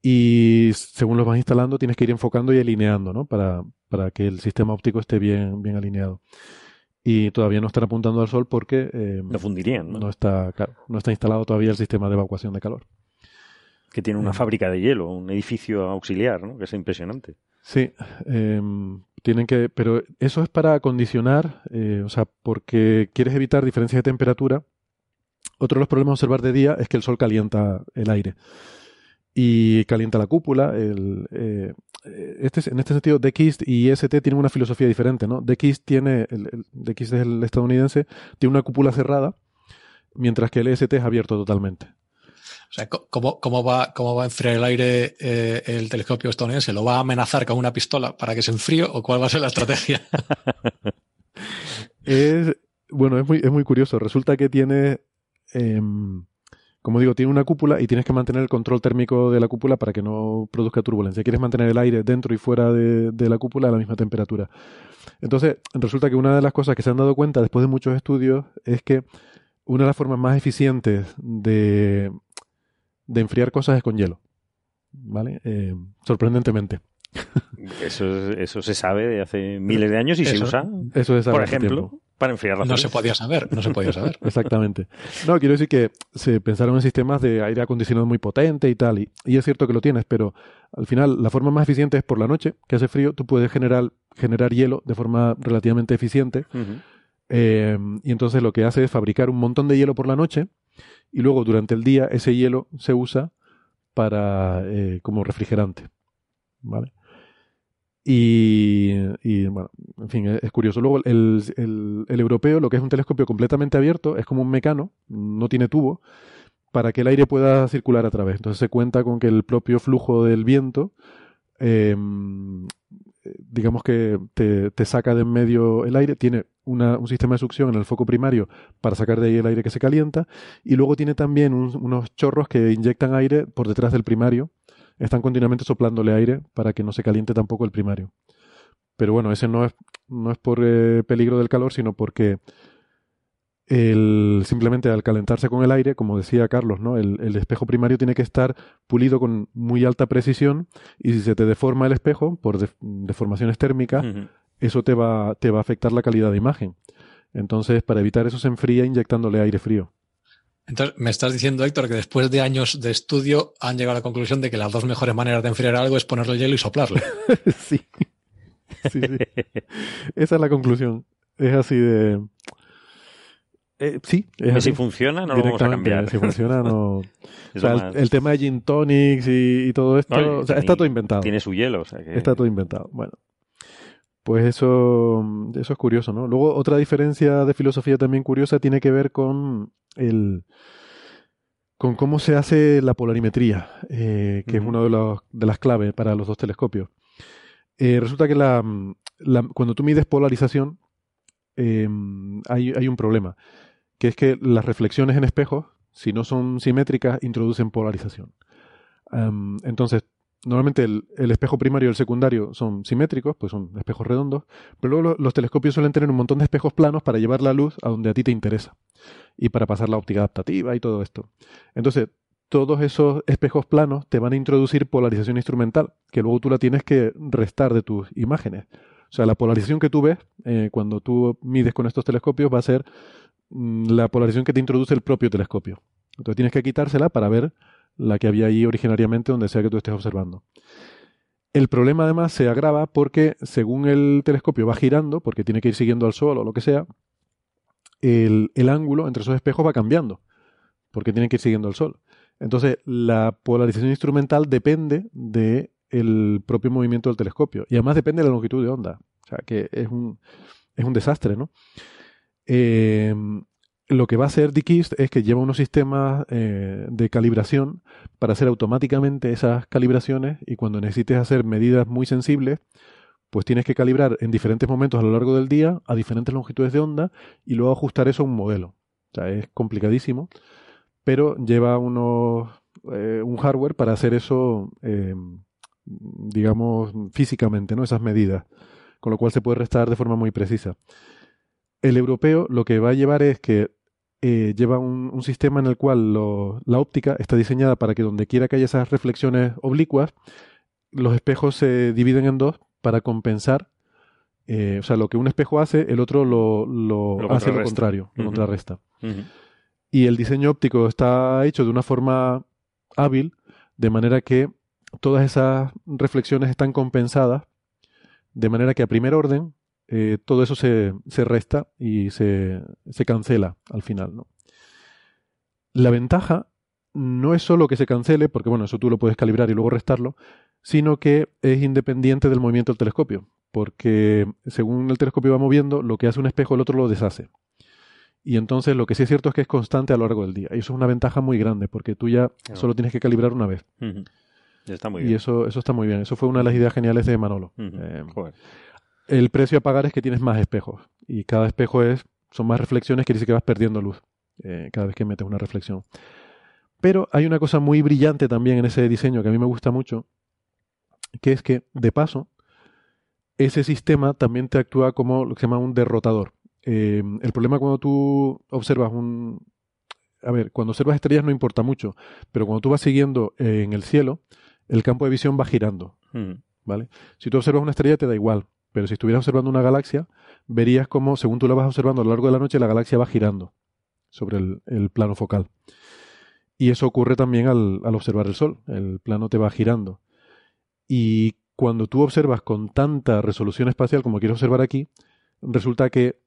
Y según los vas instalando, tienes que ir enfocando y alineando, ¿no? Para, para que el sistema óptico esté bien, bien alineado. Y todavía no están apuntando al sol porque eh, no fundirían, ¿no? No está, claro, no está instalado todavía el sistema de evacuación de calor. Que tiene una eh. fábrica de hielo, un edificio auxiliar, ¿no? Que es impresionante. Sí, eh, tienen que, pero eso es para acondicionar, eh, o sea, porque quieres evitar diferencias de temperatura. Otro de los problemas a observar de día es que el sol calienta el aire y calienta la cúpula. Eh, este, en este sentido, DXIST y IST tienen una filosofía diferente, ¿no? DXIST tiene, el, el, es el estadounidense, tiene una cúpula cerrada, mientras que el EST es abierto totalmente. O sea, ¿cómo, cómo, va, ¿cómo va a enfriar el aire eh, el telescopio estadounidense? ¿Lo va a amenazar con una pistola para que se enfríe o cuál va a ser la estrategia? <laughs> es, bueno, es muy, es muy curioso. Resulta que tiene, eh, como digo, tiene una cúpula y tienes que mantener el control térmico de la cúpula para que no produzca turbulencia. Quieres mantener el aire dentro y fuera de, de la cúpula a la misma temperatura. Entonces, resulta que una de las cosas que se han dado cuenta después de muchos estudios es que una de las formas más eficientes de, de enfriar cosas es con hielo. ¿Vale? Eh, sorprendentemente. Eso, eso se sabe de hace miles de años y eso, se usa, eso es por ejemplo, tiempo. para enfriar las No se podía saber, no se podía saber. <laughs> Exactamente. No, quiero decir que se pensaron en sistemas de aire acondicionado muy potente y tal, y, y, es cierto que lo tienes, pero al final la forma más eficiente es por la noche, que hace frío, tú puedes generar, generar hielo de forma relativamente eficiente, uh -huh. eh, y entonces lo que hace es fabricar un montón de hielo por la noche, y luego durante el día ese hielo se usa para eh, como refrigerante. ¿Vale? Y, y, bueno, en fin, es, curioso. Luego el, el, europeo, lo que es un telescopio completamente abierto, es como un mecano, no tiene tubo, para que el aire pueda circular a través. Entonces se cuenta con que el propio flujo del viento, eh, digamos que te, te, saca de en medio el aire, tiene una, un sistema de succión en el foco primario para sacar de ahí el aire que se calienta, y luego tiene también un, unos chorros que inyectan aire por detrás del primario están continuamente soplándole aire para que no se caliente tampoco el primario. Pero bueno, ese no es, no es por eh, peligro del calor, sino porque el, simplemente al calentarse con el aire, como decía Carlos, ¿no? El, espejo primario tiene que estar pulido con muy alta precisión y si se te deforma el espejo por deformaciones térmicas, eso te va, te va a afectar la calidad de imagen. Entonces, para evitar eso se enfría inyectándole aire frío. Entonces, me estás diciendo, Héctor, que después de años de estudio han llegado a la conclusión de que las dos mejores maneras de enfriar algo es ponerle hielo y soplarle. <laughs> sí. sí, sí. Esa es la conclusión. Es así de... Eh, sí, es si funciona, no lo vamos a cambiar. Si funciona, no. <laughs> o sea, el, tema de gin tonics y, todo esto, o sea, está todo inventado. Tiene su hielo, o sea Está todo inventado. Bueno, pues eso, eso es curioso, ¿no? Luego, otra diferencia de filosofía también curiosa tiene que ver con el con cómo se hace la polarimetría, eh, que es una de, de, las claves para los dos telescopios. Eh, resulta que la, cuando tú mides polarización, em, hay, hay, un problema que es que las reflexiones en espejos, si no son simétricas, introducen polarización. entonces, normalmente el, espejo primario y el secundario son simétricos, pues son espejos redondos, pero luego los, telescopios suelen tener un montón de espejos planos para llevar la luz a donde a ti te interesa y para pasar la óptica adaptativa y todo esto. Entonces, todos esos espejos planos te van a introducir polarización instrumental, que luego tú la tienes que restar de tus imágenes. O sea, la polarización que tú ves eh, cuando tú mides con estos telescopios va a ser Mm, la polarización que te introduce el propio telescopio. Entonces tienes que quitársela para ver la que había ahí originariamente donde sea que tú estés observando. El problema además se agrava porque según el telescopio va girando, porque tiene que ir siguiendo al Sol o lo que sea, el, ángulo entre esos espejos va cambiando, porque tiene que ir siguiendo al Sol. Entonces la polarización instrumental depende del propio movimiento del telescopio y además depende de la longitud de onda. O sea que es un, es un desastre, ¿no? Eh, lo que va a hacer Dikist es que lleva unos sistemas eh, de calibración para hacer automáticamente esas calibraciones y cuando necesites hacer medidas muy sensibles, pues tienes que calibrar en diferentes momentos a lo largo del día a diferentes longitudes de onda y luego ajustar eso a un modelo. O sea, es complicadísimo, pero lleva unos, eh, un hardware para hacer eso, digamos, físicamente, ¿no? Esas medidas, con lo cual se puede restar de forma muy precisa. El europeo lo que va a llevar es que eh, lleva un, sistema en el cual la óptica está diseñada para que donde quiera que haya esas reflexiones oblicuas, los espejos se dividen en dos para compensar. Eh, o sea, lo que un espejo hace, el otro lo, hace lo contrario, lo contrarresta. Y el diseño óptico está hecho de una forma hábil, de manera que todas esas reflexiones están compensadas, de manera que a primer orden eh, todo eso se, resta y se, cancela al final. ¿no? La ventaja no es solo que se cancele, porque bueno, eso tú lo puedes calibrar y luego restarlo, sino que es independiente del movimiento del telescopio, porque según el telescopio va moviendo, lo que hace un espejo el otro lo deshace. Y entonces lo que sí es cierto es que es constante a lo largo del día. Y eso es una ventaja muy grande, porque tú ya solo tienes que calibrar una vez. Está muy y eso, eso está muy bien. Eso fue una de las ideas geniales de Manolo. Eh, el precio a pagar es que tienes más espejos. Y cada espejo es, son más reflexiones que dice que vas perdiendo luz eh, cada vez que metes una reflexión. Pero hay una cosa muy brillante también en ese diseño que a mí me gusta mucho, que es que, de paso, ese sistema también te actúa como lo que se llama un derrotador. Eh, el problema cuando tú observas un... A ver, cuando observas estrellas no importa mucho, pero cuando tú vas siguiendo en el cielo, el campo de visión va girando. Mm. ¿Vale? Si tú observas una estrella te da igual, pero si estuvieras observando una galaxia, verías como, según tú la vas observando a lo largo de la noche, la galaxia va girando sobre el, plano focal. Y eso ocurre también al, observar el Sol. El plano te va girando. Y cuando tú observas con tanta resolución espacial como quieres observar aquí, resulta que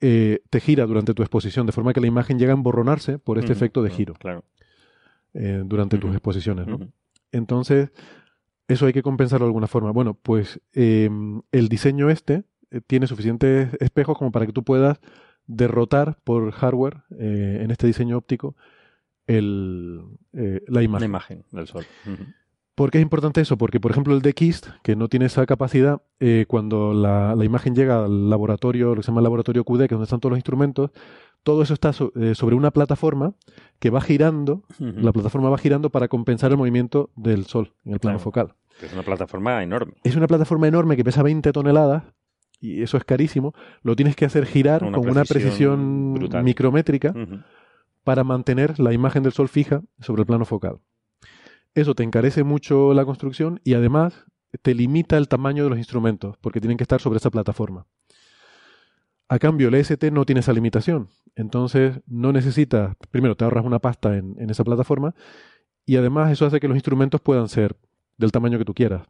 eh, te gira durante tu exposición, de forma que la imagen llega a emborronarse por este efecto de giro claro. Eh, durante tus exposiciones. ¿no? Entonces, eso hay que compensarlo de alguna forma. Bueno, pues em, el diseño este eh, tiene suficientes espejos como para que tú puedas derrotar por hardware eh, en este diseño óptico el, eh, la imagen. La imagen del sol. ¿Por qué es importante eso? Porque, por ejemplo, el KIST, que no tiene esa capacidad, cuando la, la, imagen llega al laboratorio, lo que se llama el laboratorio QD, que es donde están todos los instrumentos, todo eso está eh, sobre una plataforma que va girando, la plataforma va girando para compensar el movimiento del Sol en el plano focal. Es una plataforma enorme. Es una plataforma enorme que pesa 20 toneladas y eso es carísimo. Lo tienes que hacer girar con una precisión micrométrica para mantener la imagen del Sol fija sobre el plano focal. Eso te encarece mucho la construcción y además te limita el tamaño de los instrumentos porque tienen que estar sobre esa plataforma. A cambio, el EST no tiene esa limitación. Entonces, no necesitas, primero, te ahorras una pasta en, esa plataforma y además eso hace que los instrumentos puedan ser del tamaño que tú quieras.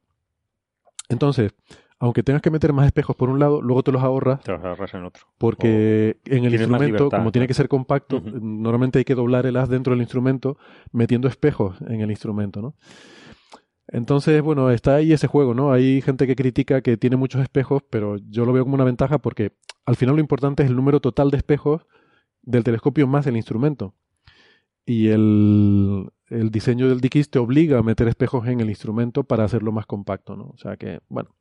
Entonces, aunque tengas que meter más espejos por un lado, luego te los ahorras. Te los ahorras en otro. Porque en el instrumento, como tiene que ser compacto, normalmente hay que doblar el haz dentro del instrumento metiendo espejos en el instrumento, ¿no? Entonces, bueno, está ahí ese juego, ¿no? Hay gente que critica que tiene muchos espejos, pero yo lo veo como una ventaja porque al final lo importante es el número total de espejos del telescopio más el instrumento. Y el, diseño del DKIS te obliga a meter espejos en el instrumento para hacerlo más compacto, ¿no? O sea que, bueno,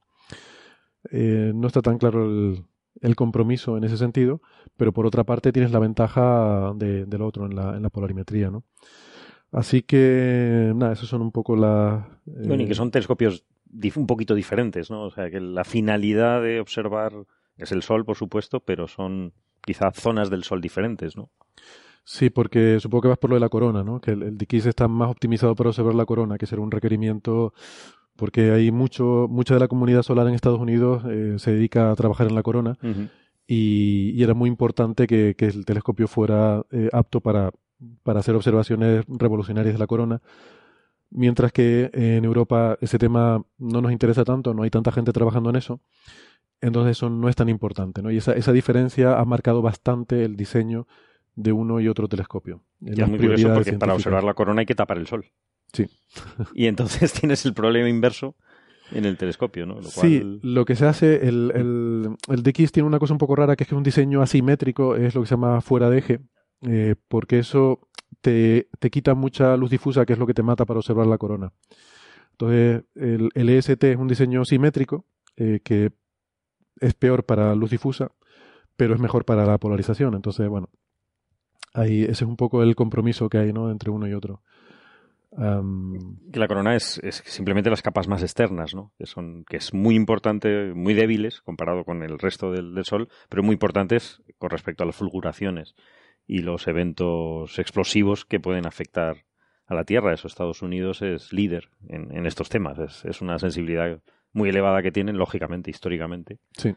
eh, no está tan claro el, compromiso en ese sentido, pero por otra parte tienes la ventaja de, del otro en la, en la polarimetría, ¿no? Así que, nada, esos son un poco las... Bueno, y que eh, son telescopios un poquito diferentes, ¿no? O sea, que la finalidad de observar es el Sol, por supuesto, pero son quizá zonas del Sol diferentes, ¿no? Sí, porque supongo que vas por lo de la corona, ¿no? Que el, el está más optimizado para observar la corona, que será un requerimiento porque hay mucho, mucha de la comunidad solar en Estados Unidos eh, se dedica a trabajar en la corona y, era muy importante que, el telescopio fuera eh, apto para para hacer observaciones revolucionarias de la corona, mientras que en Europa ese tema no nos interesa tanto, no hay tanta gente trabajando en eso, entonces eso no es tan importante, ¿no? Y esa, esa diferencia ha marcado bastante el diseño de uno y otro telescopio. Ya muy curioso porque para observar la corona hay que tapar el sol. Sí. <laughs> y entonces tienes el problema inverso en el telescopio, ¿no? Sí, lo que se hace, el, el, el DX tiene una cosa un poco rara, que es que es un diseño asimétrico, es lo que se llama fuera de eje, eh, porque eso te, quita mucha luz difusa, que es lo que te mata para observar la corona. Entonces, el, EST es un diseño simétrico, eh, que es peor para luz difusa, pero es mejor para la polarización. Entonces, bueno, ahí ese es un poco el compromiso que hay ¿no? entre uno y otro. que la corona es, simplemente las capas más externas, ¿no? Que son, que es muy importante, muy débiles comparado con el resto del, del Sol, pero muy importantes con respecto a las fulguraciones y los eventos explosivos que pueden afectar a la Tierra. Eso Estados Unidos es líder en, estos temas. Es, una sensibilidad muy elevada que tienen, lógicamente, históricamente. Sí.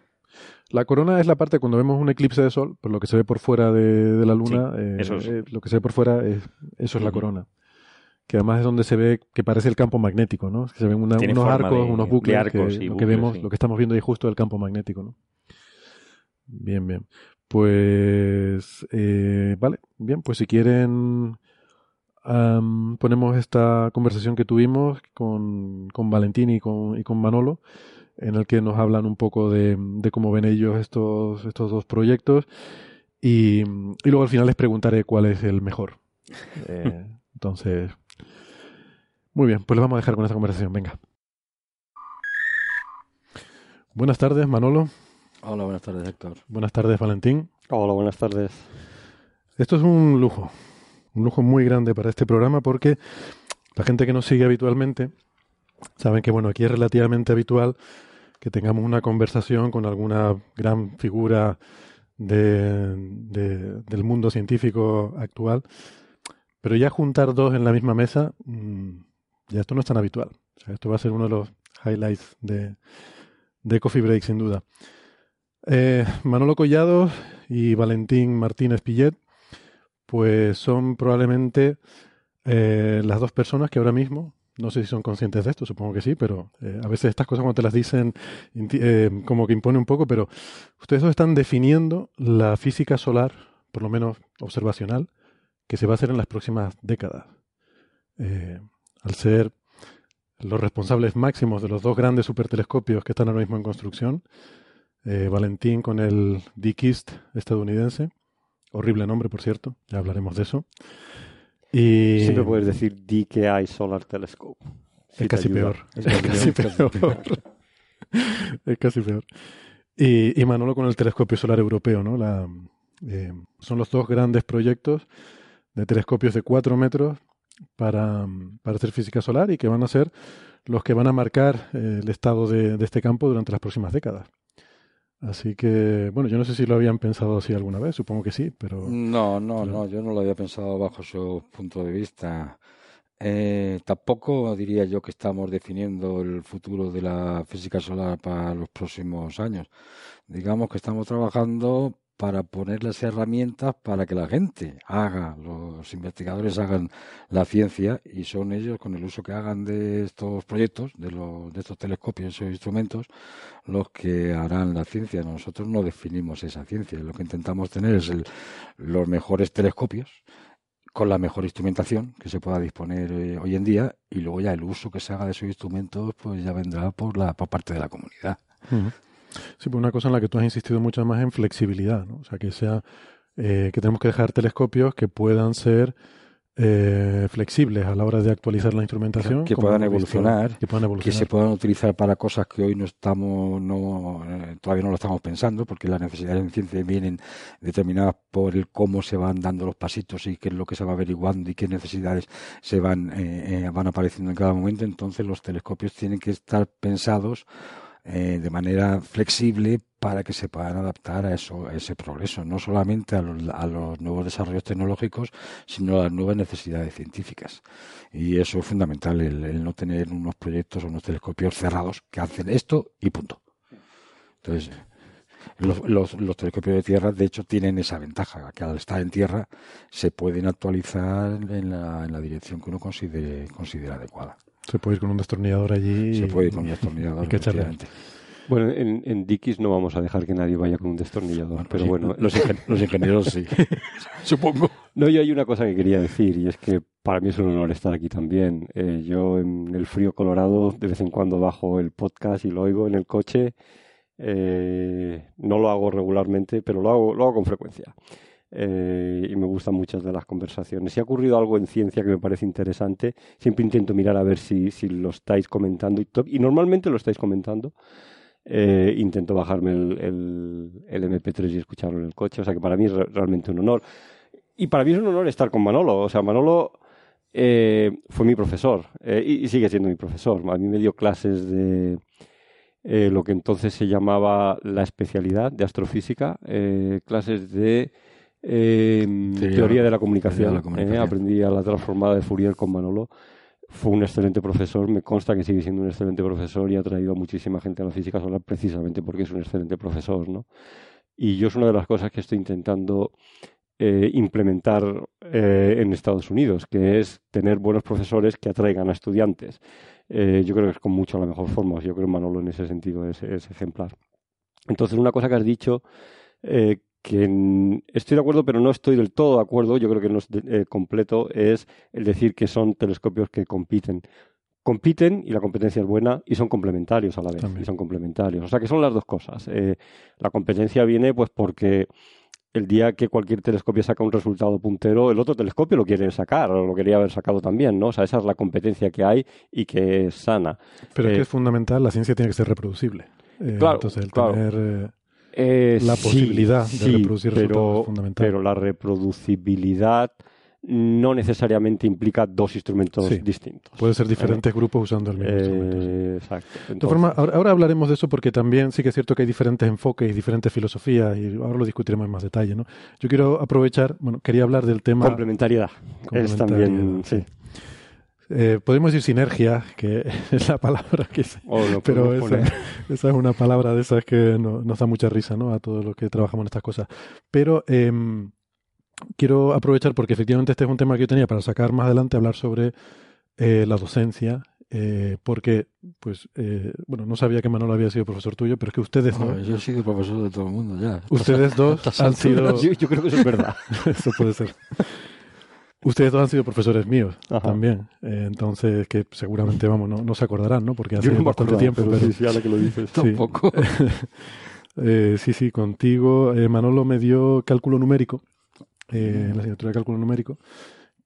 La corona es la parte cuando vemos un eclipse de sol, por lo que se ve por fuera de, la luna, eh, eh, lo que se ve por fuera, es, eso es la corona. Que además es donde se ve que parece el campo magnético, ¿no? Que se ven unos arcos, unos bucles, que, lo que vemos, lo que estamos viendo ahí justo el campo magnético, ¿no? Bien, bien. Pues, eh, vale, bien, pues si quieren, ponemos esta conversación que tuvimos con, con Valentín y con, y con Manolo, en el que nos hablan un poco de, cómo ven ellos estos, estos dos proyectos y, luego al final les preguntaré cuál es el mejor. Eh, <laughs> entonces, muy bien, pues les vamos a dejar con esta conversación, venga. Buenas tardes, Manolo. Hola, buenas tardes, Héctor. Buenas tardes, Valentín. Hola, buenas tardes. Esto es un lujo, un lujo muy grande para este programa porque la gente que nos sigue habitualmente saben que, bueno, aquí es relativamente habitual que tengamos una conversación con alguna gran figura de, del mundo científico actual, pero ya juntar dos en la misma mesa, mm, ya esto no es tan habitual. O sea, esto va a ser uno de los highlights de, de Coffee Break, sin duda. Eh, Manolo Collado y Valentín Martínez Pillet, pues son probablemente eh, las dos personas que ahora mismo, no sé si son conscientes de esto, supongo que sí, pero eh, a veces estas cosas cuando te las dicen como que impone un poco, pero ustedes dos están definiendo la física solar, por lo menos observacional, que se va a hacer en las próximas décadas. al ser los responsables máximos de los dos grandes supertelescopios que están ahora mismo en construcción, eh, Valentín con el Dikist estadounidense. Horrible nombre, por cierto. Ya hablaremos de eso. Y... Siempre puedes decir DKI Solar Telescope. es, casi peor. Es, casi peor. es casi peor. Y, Manolo con el telescopio solar europeo, ¿no? La, Eh, son los dos grandes proyectos de telescopios de 4 metros para, para, hacer física solar y que van a ser los que van a marcar eh, el estado de, de, este campo durante las próximas décadas. Así que, bueno, yo no sé si lo habían pensado así alguna vez, supongo que sí, pero... No, no, no, yo no lo había pensado bajo su punto de vista. Eh, tampoco diría yo que estamos definiendo el futuro de la física solar para los próximos años. Digamos que estamos trabajando para poner las herramientas para que la gente haga, los investigadores hagan la ciencia y son ellos con el uso que hagan de estos proyectos, de, los, de estos telescopios, esos instrumentos, los que harán la ciencia. Nosotros no definimos esa ciencia, lo que intentamos tener es el, los mejores telescopios con la mejor instrumentación que se pueda disponer eh, hoy en día y luego ya el uso que se haga de esos instrumentos pues ya vendrá por la por parte de la comunidad. Sí, pues una cosa en la que tú has insistido mucho más en flexibilidad, ¿no? O sea, que sea eh, que tenemos que dejar telescopios que puedan ser eh, flexibles a la hora de actualizar la instrumentación, que, puedan evolucionar, que puedan evolucionar, que se puedan utilizar para cosas que hoy no estamos, no, eh, todavía no lo estamos pensando, porque las necesidades en ciencia vienen determinadas por el cómo se van dando los pasitos y qué es lo que se va averiguando y qué necesidades se van, eh, van apareciendo en cada momento. Entonces los telescopios tienen que estar pensados eh, de manera flexible para que se puedan adaptar a eso, a ese progreso, no solamente a los, a los, nuevos desarrollos tecnológicos, sino a las nuevas necesidades científicas. Y eso es fundamental, el, no tener unos proyectos o unos telescopios cerrados que hacen esto y punto. Entonces, los, los, los, telescopios de tierra, de hecho, tienen esa ventaja, que al estar en tierra se pueden actualizar en la, en la dirección que uno considere, considera adecuada. Se puede ir con un destornillador allí. Se puede ir con un destornillador. <laughs> y que echarle. Bueno, en, en Dickies no vamos a dejar que nadie vaya con un destornillador, bueno, pero sí, bueno. Los, ingen <laughs> los ingenieros sí, <laughs> supongo. No, yo hay una cosa que quería decir y es que para mí es un honor estar aquí también. Eh, yo en el frío colorado de vez en cuando bajo el podcast y lo oigo en el coche. Eh, no lo hago regularmente, pero lo hago, lo hago con frecuencia. Eh, y me gustan muchas de las conversaciones. Si ha ocurrido algo en ciencia que me parece interesante, siempre intento mirar a ver si, si lo estáis comentando y, normalmente lo estáis comentando. Eh, intento bajarme el, el, el, MP3 y escucharlo en el coche, o sea que para mí es re realmente un honor. Y para mí es un honor estar con Manolo, o sea, Manolo eh, fue mi profesor y, sigue siendo mi profesor. A mí me dio clases de lo que entonces se llamaba la especialidad de astrofísica, clases de eh, teoría, teoría, de la comunicación. De la comunicación. Eh, aprendí a la transformada de Fourier con Manolo. Fue un excelente profesor, me consta que sigue siendo un excelente profesor y ha traído a muchísima gente a la física solar precisamente porque es un excelente profesor, ¿no? Y yo es una de las cosas que estoy intentando eh, implementar eh, en Estados Unidos, que es tener buenos profesores que atraigan a estudiantes. Eh, yo creo que es con mucho la mejor forma. Yo creo que Manolo en ese sentido es, es ejemplar. Entonces, una cosa que has dicho eh, que estoy de acuerdo, pero no estoy del todo de acuerdo, yo creo que no es eh, completo, es el decir que son telescopios que compiten. Compiten y la competencia es buena y son complementarios a la vez. También. Y son complementarios. O sea que son las dos cosas. Eh, la competencia viene pues porque el día que cualquier telescopio saca un resultado puntero, el otro telescopio lo quiere sacar, o lo quería haber sacado también, ¿no? O sea, esa es la competencia que hay y que es sana. Pero eh, es que es fundamental, la ciencia tiene que ser reproducible. Eh, claro, entonces, el claro. tener eh, la posibilidad sí, de reproducir sí, pero, resultados es fundamental. Pero la reproducibilidad no necesariamente implica dos instrumentos sí. distintos. Puede ser diferentes eh, grupos usando el mismo eh, instrumento. Exacto. Entonces, de forma, ahora, ahora, hablaremos de eso porque también sí que es cierto que hay diferentes enfoques y diferentes filosofías y ahora lo discutiremos en más detalle. ¿no? Yo quiero aprovechar, bueno, quería hablar del tema... Complementariedad. Es también, sí. Eh, podemos decir sinergia, que <laughs> es la palabra que se, oh, pero esa, <laughs> esa, es una palabra de esas que no, nos da mucha risa ¿no? a todos los que trabajamos en estas cosas. Pero eh, quiero aprovechar porque efectivamente este es un tema que yo tenía para sacar más adelante, hablar sobre eh, la docencia, eh, porque, pues, eh, bueno, no sabía que Manolo había sido profesor tuyo, pero es que ustedes no, dos... Yo he sido profesor de todo el mundo ya. Ustedes <laughs> dos han sido... Yo, yo, creo que eso es verdad. eso puede ser. Ustedes dos han sido profesores míos Ajá. también, eh, entonces que seguramente vamos no, no, se acordarán, ¿no? Porque hace no bastante tiempo. Pero, pero... Sí, sí, que lo dices. <laughs> Sí. Tampoco. <laughs> eh, sí, sí, contigo. Eh, Manolo me dio cálculo numérico, eh, en la asignatura de cálculo numérico,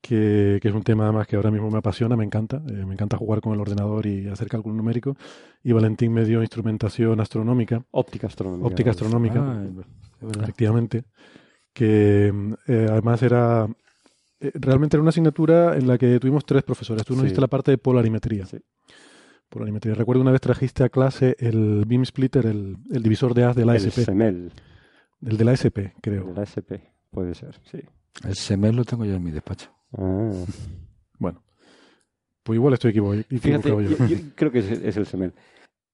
que, que, es un tema además que ahora mismo me apasiona, me encanta. Eh, me encanta jugar con el ordenador y hacer cálculo numérico. Y Valentín me dio instrumentación astronómica. Óptica astronómica. Óptica astronómica, ah, efectivamente que eh, además era realmente era una asignatura en la que tuvimos tres profesores. Tú nos Sí. diste la parte de polarimetría. Polarimetría. Recuerdo una vez trajiste a clase el beam splitter, el, el divisor de haz de la El SP. SEMEL. El de la SP, creo. De la SP, puede ser, sí. El SEMEL lo tengo yo en mi despacho. Ah. Bueno, pues igual estoy equivo- Fíjate, equivocado yo. yo, yo creo que es, es el SEMEL.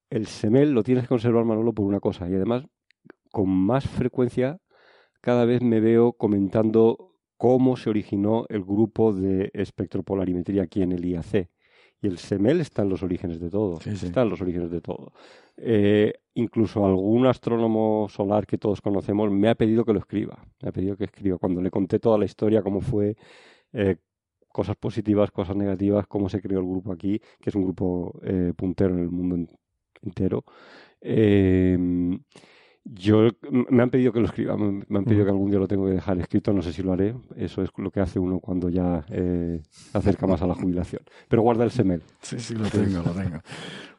El SEMEL lo tienes que conservar, Manolo, por una cosa. Y además, con más frecuencia, cada vez me veo comentando cómo se originó el grupo de espectropolarimetría aquí en el IAC. Y el SEMEL está en los orígenes de todo. Sí, sí. Está en los orígenes de todo. Eh, incluso algún astrónomo solar que todos conocemos me ha pedido que lo escriba. Me ha pedido que escriba. Cuando le conté toda la historia, cómo fue, eh, cosas positivas, cosas negativas, cómo se creó el grupo aquí, que es un grupo eh, puntero en el mundo en- entero. Eh, yo me han pedido que lo escriba, me, me han pedido que algún día lo tengo que dejar escrito, no sé si lo haré. Eso es lo que hace uno cuando ya eh, se acerca más a la jubilación. Pero guarda el semel. Sí, sí, lo tengo, lo tengo.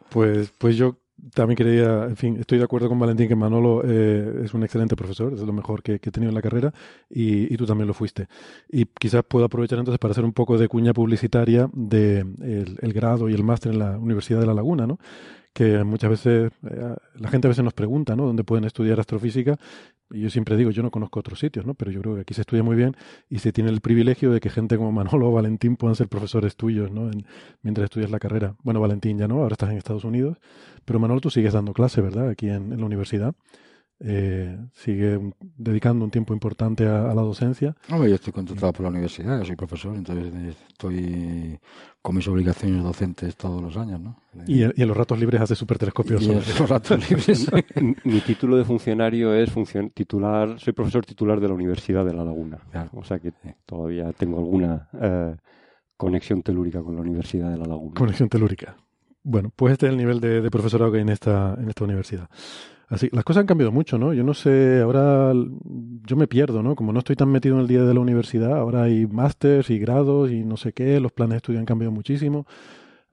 Pues, pues yo también quería, en fin, estoy de acuerdo con Valentín que Manolo eh, es un excelente profesor, es lo mejor que, que he tenido en la carrera y, y tú también lo fuiste. Y quizás puedo aprovechar entonces para hacer un poco de cuña publicitaria de el, el grado y el máster en la Universidad de La Laguna, ¿no? Que muchas veces, eh, la gente a veces nos pregunta, ¿no? ¿Dónde pueden estudiar astrofísica? Y yo siempre digo, yo no conozco otros sitios, ¿no? Pero yo creo que aquí se estudia muy bien y se tiene el privilegio de que gente como Manolo o Valentín puedan ser profesores tuyos, ¿no? En- mientras estudias la carrera. Bueno, Valentín ya no, ahora estás en Estados Unidos, pero Manolo tú sigues dando clase, ¿verdad? Aquí en, en la universidad. Eh, sigue dedicando un tiempo importante a, a la docencia. Hombre, yo estoy contratado por la universidad, yo soy profesor, entonces eh, estoy con mis obligaciones docentes todos los años, ¿no? Y, en- y en los ratos libres hace super telescopios Y en los ratos libres. <laughs> Mi- título de funcionario es funcion- titular, soy profesor titular de la Universidad de La Laguna. O sea que todavía tengo alguna eh, conexión telúrica con la Universidad de La Laguna. Conexión telúrica. Bueno, pues este es el nivel de, de profesorado que hay en esta, en esta universidad. Así, las cosas han cambiado mucho, ¿no? Yo no sé, ahora yo me pierdo, ¿no? Como no estoy tan metido en el día de la universidad, ahora hay másters y grados y no sé qué, los planes de estudio han cambiado muchísimo.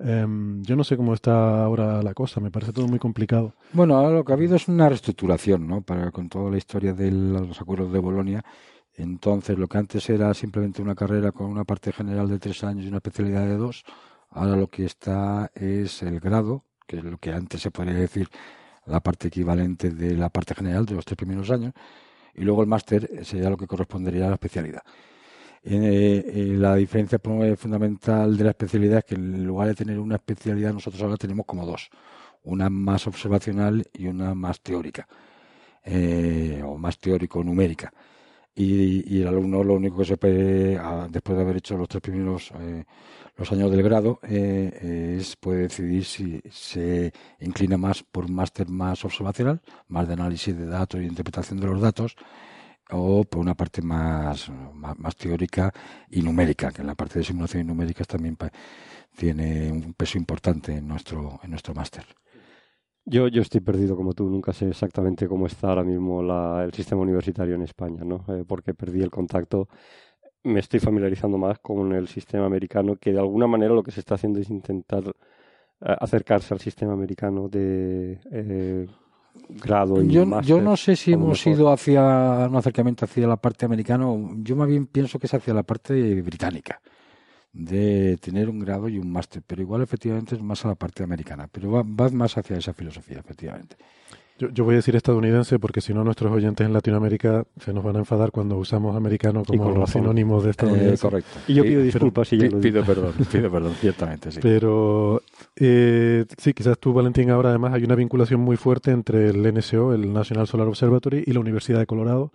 Em, yo no sé cómo está ahora la cosa, me parece todo muy complicado. Bueno, ahora lo que ha habido es una reestructuración, ¿no? Para, con toda la historia de los acuerdos de Bolonia. Entonces, lo que antes era simplemente una carrera con una parte general de tres años y una especialidad de dos, ahora lo que está es el grado, que es lo que antes se podría decir la parte equivalente de la parte general de los tres primeros años, y luego el máster sería lo que correspondería a la especialidad. Eh, eh, la diferencia eh, fundamental de la especialidad es que en lugar de tener una especialidad, nosotros ahora tenemos como dos. Una más observacional y una más teórica. eh, o más teórico-numérica. Y, el alumno lo único que se puede, a- después de haber hecho los tres primeros los años del grado, eh, eh, es puede decidir si se inclina más por un máster más observacional, más de análisis de datos y interpretación de los datos, o por una parte más, más, teórica y numérica, que en la parte de simulación y numéricas también pa- tiene un peso importante en nuestro, en nuestro máster. Yo, yo estoy perdido como tú, nunca sé exactamente cómo está ahora mismo la- el sistema universitario en España, ¿no? Eh, porque perdí el contacto. Me estoy familiarizando más con el sistema americano, que de alguna manera lo que se está haciendo es intentar eh, acercarse al sistema americano de eh, grado y Yo, máster, yo no sé si hemos mejor. ido hacia un acercamiento hacia la parte americana, yo más bien pienso que es hacia la parte británica, de tener un grado y un máster, pero igual efectivamente es más a la parte americana, pero va, va más hacia esa filosofía, efectivamente. Yo, yo voy a decir estadounidense porque si no nuestros oyentes en Latinoamérica se nos van a enfadar cuando usamos americano como razón. sinónimo de estadounidense. Eh, correcto. Y yo pido pero- disculpas si ya pi- lo pido perdón, pido perdón, <laughs> ciertamente, sí. Pero eh, sí, quizás tú, Valentín, ahora además hay una vinculación muy fuerte entre el NSO, el National Solar Observatory, y la Universidad de Colorado.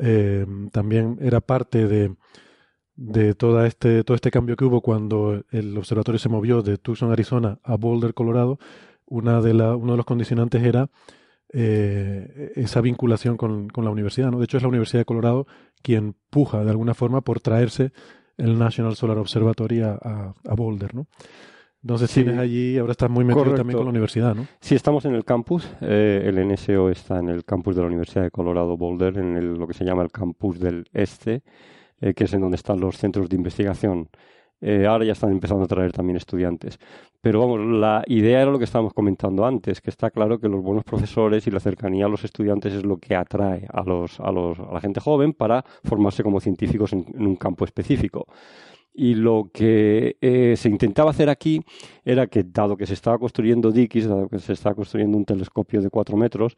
Eh, también era parte de, de toda este, todo este cambio que hubo cuando el observatorio se movió de Tucson, Arizona, a Boulder, Colorado. Una de la, uno de los condicionantes era eh, esa vinculación con, con la universidad. ¿no? De hecho, es la Universidad de Colorado quien puja de alguna forma por traerse el National Solar Observatory a, a- a Boulder. ¿no? Entonces Sí. tienes allí, ahora estás muy metido Correcto. también con la universidad, ¿no? Sí, estamos en el campus. eh, el NSO está en el campus de la Universidad de Colorado Boulder, en el- lo que se llama el campus del este, eh, que es en donde están los centros de investigación Eh, ahora ya están empezando a traer también estudiantes. Pero vamos, la idea era lo que estábamos comentando antes, que está claro que los buenos profesores y la cercanía a los estudiantes es lo que atrae a, los, a, los, a la gente joven para formarse como científicos en, un campo específico. Y lo que eh, se intentaba hacer aquí era que, dado que se estaba construyendo Dickies, dado que se estaba construyendo un telescopio de cuatro metros,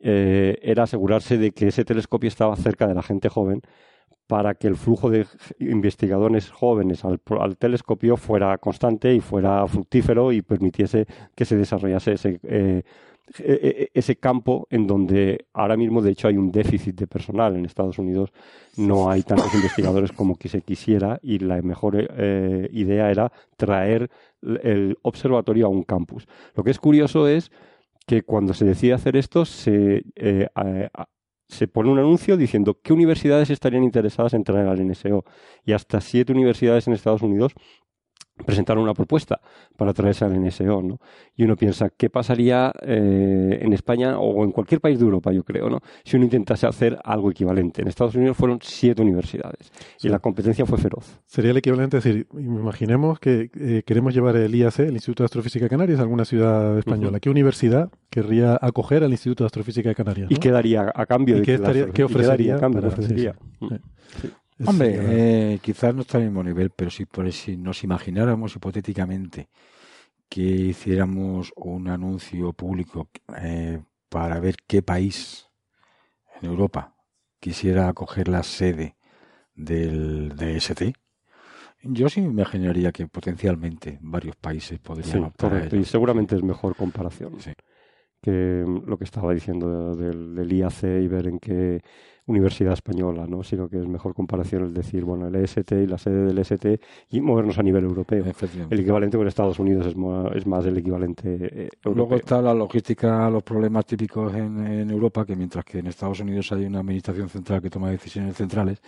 eh, era asegurarse de que ese telescopio estaba cerca de la gente joven para que el flujo de investigadores jóvenes al, telescopio fuera constante y fuera fructífero y permitiese que se desarrollase ese, eh, e, e, ese campo en donde ahora mismo, de hecho, hay un déficit de personal. En Estados Unidos no hay tantos investigadores como que se quisiera y la mejor eh, idea era traer el observatorio a un campus. Lo que es curioso es que cuando se decide hacer esto se eh, se pone un anuncio diciendo qué universidades estarían interesadas en traer al NSO. Y hasta siete universidades en Estados Unidos presentaron una propuesta para traerse al NSO, ¿no? Y uno piensa, ¿qué pasaría eh, en España o en cualquier país de Europa, yo creo, ¿no? Si uno intentase hacer algo equivalente. En Estados Unidos fueron siete universidades y la competencia fue feroz. Sería el equivalente, es decir, imaginemos que eh, queremos llevar el IAC, el Instituto de Astrofísica de Canarias, a alguna ciudad española. ¿Qué universidad querría acoger al Instituto de Astrofísica de Canarias? ¿Y qué daría a cambio de qué, qué ofrecería? Hombre, eh, quizás no está al mismo nivel, pero si, por, si nos imagináramos hipotéticamente que hiciéramos un anuncio público eh, para ver qué país en Europa quisiera acoger la sede del DST, yo sí me imaginaría que potencialmente varios países podrían sí, Y seguramente es mejor comparación que lo que estaba diciendo del, del IAC y ver en qué universidad española, ¿no? sino que es mejor comparación el decir, bueno, el EST y la sede del EST y movernos a nivel europeo. El equivalente con Estados Unidos es más, es más el equivalente eh, europeo. Luego está la logística, los problemas típicos en, en, Europa, que mientras que en Estados Unidos hay una administración central que toma decisiones centrales,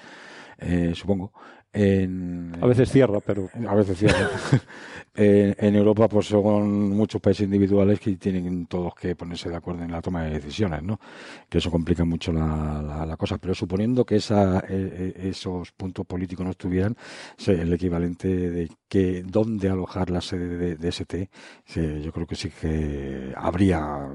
eh, supongo, a veces cierra, pero... A veces cierra. <laughs> en, Europa pues son muchos países individuales que tienen todos que ponerse de acuerdo en la toma de decisiones, ¿no? Que eso complica mucho la, la, cosa. Pero suponiendo que esa, e, e, esos puntos políticos no estuvieran, el equivalente de que dónde alojar la sede de, ST, yo creo que sí que habría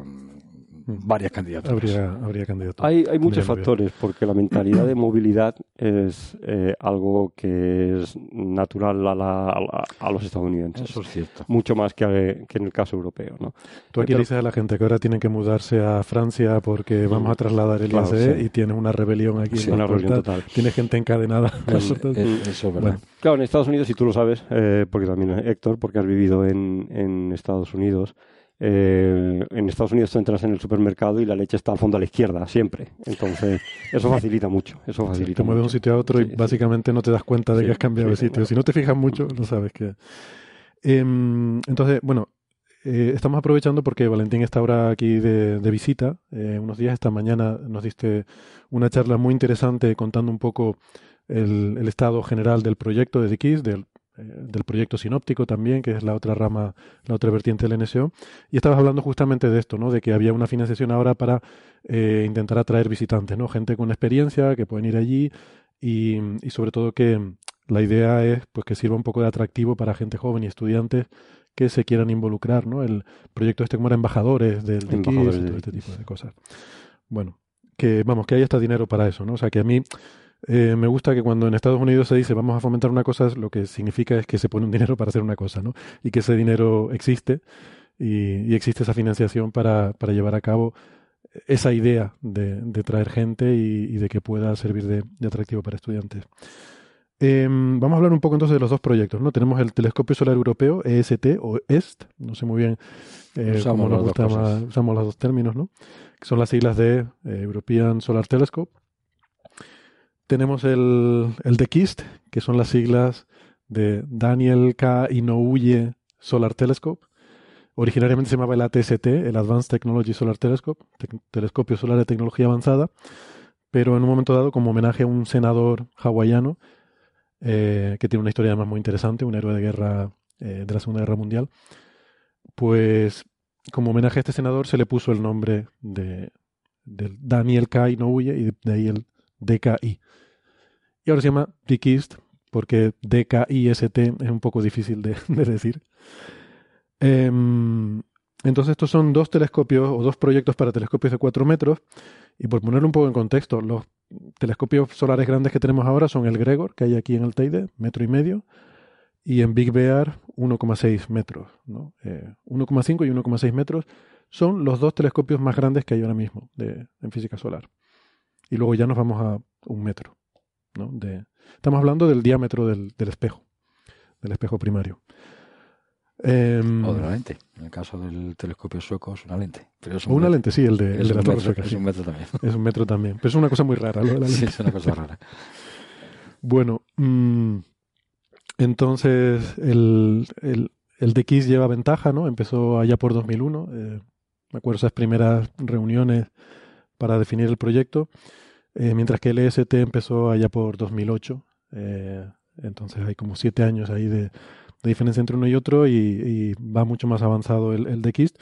varias candidaturas. Habría, Hay, hay muchos factores, porque la mentalidad de movilidad es eh, algo que es natural a, a, los estadounidenses. Eso es cierto. Mucho más que, que en el caso europeo. ¿no? Tú aquí dices a la gente que ahora tienen que mudarse a Francia porque vamos a trasladar el IACE y tienes una rebelión aquí. en una rebelión total. Tienes gente encadenada. <laughs> eso es verdad. Claro, en Estados Unidos, y tú lo sabes, eh, porque también Héctor, porque has vivido en, en Estados Unidos, eh, en Estados Unidos tú entras en el supermercado y la leche está al fondo a la izquierda, siempre. Entonces, eso facilita mucho. Eso facilita te mueves de un sitio a otro y básicamente no te das cuenta de que has cambiado de sitio. Si no te fijas mucho, no sabes qué. Em, entonces, bueno, eh, estamos aprovechando porque Valentín está ahora aquí de, visita. Eh, unos días, esta mañana, nos diste una charla muy interesante contando un poco el, estado general del proyecto de The del eh, del proyecto sinóptico también, que es la otra rama, la otra vertiente del NSO. Y estabas hablando justamente de esto, ¿no? De que había una financiación ahora para eh, intentar atraer visitantes, ¿no? Gente con experiencia que pueden ir allí y, y, sobre todo que la idea es pues que sirva un poco de atractivo para gente joven y estudiantes que se quieran involucrar, ¿no? El proyecto este como era embajadores del de y todo este tipo de cosas. Bueno, que vamos, que hay hasta dinero para eso, ¿no? O sea, que a mí eh, me gusta que cuando en Estados Unidos se dice vamos a fomentar una cosa, lo que significa es que se pone un dinero para hacer una cosa, ¿no? Y que ese dinero existe y, existe esa financiación para, para, llevar a cabo esa idea de, de traer gente y, de que pueda servir de, atractivo para estudiantes. Em, vamos a hablar un poco entonces de los dos proyectos, ¿no? Tenemos el Telescopio Solar Europeo, EST o EST, no sé muy bien eh, cómo nos gusta más, usamos los dos términos, ¿no? Que son las siglas de eh, European Solar Telescope tenemos el, el KIST, que son las siglas de Daniel K. Inouye Solar Telescope. Originariamente se llamaba el ATST, el Advanced Technology Solar Telescope, telescopio solar de tecnología avanzada, pero en un momento dado, como homenaje a un senador hawaiano, eh, que tiene una historia además muy interesante, un héroe de guerra eh, de la Segunda Guerra Mundial, pues como homenaje a este senador se le puso el nombre de, Daniel K. Inouye y de ahí el DKI. Y ahora se llama DKIST porque DKIST es un poco difícil <laughs> de, decir. Em, entonces estos son dos telescopios o dos proyectos para telescopios de 4 metros. Y por ponerlo un poco en contexto, los telescopios solares grandes que tenemos ahora son el Gregor, que hay aquí en el Teide, metro y medio, y en Big Bear 1,6 metros. ¿no? 1,5 eh, y 1,6 metros son los dos telescopios más grandes que hay ahora mismo de, en física solar. Y luego ya nos vamos a un metro. ¿No? De, estamos hablando del diámetro del, espejo, del espejo primario. Em, o de la lente. En el caso del telescopio sueco es una lente. Pero o una lente, sí, el de, la torre sueca. Es un metro también. Es un metro también. Pero es una cosa muy rara. Sí, es una cosa rara. bueno, mm, entonces el, el, el DX lleva ventaja, ¿no? Empezó allá por 2001. Eh, me acuerdo esas primeras reuniones para definir el proyecto. Eh, mientras que el EST empezó allá por 2008. Eh, entonces hay como siete años ahí de, diferencia entre uno y otro y, va mucho más avanzado el, el DXIST.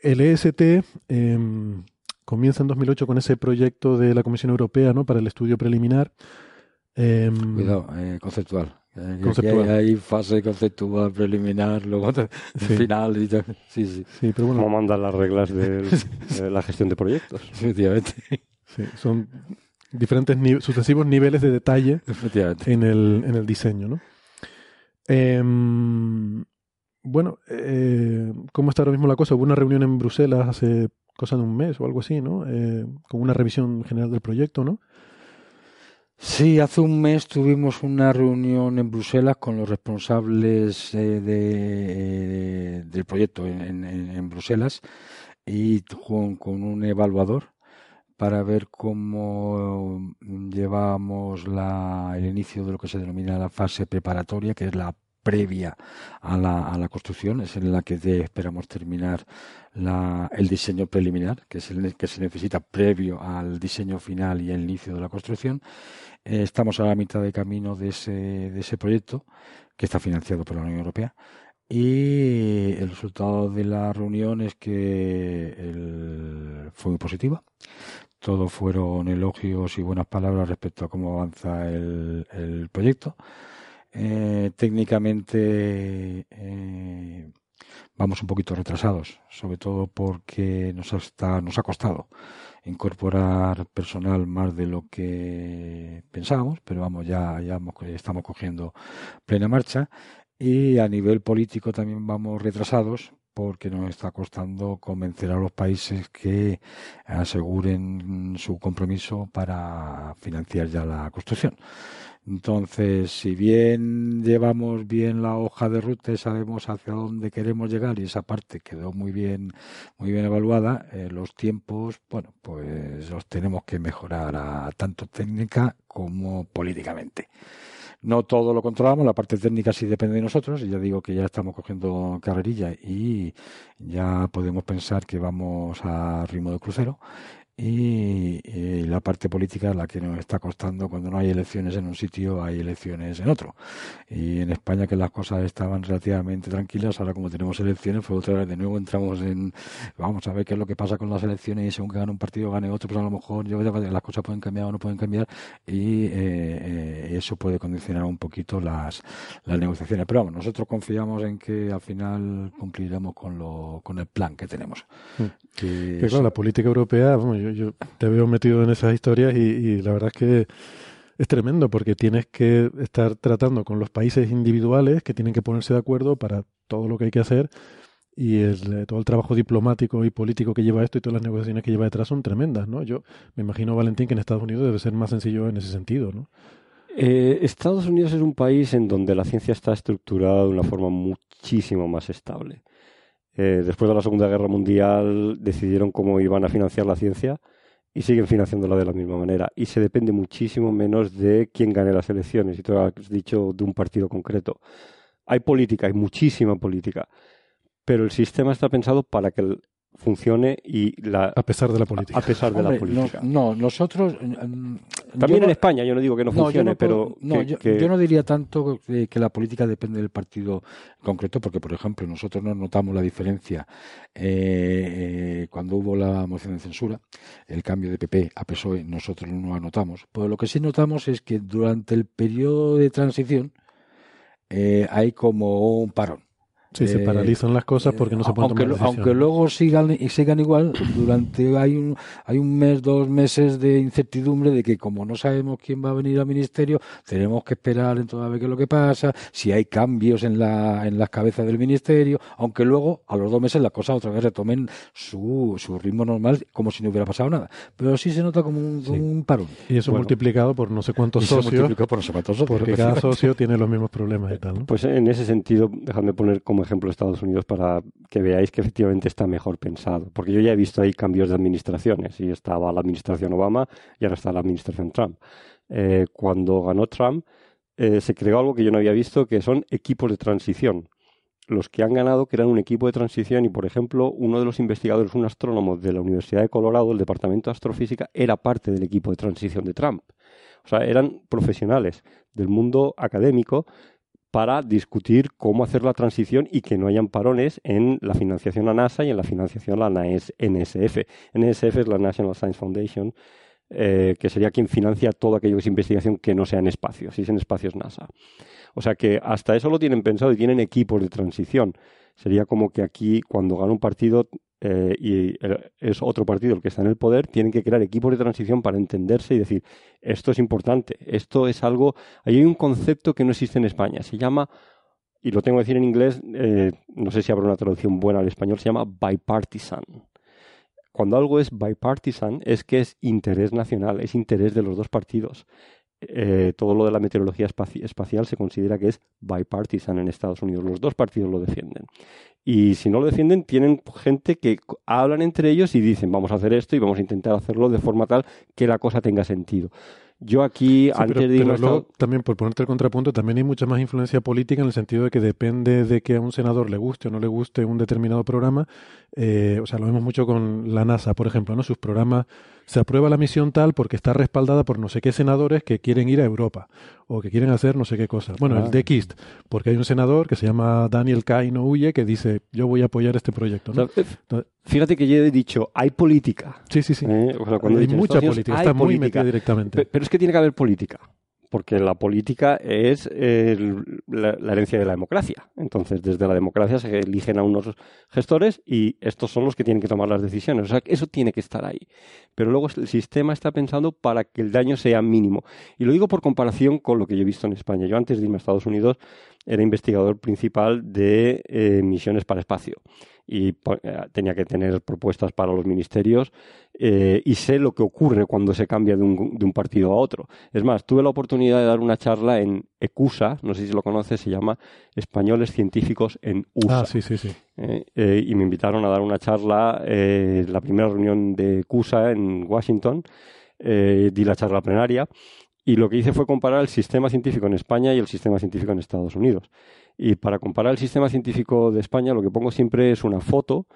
El EST em, comienza en 2008 con ese proyecto de la Comisión Europea ¿no? para el estudio preliminar. Em, Cuidado, eh, conceptual. conceptual. Hay, fase conceptual, preliminar, luego final. Y sí, sí. sí pero bueno. ¿Cómo mandan las reglas <laughs> de la gestión de proyectos? Efectivamente. Sí, son diferentes sucesivos niveles de detalle en el, en el diseño, ¿no? Em, bueno, eh, ¿cómo está ahora mismo la cosa? Hubo una reunión en Bruselas hace cosa de un mes o algo así, ¿no? Eh, con una revisión general del proyecto, ¿no? Sí, hace un mes tuvimos una reunión en Bruselas con los responsables eh, de, del proyecto en, en, Bruselas y con, con un evaluador para ver cómo mm, llevamos la, el inicio de lo que se denomina la fase preparatoria, que es la previa a la, a la construcción, es en la que esperamos terminar la, el diseño preliminar, que es el que se necesita previo al diseño final y el inicio de la construcción. Eh, estamos a la mitad de camino de ese, de ese proyecto, que está financiado por la Unión Europea. Y el resultado de la reunión es que fue muy positiva todo fueron elogios y buenas palabras respecto a cómo avanza el, proyecto. Eh, técnicamente eh, vamos un poquito retrasados, sobre todo porque nos, nos ha costado incorporar personal más de lo que pensábamos, pero vamos, ya, ya estamos cogiendo plena marcha. Y a nivel político también vamos retrasados porque nos está costando convencer a los países que aseguren su compromiso para financiar ya la construcción. Entonces, si bien llevamos bien la hoja de ruta y sabemos hacia dónde queremos llegar y esa parte quedó muy bien, muy bien evaluada, eh, los tiempos, bueno, pues los tenemos que mejorar a, tanto técnica como políticamente. No todo lo controlamos, la parte técnica sí depende de nosotros, y ya digo que ya estamos cogiendo carrerilla y ya podemos pensar que vamos a ritmo de crucero y, la parte política es la que nos está costando cuando no hay elecciones en un sitio, hay elecciones en otro. Y en España que las cosas estaban relativamente tranquilas, ahora como tenemos elecciones, fue otra vez de nuevo entramos en, vamos a ver qué es lo que pasa con las elecciones y según que gane un partido, gane otro, pues a lo mejor yo, las cosas pueden cambiar o no pueden cambiar y eh, eh, eso puede condicionar un poquito las, las negociaciones. Pero vamos, nosotros confiamos en que al final cumpliremos con, lo, con el plan que tenemos. Mm. Que, claro, la política europea, vamos, yo yo, te veo metido en esas historias y, la verdad es que es tremendo porque tienes que estar tratando con los países individuales que tienen que ponerse de acuerdo para todo lo que hay que hacer y el, todo el trabajo diplomático y político que lleva esto y todas las negociaciones que lleva detrás son tremendas, ¿no? Yo me imagino, Valentín, que en Estados Unidos debe ser más sencillo en ese sentido, ¿no? Eh, Estados Unidos es un país en donde la ciencia está estructurada de una forma muchísimo más estable. Eh, después de la Segunda Guerra Mundial decidieron cómo iban a financiar la ciencia y siguen financiándola de la misma manera. Y se depende muchísimo menos de quién gane las elecciones. Y tú has dicho de un partido concreto. Hay política, hay muchísima política, pero el sistema está pensado para que funcione y la a pesar de la política a pesar de la política no, nosotros También en España, yo no digo que no funcione, pero. No, yo, no diría tanto que, la política depende del partido concreto, porque, por ejemplo, nosotros no notamos la diferencia eh, cuando hubo la moción de censura, el cambio de PP a PSOE, nosotros no lo anotamos. Pero lo que sí notamos es que durante el periodo de transición eh, hay como un parón. Sí, se eh, paralizan las cosas porque no se pueden aunque, tomar Aunque luego sigan, sigan igual, durante hay un, hay un mes, dos meses de incertidumbre de que como no sabemos quién va a venir al ministerio, tenemos que esperar en toda vez qué es lo que pasa, si hay cambios en, la, en las cabezas del ministerio, aunque luego a los dos meses las cosas otra vez retomen su, su ritmo normal como si no hubiera pasado nada. Pero sí se nota como un, parón. Y eso multiplicado por no sé cuántos socios. Por no sé cuántos socios. Porque cada socio tiene los mismos problemas y tal. ¿no? Pues en ese sentido, dejadme poner como ejemplo Estados Unidos para que veáis que efectivamente está mejor pensado. Porque yo ya he visto ahí cambios de administraciones y estaba la administración Obama y ahora está la administración Trump. Eh, cuando ganó Trump eh, se creó algo que yo no había visto que son equipos de transición. Los que han ganado eran un equipo de transición y, por ejemplo, uno de los investigadores, un astrónomo de la Universidad de Colorado, el Departamento de Astrofísica, era parte del equipo de transición de Trump. O sea, eran profesionales del mundo académico para discutir cómo hacer la transición y que no hayan parones en la financiación a NASA y en la financiación a la NSF. NSF es la National Science Foundation, eh, que sería quien financia todo aquello que es investigación que no sea en espacio, si es en espacio es NASA. O sea que hasta eso lo tienen pensado y tienen equipos de transición. Sería como que aquí, cuando gana un partido, eh, y es otro partido el que está en el poder, tienen que crear equipos de transición para entenderse y decir, esto es importante, esto es algo... Hay un concepto que no existe en España, se llama, y lo tengo que decir en inglés, eh, no sé si habrá una traducción buena al español, se llama bipartisan. Cuando algo es bipartisan es que es interés nacional, es interés de los dos partidos. Todo lo de la meteorología espacial se considera que es bipartisan en Estados Unidos. Los dos partidos lo defienden. Y si no lo defienden, tienen gente que hablan entre ellos y dicen, vamos a hacer esto y vamos a intentar hacerlo de forma tal que la cosa tenga sentido. Yo aquí, antes de ir También, por ponerte el contrapunto, también hay mucha más influencia política en el sentido de que depende de que a un senador le guste o no le guste un determinado programa. Eh, o sea, lo vemos mucho con la NASA, por ejemplo, ¿no? Sus programas se aprueba la misión tal porque está respaldada por no sé qué senadores que quieren ir a Europa o que quieren hacer no sé qué cosa. Bueno, el ah. de KIST, porque hay un senador que se llama Daniel Kaino Huye que dice yo voy a apoyar este proyecto. Fíjate que yo he dicho, hay política. Sí, sí, sí. Eh, hay mucha política, está muy metida directamente. Pero es que tiene que haber política porque la política es la, herencia de la democracia. Entonces, desde la democracia se eligen a unos gestores y estos son los que tienen que tomar las decisiones. O sea, eso tiene que estar ahí. Pero luego el sistema está pensado para que el daño sea mínimo. Y lo digo por comparación con lo que yo he visto en España. Yo antes de irme a Estados Unidos era investigador principal de eh, misiones para espacio y eh, tenía que tener propuestas para los ministerios eh, y sé lo que ocurre cuando se cambia de un, de un, partido a otro. Es más, tuve la oportunidad de dar una charla en ECUSA, no sé si lo conoces, se llama Españoles Científicos en USA. Ah, sí, sí, sí. Eh, y me invitaron a dar una charla en la primera reunión de ECUSA en Washington. di la charla plenaria y lo que hice fue comparar el sistema científico en España y el sistema científico en Estados Unidos. Y para comparar el sistema científico de España, lo que pongo siempre es una foto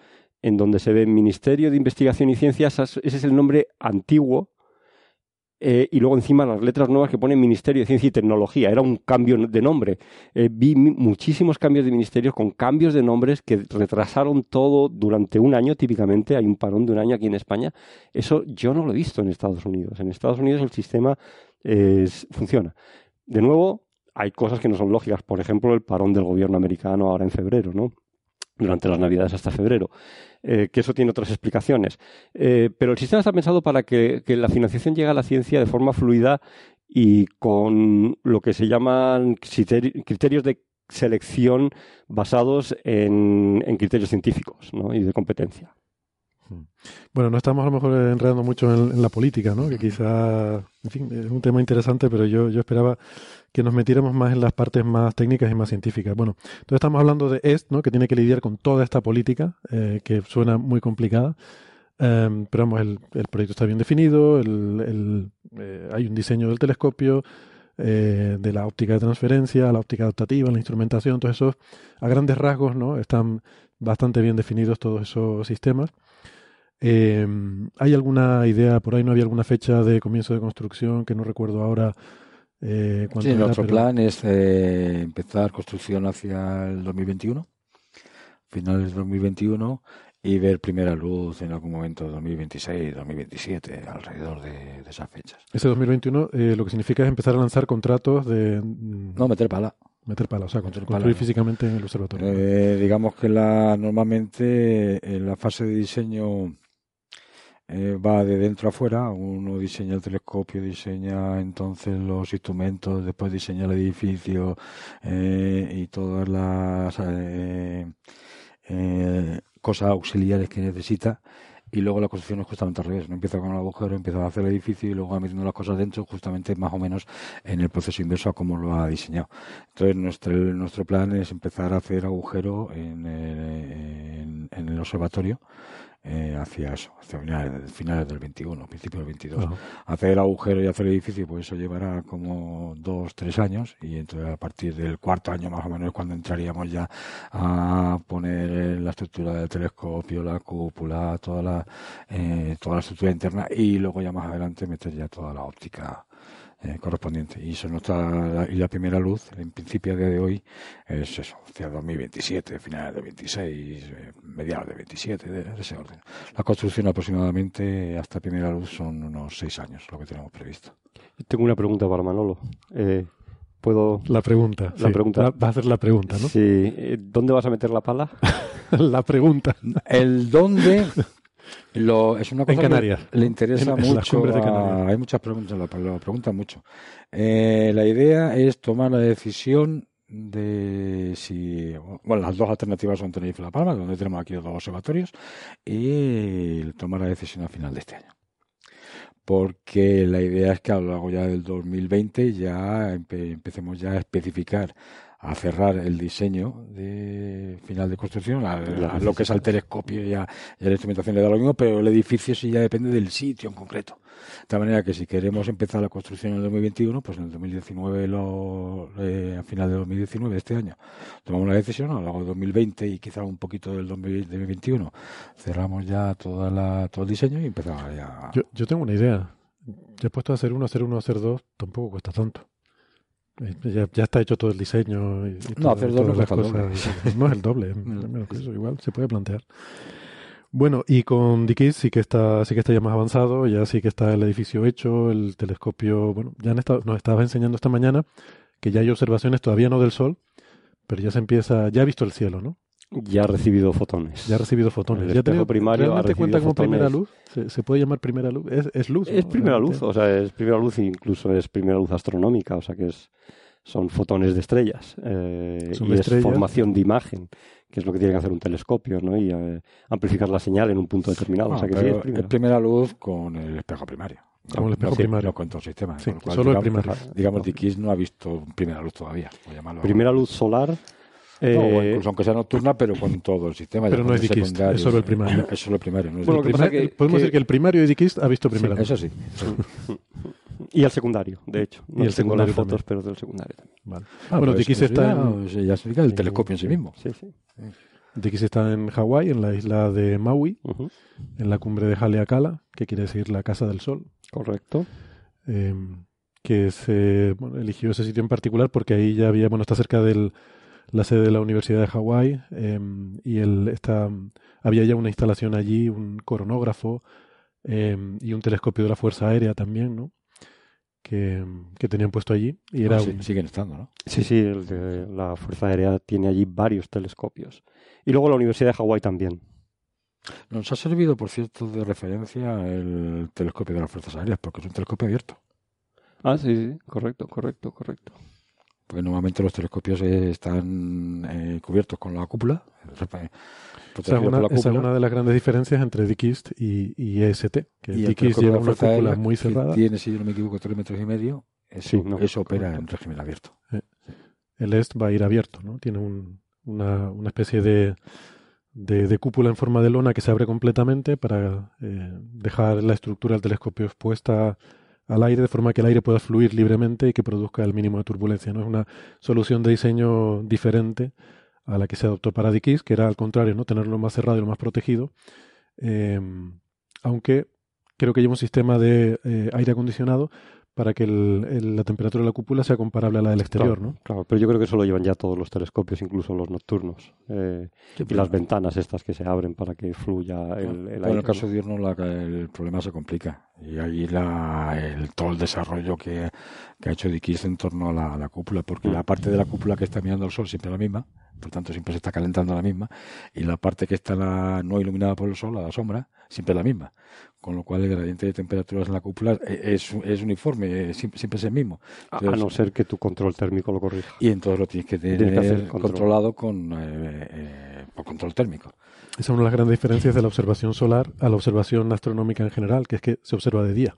en donde se ve Ministerio de Investigación y Ciencias, ese es el nombre antiguo, eh, y luego encima las letras nuevas que pone Ministerio de Ciencia y Tecnología. Era un cambio de nombre. Eh, vi muchísimos cambios de ministerios con cambios de nombres que retrasaron todo durante un año, típicamente. Hay un parón de un año aquí en España. Eso yo no lo he visto en Estados Unidos. En Estados Unidos el sistema funciona. De nuevo, hay cosas que no son lógicas. Por ejemplo, el parón del gobierno americano ahora en febrero, ¿no? Durante las Navidades hasta febrero. Eh, que eso tiene otras explicaciones. Eh, pero el sistema está pensado para que, la financiación llegue a la ciencia de forma fluida y con lo que se llaman criterios de selección basados en, criterios científicos y de competencia. Bueno, no estamos a lo mejor enredando mucho en, la política, ¿no? Que quizá, en fin, es un tema interesante, pero yo, yo esperaba que nos metiéramos más en las partes más técnicas y más científicas. Bueno, entonces estamos hablando de EST, ¿no? Que tiene que lidiar con toda esta política, eh, que suena muy complicada. Em, pero vamos, el, proyecto está bien definido, el, eh, hay un diseño del telescopio, eh, de la óptica de transferencia, la óptica adaptativa, la instrumentación, todos esos, a grandes rasgos, ¿no? Están bastante bien definidos todos esos sistemas. Eh, ¿Hay alguna idea, por ahí no había alguna fecha de comienzo de construcción que no recuerdo ahora? Eh, sí, era, nuestro pero... plan es eh, empezar construcción hacia el 2021, finales de 2021, y ver primera luz en algún momento 2026, 2027, alrededor de, de esas fechas. Ese 2021 eh, lo que significa es empezar a lanzar contratos de... mm, No, meter pala. Meter pala, o sea, Meter construir físicamente en el observatorio. Eh, digamos que la, normalmente en la fase de diseño eh, va de dentro a afuera. Uno diseña el telescopio, diseña entonces los instrumentos, después diseña el edificio eh, y todas las eh, eh, cosas auxiliares que necesita. Y luego la construcción es justamente al revés. No empieza con el agujero, empieza a hacer el edificio y luego va metiendo las cosas dentro, justamente más o menos en el proceso inverso a cómo lo ha diseñado. Entonces, nuestro, nuestro plan es empezar a hacer agujero en, en, en el observatorio eh, hacia eso, hacia finales, finales del 21, principios del 22. Ajá. Hacer el agujero y hacer el edificio, pues eso llevará como dos, tres años y entonces a partir del cuarto año más o menos es cuando entraríamos ya a poner la estructura del telescopio, la cúpula, toda la, eh, toda la estructura interna y luego ya más adelante meter ya toda la óptica eh, correspondiente. Y eso no está, y la primera luz, en principio a día de hoy, es eso, hacia 2027, finales de 26, eh, mediados de 27, de, de ese orden. La construcción aproximadamente hasta primera luz son unos seis años, lo que tenemos previsto. Tengo una pregunta para Manolo. Eh, ¿Puedo...? La pregunta. La sí. pregunta. Va, va a hacer la pregunta, ¿no? Sí. Eh, ¿Dónde vas a meter la pala? <laughs> la pregunta. El dónde lo, es una cosa En Canarias. que le interesa En- mucho. a- hay muchas preguntas, lo, lo preguntan mucho. Eh, la idea es tomar la decisión de si. Bueno, las dos alternativas son Tenerife y La Palma, donde tenemos aquí los dos observatorios, y tomar la decisión al final de este año. Porque la idea es que a lo largo ya del 2020 ya empe- empecemos ya a especificar a cerrar el diseño de final de construcción, a, a lo que es al telescopio y a, y a la instrumentación le da lo mismo, pero el edificio sí ya depende del sitio en concreto. De tal manera que si queremos empezar la construcción en el 2021, pues en el 2019, lo, eh, a final de 2019, este año, tomamos la decisión, a lo largo de 2020 y quizá un poquito del 2021, cerramos ya toda la, todo el diseño y empezamos ya. Yo, yo tengo una idea. Ya he puesto a hacer uno, hacer uno, hacer dos, tampoco cuesta tanto. Ya, ya está hecho todo el diseño. Y, y No, hacer doble las doble. cosas. No es el doble, es <laughs> menos que eso, igual se puede plantear. Bueno, y con Dikis sí que está, sí que está ya más avanzado, ya sí que está el edificio hecho, el telescopio, bueno, ya han estado, nos estabas enseñando esta mañana que ya hay observaciones, todavía no del Sol, pero ya se empieza, ya ha visto el cielo, ¿no? Ya ha recibido fotones. Ya ha recibido fotones. El ¿Ya tenido- primario ¿Realmente cuenta como fotones. primera luz? ¿Se, se puede llamar primera luz? Es, es luz. Es ¿no? primera Realmente. luz, o sea, es primera luz, incluso es primera luz astronómica, o sea que es son fotones de estrellas eh, Son y de es estrellas. formación de imagen, que es lo que tiene que hacer un telescopio, ¿no? Y eh, amplificar la señal en un punto determinado, o Ah, sea que sí es primera. es primera luz con el espejo primario. Con el espejo no, primario. no con todo el sistema. Sí, con lo cual, solo el digamos, primario. Digamos, Dikis no ha visto primera luz todavía. Primera luz solar. No, eh, incluso aunque sea nocturna, pero con todo el sistema. Pero no es Dikist, secundario, es solo el primario. <clears throat> Es solo el primario. No es Bueno, lo Dikist. que pasa Primer- que- podemos que- decir que el primario de Dikist ha visto primera luz. Eso sí. <laughs> y el secundario, de hecho. Y No el tengo las secundario fotos, también. pero del secundario también. Vale. Ah, bueno, pues está eso ya significa el telescopio en sí mismo. Sí, sí. Dikist está en Hawái, en la isla de Maui, en la cumbre de Haleakala, que quiere decir la Casa del Sol. Correcto. eh, que se bueno, eligió ese sitio en particular porque ahí ya había, bueno, está cerca de la sede de la Universidad de Hawái eh, y el, está, había ya una instalación allí, un coronógrafo eh, y un telescopio de la Fuerza Aérea también, ¿no? Que, que tenían puesto allí y era Ah, sí, un- siguen estando, ¿no? Sí, sí, el de la Fuerza Aérea tiene allí varios telescopios. Y luego la Universidad de Hawái también. Nos ha servido, por cierto, de referencia el telescopio de las Fuerzas Aéreas, porque es un telescopio abierto. Ah, sí, sí, correcto, correcto, correcto. Porque normalmente los telescopios eh, están eh, cubiertos con la cúpula, repa- esa es, protegidos una, por la esa es una de las grandes diferencias entre Dikist y, y EST, que Y lleva una cúpula muy cerrada. Tiene, si yo no me equivoco, tres metros y medio. Eso, Sí, no, eso opera correcto. en régimen abierto. el EST va a ir abierto, ¿no? Tiene un- una, una especie de, de, de cúpula en forma de lona que se abre completamente para eh, dejar la estructura del telescopio expuesta al aire de forma que el aire pueda fluir libremente y que produzca el mínimo de turbulencia. ¿no? Es una solución de diseño diferente a la que se adoptó para Dikis, que era al contrario, ¿no? tenerlo más cerrado y lo más protegido. eh, aunque creo que lleva un sistema de eh, aire acondicionado para que el, la temperatura de la cúpula sea comparable a la del exterior, claro, ¿no? Claro, pero yo creo que eso lo llevan ya todos los telescopios, incluso los nocturnos. Eh, y las ventanas estas que se abren para que fluya el, el aire. en el caso de diurno la, el problema se complica. Y ahí la, el, todo el desarrollo que, que ha hecho Dickies en torno a la, a la cúpula, porque la parte de la cúpula que está mirando al sol siempre es la misma, por tanto siempre se está calentando la misma, y la parte que está la, no iluminada por el sol, a la sombra, siempre es la misma. Con lo cual el gradiente de temperaturas en la cúpula es, es uniforme, siempre, siempre, es el mismo. Entonces, a no ser que tu control térmico lo corrija. Y entonces lo tienes que tener tienes que hacer controlado con, eh, eh, por control térmico. Esa es una de las grandes diferencias de la observación solar a la observación astronómica en general, que es que se observa de día.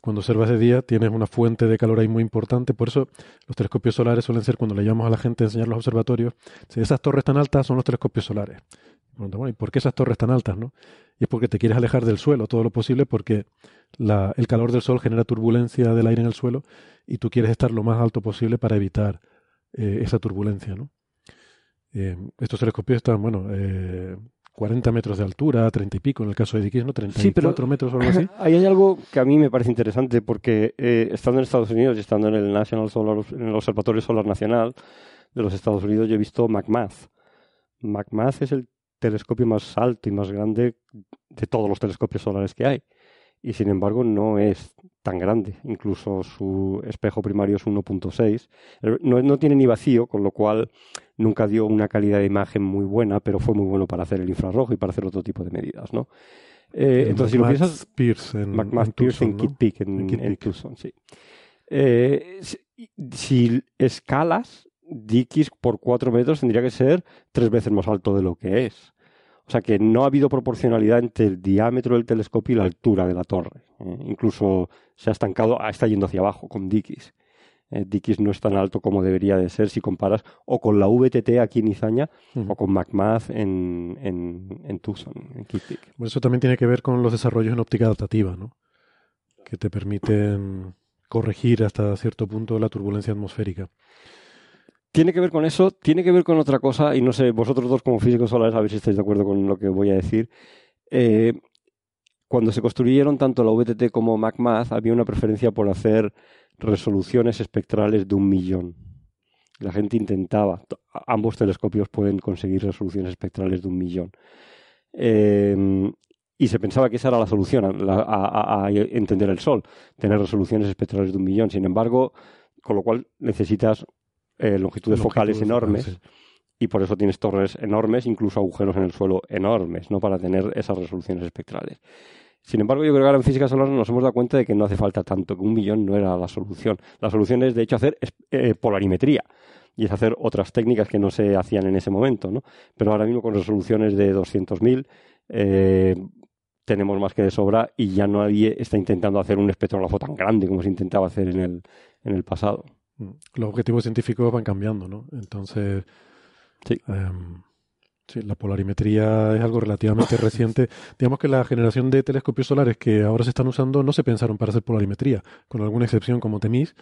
Cuando observas de día tienes una fuente de calor ahí muy importante, por eso los telescopios solares suelen ser cuando le llamamos a la gente a enseñar los observatorios, si esas torres tan altas son los telescopios solares. Bueno, ¿y por qué esas torres tan altas? no? Y es porque te quieres alejar del suelo todo lo posible porque la, el calor del sol genera turbulencia del aire en el suelo y tú quieres estar lo más alto posible para evitar eh, esa turbulencia. ¿no? Eh, estos telescopios están, bueno, eh, 40 metros de altura, 30 y pico en el caso de Dickies, ¿no? 34 sí, pero metros o algo así. <clears throat> Ahí hay algo que a mí me parece interesante porque eh, estando en Estados Unidos y estando en el National Solar, en el Observatorio Solar Nacional de los Estados Unidos, yo he visto McMath. McMath es el telescopio más alto y más grande de todos los telescopios solares que hay. Y sin embargo no es tan grande. Incluso su espejo primario es 1.6. No, no tiene ni vacío, con lo cual nunca dio una calidad de imagen muy buena, pero fue muy bueno para hacer el infrarrojo y para hacer otro tipo de medidas, ¿no? Eh, entonces, si lo piensas, Pierce en, McMath en Pierce Tucson, en ¿no? Kitt Peak, en, En Kitt en Peak. Tucson, sí. Eh, si, si escalas, Dickies por 4 metros tendría que ser tres veces más alto de lo que es. O sea que no ha habido proporcionalidad entre el diámetro del telescopio y la altura de la torre. Eh, incluso se ha estancado, ah, está yendo hacia abajo con Dickies. Eh, Dickies no es tan alto como debería de ser si comparas o con la VTT aquí en Izaña o con McMath en, en, en Tucson, en Kitt Peak. Bueno, eso también tiene que ver con los desarrollos en óptica adaptativa, ¿no? Que te permiten corregir hasta cierto punto la turbulencia atmosférica. Tiene que ver con eso, tiene que ver con otra cosa, y no sé, vosotros dos como físicos solares, a ver si estáis de acuerdo con lo que voy a decir. Eh, cuando se construyeron tanto la VTT como McMath, había una preferencia por hacer resoluciones espectrales de un millón. La gente intentaba, ambos telescopios pueden conseguir resoluciones espectrales de un millón. Eh, y se pensaba que esa era la solución a entender el Sol, tener resoluciones espectrales de un millón. Sin embargo, con lo cual necesitas eh, longitudes focales enormes focales, y por eso tienes torres enormes, incluso agujeros en el suelo enormes, ¿no? Para tener esas resoluciones espectrales. Sin embargo, yo creo que ahora en física solar nos hemos dado cuenta de que no hace falta tanto, que un millón no era la solución. La solución es, de hecho, hacer eh, polarimetría y es hacer otras técnicas que no se hacían en ese momento, ¿no? Pero ahora mismo con resoluciones de 200.000 eh, tenemos más que de sobra y ya nadie está intentando hacer un espectrógrafo tan grande como se intentaba hacer en el, en el pasado. Mm. Los objetivos científicos van cambiando, ¿no? Entonces, Sí. em, sí, la polarimetría es algo relativamente <laughs> reciente. Digamos que la generación de telescopios solares que ahora se están usando no se pensaron para hacer polarimetría, con alguna excepción como TEMIS.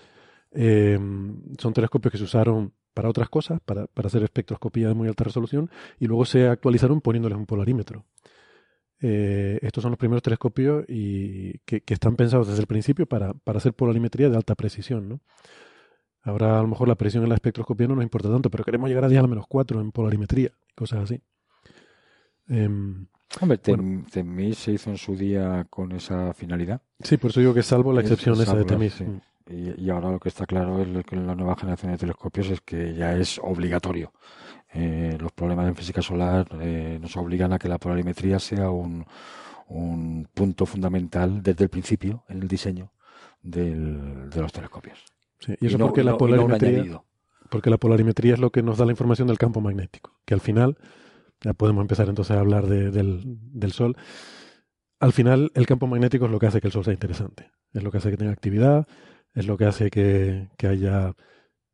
em, son telescopios que se usaron para otras cosas, para, para hacer espectroscopía de muy alta resolución, y luego se actualizaron poniéndoles un polarímetro. Eh, estos son los primeros telescopios y que, que están pensados desde el principio para, para hacer polarimetría de alta precisión, ¿no? Ahora a lo mejor la presión en la espectroscopía no nos importa tanto, pero queremos llegar a 10 a la menos 4 en polarimetría, cosas así. Em, Hombre, Bueno. Tem- Temis se hizo en su día con esa finalidad. sí, por eso digo que salvo la excepción es esa de Temis. sí. Y, y ahora lo que está claro es que en la nueva generación de telescopios es que ya es obligatorio. Eh, los problemas en física solar eh, nos obligan a que la polarimetría sea un, un punto fundamental desde el principio en el diseño del- de los telescopios. Sí, y eso no- porque la y no polarimetría, porque la polarimetría es lo que nos da la información del campo magnético, que al final, ya podemos empezar entonces a hablar de- del, del Sol, al final el campo magnético es lo que hace que el Sol sea interesante, es lo que hace que tenga actividad, es lo que hace que, que haya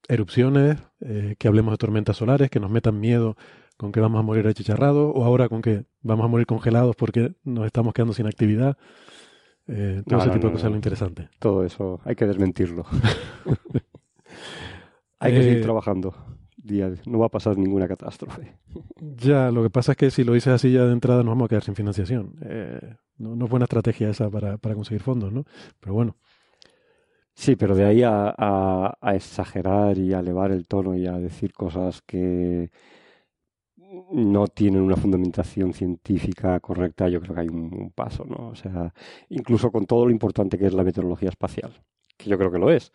erupciones, eh, que hablemos de tormentas solares, que nos metan miedo con que vamos a morir achicharrados, o ahora con que vamos a morir congelados porque nos estamos quedando sin actividad. Eh, todo No, ese no, tipo de cosas es lo interesante. Todo eso hay que desmentirlo. <laughs> hay que Eh, seguir trabajando. Día- No va a pasar ninguna catástrofe. Ya, lo que pasa es que si lo dices así ya de entrada nos vamos a quedar sin financiación. Eh, no, no es buena estrategia esa para, para conseguir fondos, ¿no? Pero bueno. Sí, pero de ahí a, a, exagerar y a elevar el tono y a decir cosas que no tienen una fundamentación científica correcta, yo creo que hay un, paso, ¿no? O sea, incluso con todo lo importante que es la meteorología espacial, que yo creo que lo es,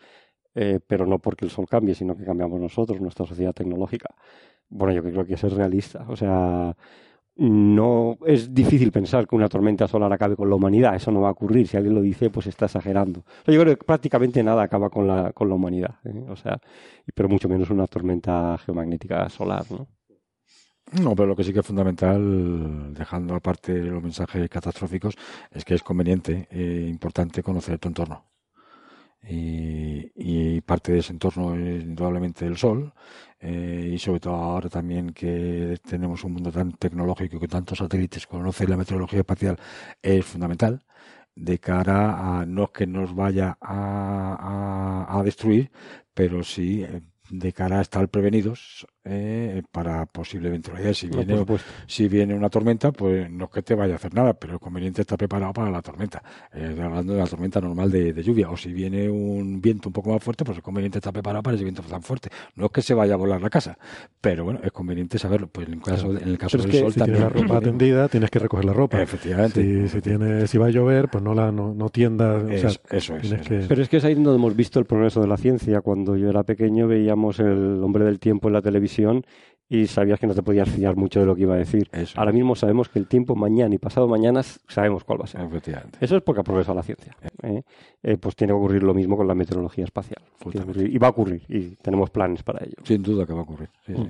eh, pero no porque el sol cambie, sino que cambiamos nosotros, nuestra sociedad tecnológica. Bueno, yo creo que que ser realista, o sea, no es difícil pensar que una tormenta solar acabe con la humanidad, eso no va a ocurrir, si alguien lo dice, pues está exagerando. Yo creo que prácticamente nada acaba con la, con la humanidad, ¿eh? o sea, pero mucho menos una tormenta geomagnética solar, ¿no? No, pero lo que sí que es fundamental, dejando aparte los mensajes catastróficos, es que es conveniente e importante conocer tu entorno. Y, parte de ese entorno es indudablemente el Sol, eh, y sobre todo ahora también que tenemos un mundo tan tecnológico que tantos satélites conocen la meteorología espacial, es fundamental de cara a no que nos vaya a, a, a destruir, pero sí eh, de cara a estar prevenidos eh, para posible eventualidad. Si viene, si viene una tormenta, pues no es que te vaya a hacer nada, pero es conveniente estar preparado para la tormenta. Eh, hablando de la tormenta normal de, lluvia. O si viene un viento un poco más fuerte, pues es conveniente estar preparado para ese viento tan fuerte. No es que se vaya a volar la casa, pero bueno, es conveniente saberlo. Pues en el caso, en el caso del sol si también. Tienes la ropa tendida, tienes que recoger la ropa. Efectivamente. Si, si, tiene, si va a llover, pues no la no, no tiendas. eso es. Pero es que es ahí donde hemos visto el progreso de la ciencia. Cuando yo era pequeño veíamos el hombre del tiempo en la televisión y sabías que no te podías fiar mucho de lo que iba a decir. Ahora mismo sabemos que el tiempo mañana y pasado mañana sabemos cuál va a ser. Eso es porque ha progresado la ciencia. ¿eh? Eh, pues tiene que ocurrir lo mismo con la meteorología espacial. y va a ocurrir y tenemos planes para ello. Sin duda que va a ocurrir. Mm.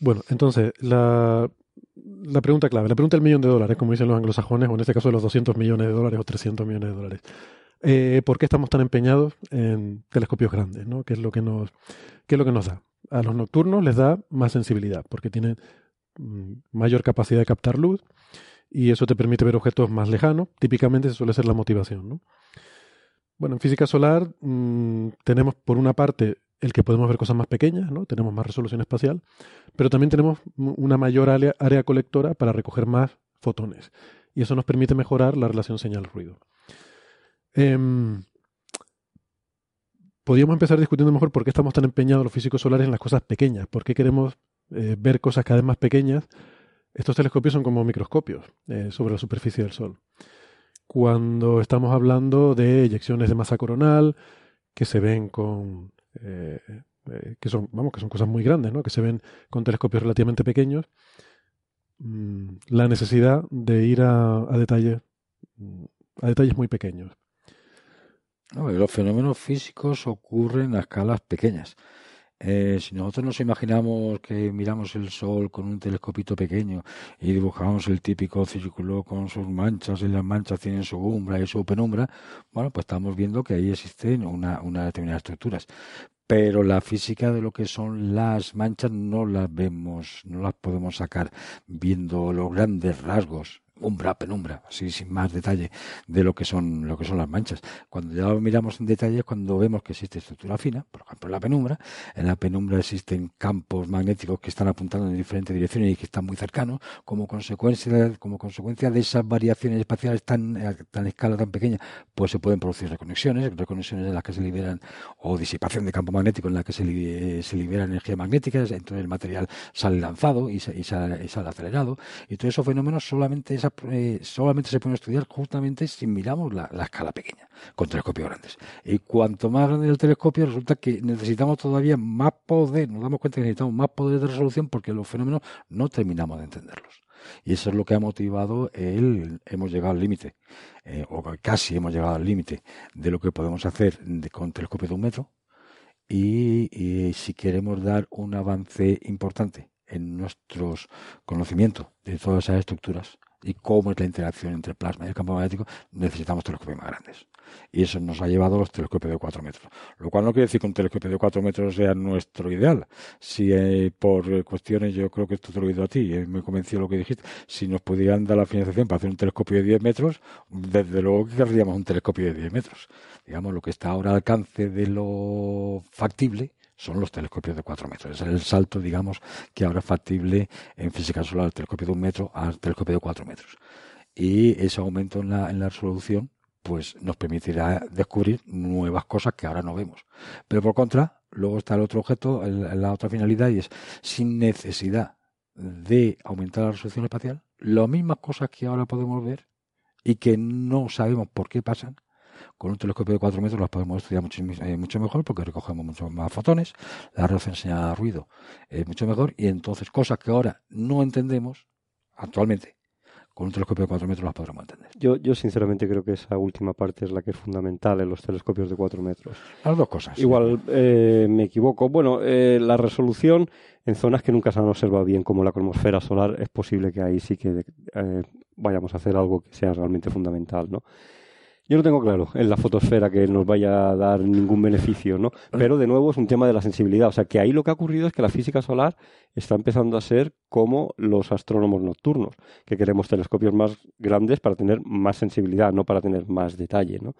Bueno, entonces, la, la pregunta clave, la pregunta del millón de dólares, como dicen los anglosajones, o en este caso de los 200 millones de dólares o 300 millones de dólares. Eh, ¿Por qué estamos tan empeñados en telescopios grandes? ¿no? ¿Qué, es lo que nos, ¿Qué es lo que nos da? A los nocturnos les da más sensibilidad porque tienen mm, mayor capacidad de captar luz y eso te permite ver objetos más lejanos. Típicamente eso suele ser la motivación. ¿no? Bueno, en física solar mm, tenemos por una parte el que podemos ver cosas más pequeñas, ¿no? tenemos más resolución espacial, pero también tenemos una mayor área, área colectora para recoger más fotones y eso nos permite mejorar la relación señal-ruido. Em, podríamos empezar discutiendo mejor por qué estamos tan empeñados los físicos solares en las cosas pequeñas, por qué queremos eh, ver cosas cada vez más pequeñas. Estos telescopios son como microscopios eh, sobre la superficie del Sol. Cuando estamos hablando de eyecciones de masa coronal, que se ven con... Eh, que son, vamos, que son cosas muy grandes, ¿no? Que se ven con telescopios relativamente pequeños. Mm, la necesidad de ir a detalles mm, a detalles muy pequeños los fenómenos físicos ocurren a escalas pequeñas. Eh, si nosotros nos imaginamos que miramos el Sol con un telescopito pequeño y dibujamos el típico círculo con sus manchas y las manchas tienen su umbra y su penumbra, bueno, pues estamos viendo que ahí existen una, una determinadas estructuras. Pero la física de lo que son las manchas no las vemos, no las podemos sacar viendo los grandes rasgos umbra, penumbra, así sin más detalle de lo que son lo que son las manchas. Cuando ya lo miramos en detalle cuando vemos que existe estructura fina, por ejemplo en la penumbra, en la penumbra existen campos magnéticos que están apuntando en diferentes direcciones y que están muy cercanos, como consecuencia, como consecuencia de esas variaciones espaciales tan, a tan escala tan pequeña, pues se pueden producir reconexiones, reconexiones en las que se liberan, o disipación de campo magnético en la que se, se libera energía magnética, entonces el material sale lanzado y, y, sale, acelerado, y todos esos fenómenos solamente esa eh, solamente se pueden estudiar justamente si miramos la, escala pequeña, con telescopios grandes. Y cuanto más grande el telescopio, resulta que necesitamos todavía más poder, nos damos cuenta que necesitamos más poder de resolución porque los fenómenos no terminamos de entenderlos. Y eso es lo que ha motivado el, hemos llegado al límite, eh, o casi hemos llegado al límite de lo que podemos hacer con telescopios de un metro. y si queremos dar un avance importante en nuestros conocimientos de todas esas estructuras, y cómo es la interacción entre plasma y el campo magnético, necesitamos telescopios más grandes. Y eso nos ha llevado a los telescopios de 4 metros. Lo cual no quiere decir que un telescopio de 4 metros sea nuestro ideal. Si eh, por cuestiones, yo creo que esto te lo he oído a ti, eh, me convenció lo que dijiste, si nos pudieran dar la financiación para hacer un telescopio de 10 metros, desde luego que querríamos un telescopio de 10 metros. Digamos, lo que está ahora al alcance de lo factible son los telescopios de 4 metros. Es el salto, digamos, que ahora es factible en física solar, el telescopio de un metro al telescopio de 4 metros. y ese aumento en la, en la resolución pues nos permitirá descubrir nuevas cosas que ahora no vemos. Pero por contra, luego está el otro objeto, la otra finalidad, y es sin necesidad de aumentar la resolución espacial, las mismas cosas que ahora podemos ver y que no sabemos por qué pasan, con un telescopio de 4 metros las podemos estudiar mucho, eh, mucho mejor porque recogemos muchos más fotones, la referencia de ruido es mucho mejor y entonces cosas que ahora no entendemos actualmente con un telescopio de 4 metros las podremos entender. Yo, yo sinceramente creo que esa última parte es la que es fundamental en los telescopios de 4 metros. Las dos cosas. Igual eh, me equivoco. Bueno, eh, la resolución en zonas que nunca se han observado bien, como la cromosfera solar, es posible que ahí sí que eh, vayamos a hacer algo que sea realmente fundamental, ¿no? Yo no tengo claro en la fotosfera que nos vaya a dar ningún beneficio, ¿no? Pero de nuevo es un tema de la sensibilidad. O sea, que ahí lo que ha ocurrido es que la física solar está empezando a ser como los astrónomos nocturnos, que queremos telescopios más grandes para tener más sensibilidad, no para tener más detalle, ¿no?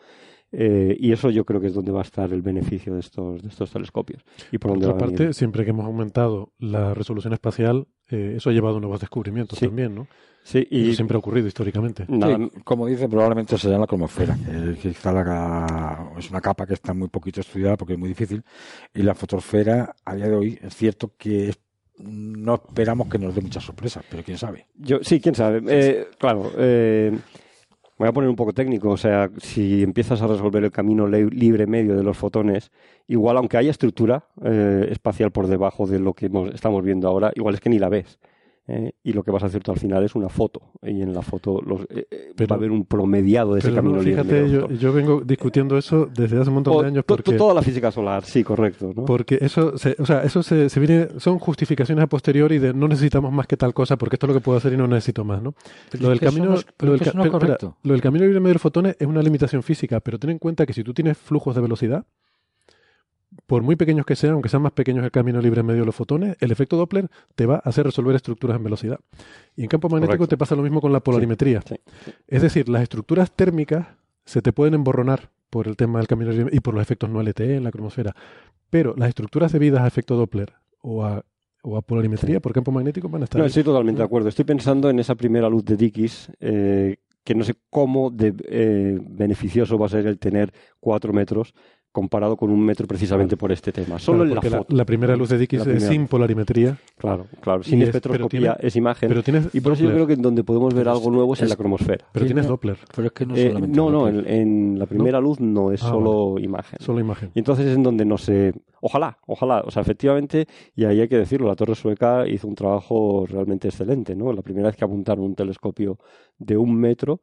Eh, y eso yo creo que es donde va a estar el beneficio de estos, de estos telescopios. Y por, otra parte, siempre que hemos aumentado la resolución espacial, eh, eso ha llevado a nuevos descubrimientos también, ¿no? Sí, y eso siempre ha ocurrido históricamente. como dice, probablemente sea la cromosfera, que está la, es una capa que está muy poquito estudiada porque es muy difícil. Y la fotosfera, a día de hoy, es cierto que no esperamos que nos dé muchas sorpresas, pero quién sabe. Yo, sí, quién sabe. Eh, claro, eh, voy a poner un poco técnico, o sea, si empiezas a resolver el camino libre medio de los fotones, igual aunque haya estructura eh, espacial por debajo de lo que estamos viendo ahora, igual es que ni la ves. Eh, y lo que vas a hacer tú al final es una foto y en la foto los, eh, eh, va a haber un promediado de ese camino libre. Fíjate, yo, yo, vengo discutiendo eso desde hace un montón de años. Porque, toda la física solar, sí, correcto. Porque eso, se, o sea, eso se, se, viene, son justificaciones a posteriori de no necesitamos más que tal cosa porque esto es lo que puedo hacer y no necesito más, ¿no? lo del camino, lo, del, camino libre medio de fotones es una limitación física, pero ten en cuenta que si tú tienes flujos de velocidad, por muy pequeños que sean, aunque sean más pequeños el camino libre en medio de los fotones, el efecto Doppler te va a hacer resolver estructuras en velocidad. Y en campo magnético te pasa lo mismo con la polarimetría. Es decir, las estructuras térmicas se te pueden emborronar por el tema del camino libre y por los efectos no LTE en la cromosfera. Pero las estructuras debidas a efecto Doppler o a, o a polarimetría por campo magnético van a estar. No, estoy totalmente de acuerdo. Estoy pensando en esa primera luz de Dickies. Eh, que no sé cómo de, eh, beneficioso va a ser el tener cuatro metros comparado con un metro precisamente por este tema. Solo en la, foto. La, primera luz de Dickies es sin polarimetría. Claro, claro. Sin espectroscopía es imagen. Pero tienes y por eso yo creo que donde podemos ver algo nuevo es, en la cromosfera. Pero tienes Doppler. Pero es que no, eh, no, no en, la primera luz no es ah, solo imagen. Solo imagen. Y entonces es en donde no se... Ojalá, ojalá. O sea, efectivamente, y ahí hay que decirlo, la Torre Sueca hizo un trabajo realmente excelente, ¿no? La primera vez que apuntaron un telescopio de un metro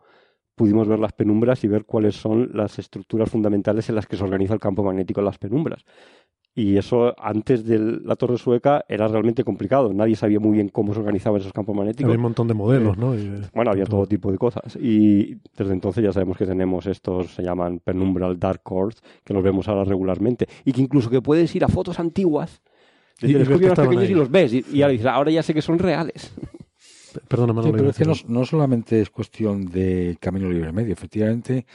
pudimos ver las penumbras y ver cuáles son las estructuras fundamentales en las que se organiza el campo magnético en las penumbras. Y eso antes de la torre sueca era realmente complicado. Nadie sabía muy bien cómo se organizaban esos campos magnéticos. Había un montón de modelos, ¿no? bueno, había todo tipo de cosas. Y desde entonces ya sabemos que tenemos estos, se llaman penumbral dark cores, que los vemos ahora regularmente. Y que incluso que puedes ir a fotos antiguas de telescopios más pequeños y los ves. Y, y ahora dices, ahora ya sé que son reales. Perdóname, sí, pero es que no, solamente es cuestión de camino libre medio. Efectivamente,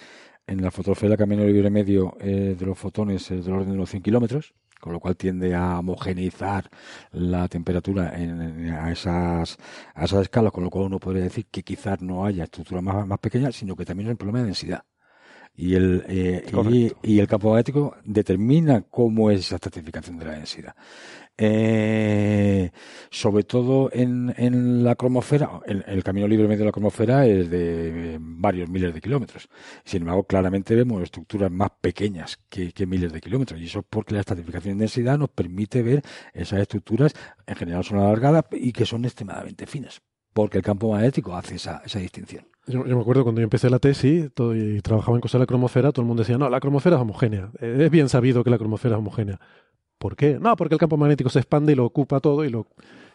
en la fotosfera camino libre medio eh, de los fotones es del orden de los 100 kilómetros, con lo cual tiende a homogeneizar la temperatura en, a, esas, a esas escalas, con lo cual uno podría decir que quizás no haya estructuras más, más pequeñas, sino que también es un problema de densidad y el, eh, y, el campo magnético determina cómo es esa estratificación de la densidad. Eh, sobre todo en, en la cromosfera, el, camino libre medio de la cromosfera es de varios miles de kilómetros. Sin embargo, claramente vemos estructuras más pequeñas que, miles de kilómetros. Y eso es porque la estratificación de densidad nos permite ver esas estructuras, en general son alargadas y que son extremadamente finas. Porque el campo magnético hace esa, esa distinción. Yo, me acuerdo cuando yo empecé la tesis y trabajaba en cosas de la cromosfera, todo el mundo decía, no, la cromosfera es homogénea. Es bien sabido que la cromosfera es homogénea. ¿Por qué? No, porque el campo magnético se expande y lo ocupa todo y lo,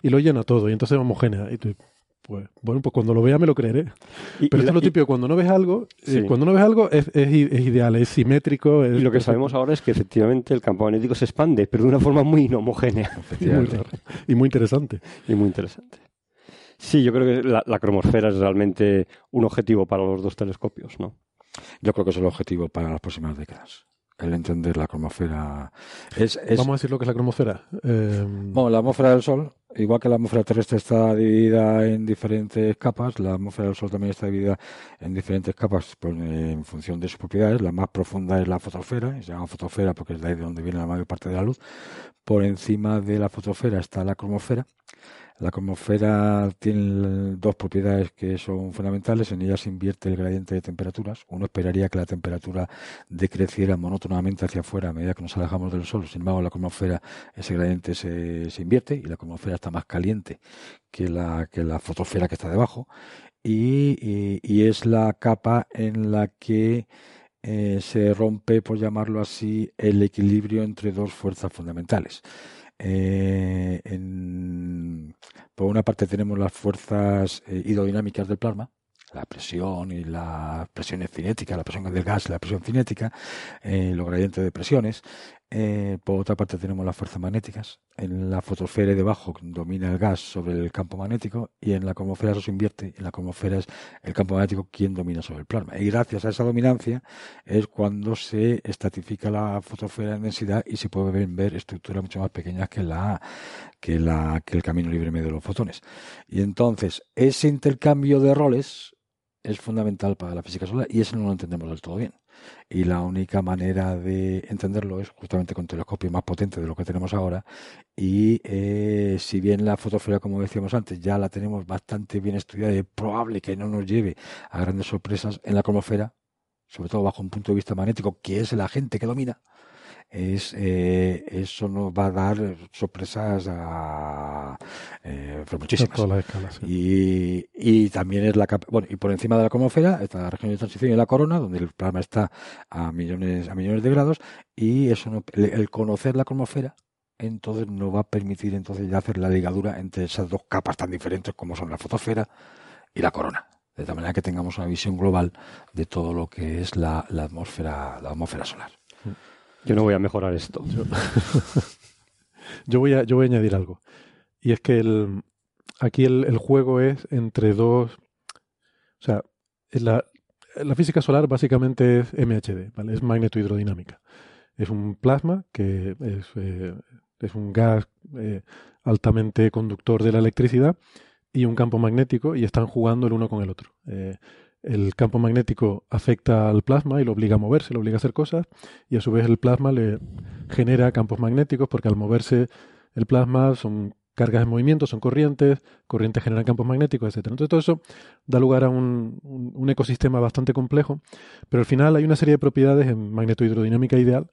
y lo llena todo, y entonces es homogénea. Y tú, pues, bueno, pues cuando lo vea me lo creeré. Pero esto es lo típico, cuando no ves algo, eh, cuando no ves algo es, es, ideal, es simétrico. y lo que sabemos ahora es que efectivamente el campo magnético se expande, pero de una forma muy homogénea. <laughs> y muy interesante. Y muy interesante. Sí, yo creo que la, la, cromosfera es realmente un objetivo para los dos telescopios, ¿no? Yo creo que es el objetivo para las próximas décadas el entender la cromosfera. Vamos a decir lo que es la cromosfera. Eh, bueno, la atmósfera del Sol, igual que la atmósfera terrestre está dividida en diferentes capas, la atmósfera del Sol también está dividida en diferentes capas pues, en función de sus propiedades. La más profunda es la fotosfera, se llama fotosfera porque es de ahí de donde viene la mayor parte de la luz. Por encima de la fotosfera está la cromosfera la cromosfera tiene dos propiedades que son fundamentales. En ella se invierte el gradiente de temperaturas. Uno esperaría que la temperatura decreciera monótonamente hacia afuera a medida que nos alejamos del Sol. Sin embargo, la cromosfera, ese gradiente se, se invierte y la cromosfera está más caliente que la, que la fotosfera que está debajo. Y, y, es la capa en la que eh, se rompe, por llamarlo así, el equilibrio entre dos fuerzas fundamentales. Eh, en, por una parte tenemos las fuerzas eh, hidrodinámicas del plasma, la presión y las presiones cinéticas, la presión del gas y la presión cinética, eh, los gradientes de presiones. Eh, por otra parte tenemos las fuerzas magnéticas. En la fotosfera debajo domina el gas sobre el campo magnético y en la cromosfera eso se invierte. En la cromosfera es el campo magnético quien domina sobre el plasma. Y gracias a esa dominancia es cuando se estatifica la fotosfera en densidad y se pueden ver estructuras mucho más pequeñas que la que la que el camino libre medio de los fotones. Y entonces ese intercambio de roles es fundamental para la física solar y eso no lo entendemos del todo bien. Y la única manera de entenderlo es justamente con telescopios más potentes de lo que tenemos ahora. Y eh, si bien la fotosfera, como decíamos antes, ya la tenemos bastante bien estudiada y es probable que no nos lleve a grandes sorpresas en la cromosfera, sobre todo bajo un punto de vista magnético, que es el agente que domina, es eh, eso nos va a dar sorpresas a, eh, muchísimas. y, y, también es la bueno y por encima de la cromosfera está la región de transición y la corona donde el plasma está a millones a millones de grados y eso el, conocer la cromosfera entonces nos va a permitir entonces ya hacer la ligadura entre esas dos capas tan diferentes como son la fotosfera y la corona. De tal manera que tengamos una visión global de todo lo que es la, la atmósfera la atmósfera solar yo no voy a mejorar esto. <laughs> Yo, voy, a, añadir algo. Y es que el, aquí el, juego es entre dos. O sea, la, la física solar básicamente es MHD, ¿vale? Es magnetohidrodinámica. Es un plasma que es, eh, es un gas eh, altamente conductor de la electricidad y un campo magnético y están jugando el uno con el otro. Eh, el campo magnético afecta al plasma y lo obliga a moverse, lo obliga a hacer cosas, y a su vez el plasma le genera campos magnéticos porque al moverse el plasma son cargas de movimiento, son corrientes, corrientes generan campos magnéticos, etc. Entonces todo eso da lugar a un, un, ecosistema bastante complejo, pero al final hay una serie de propiedades en magnetohidrodinámica ideal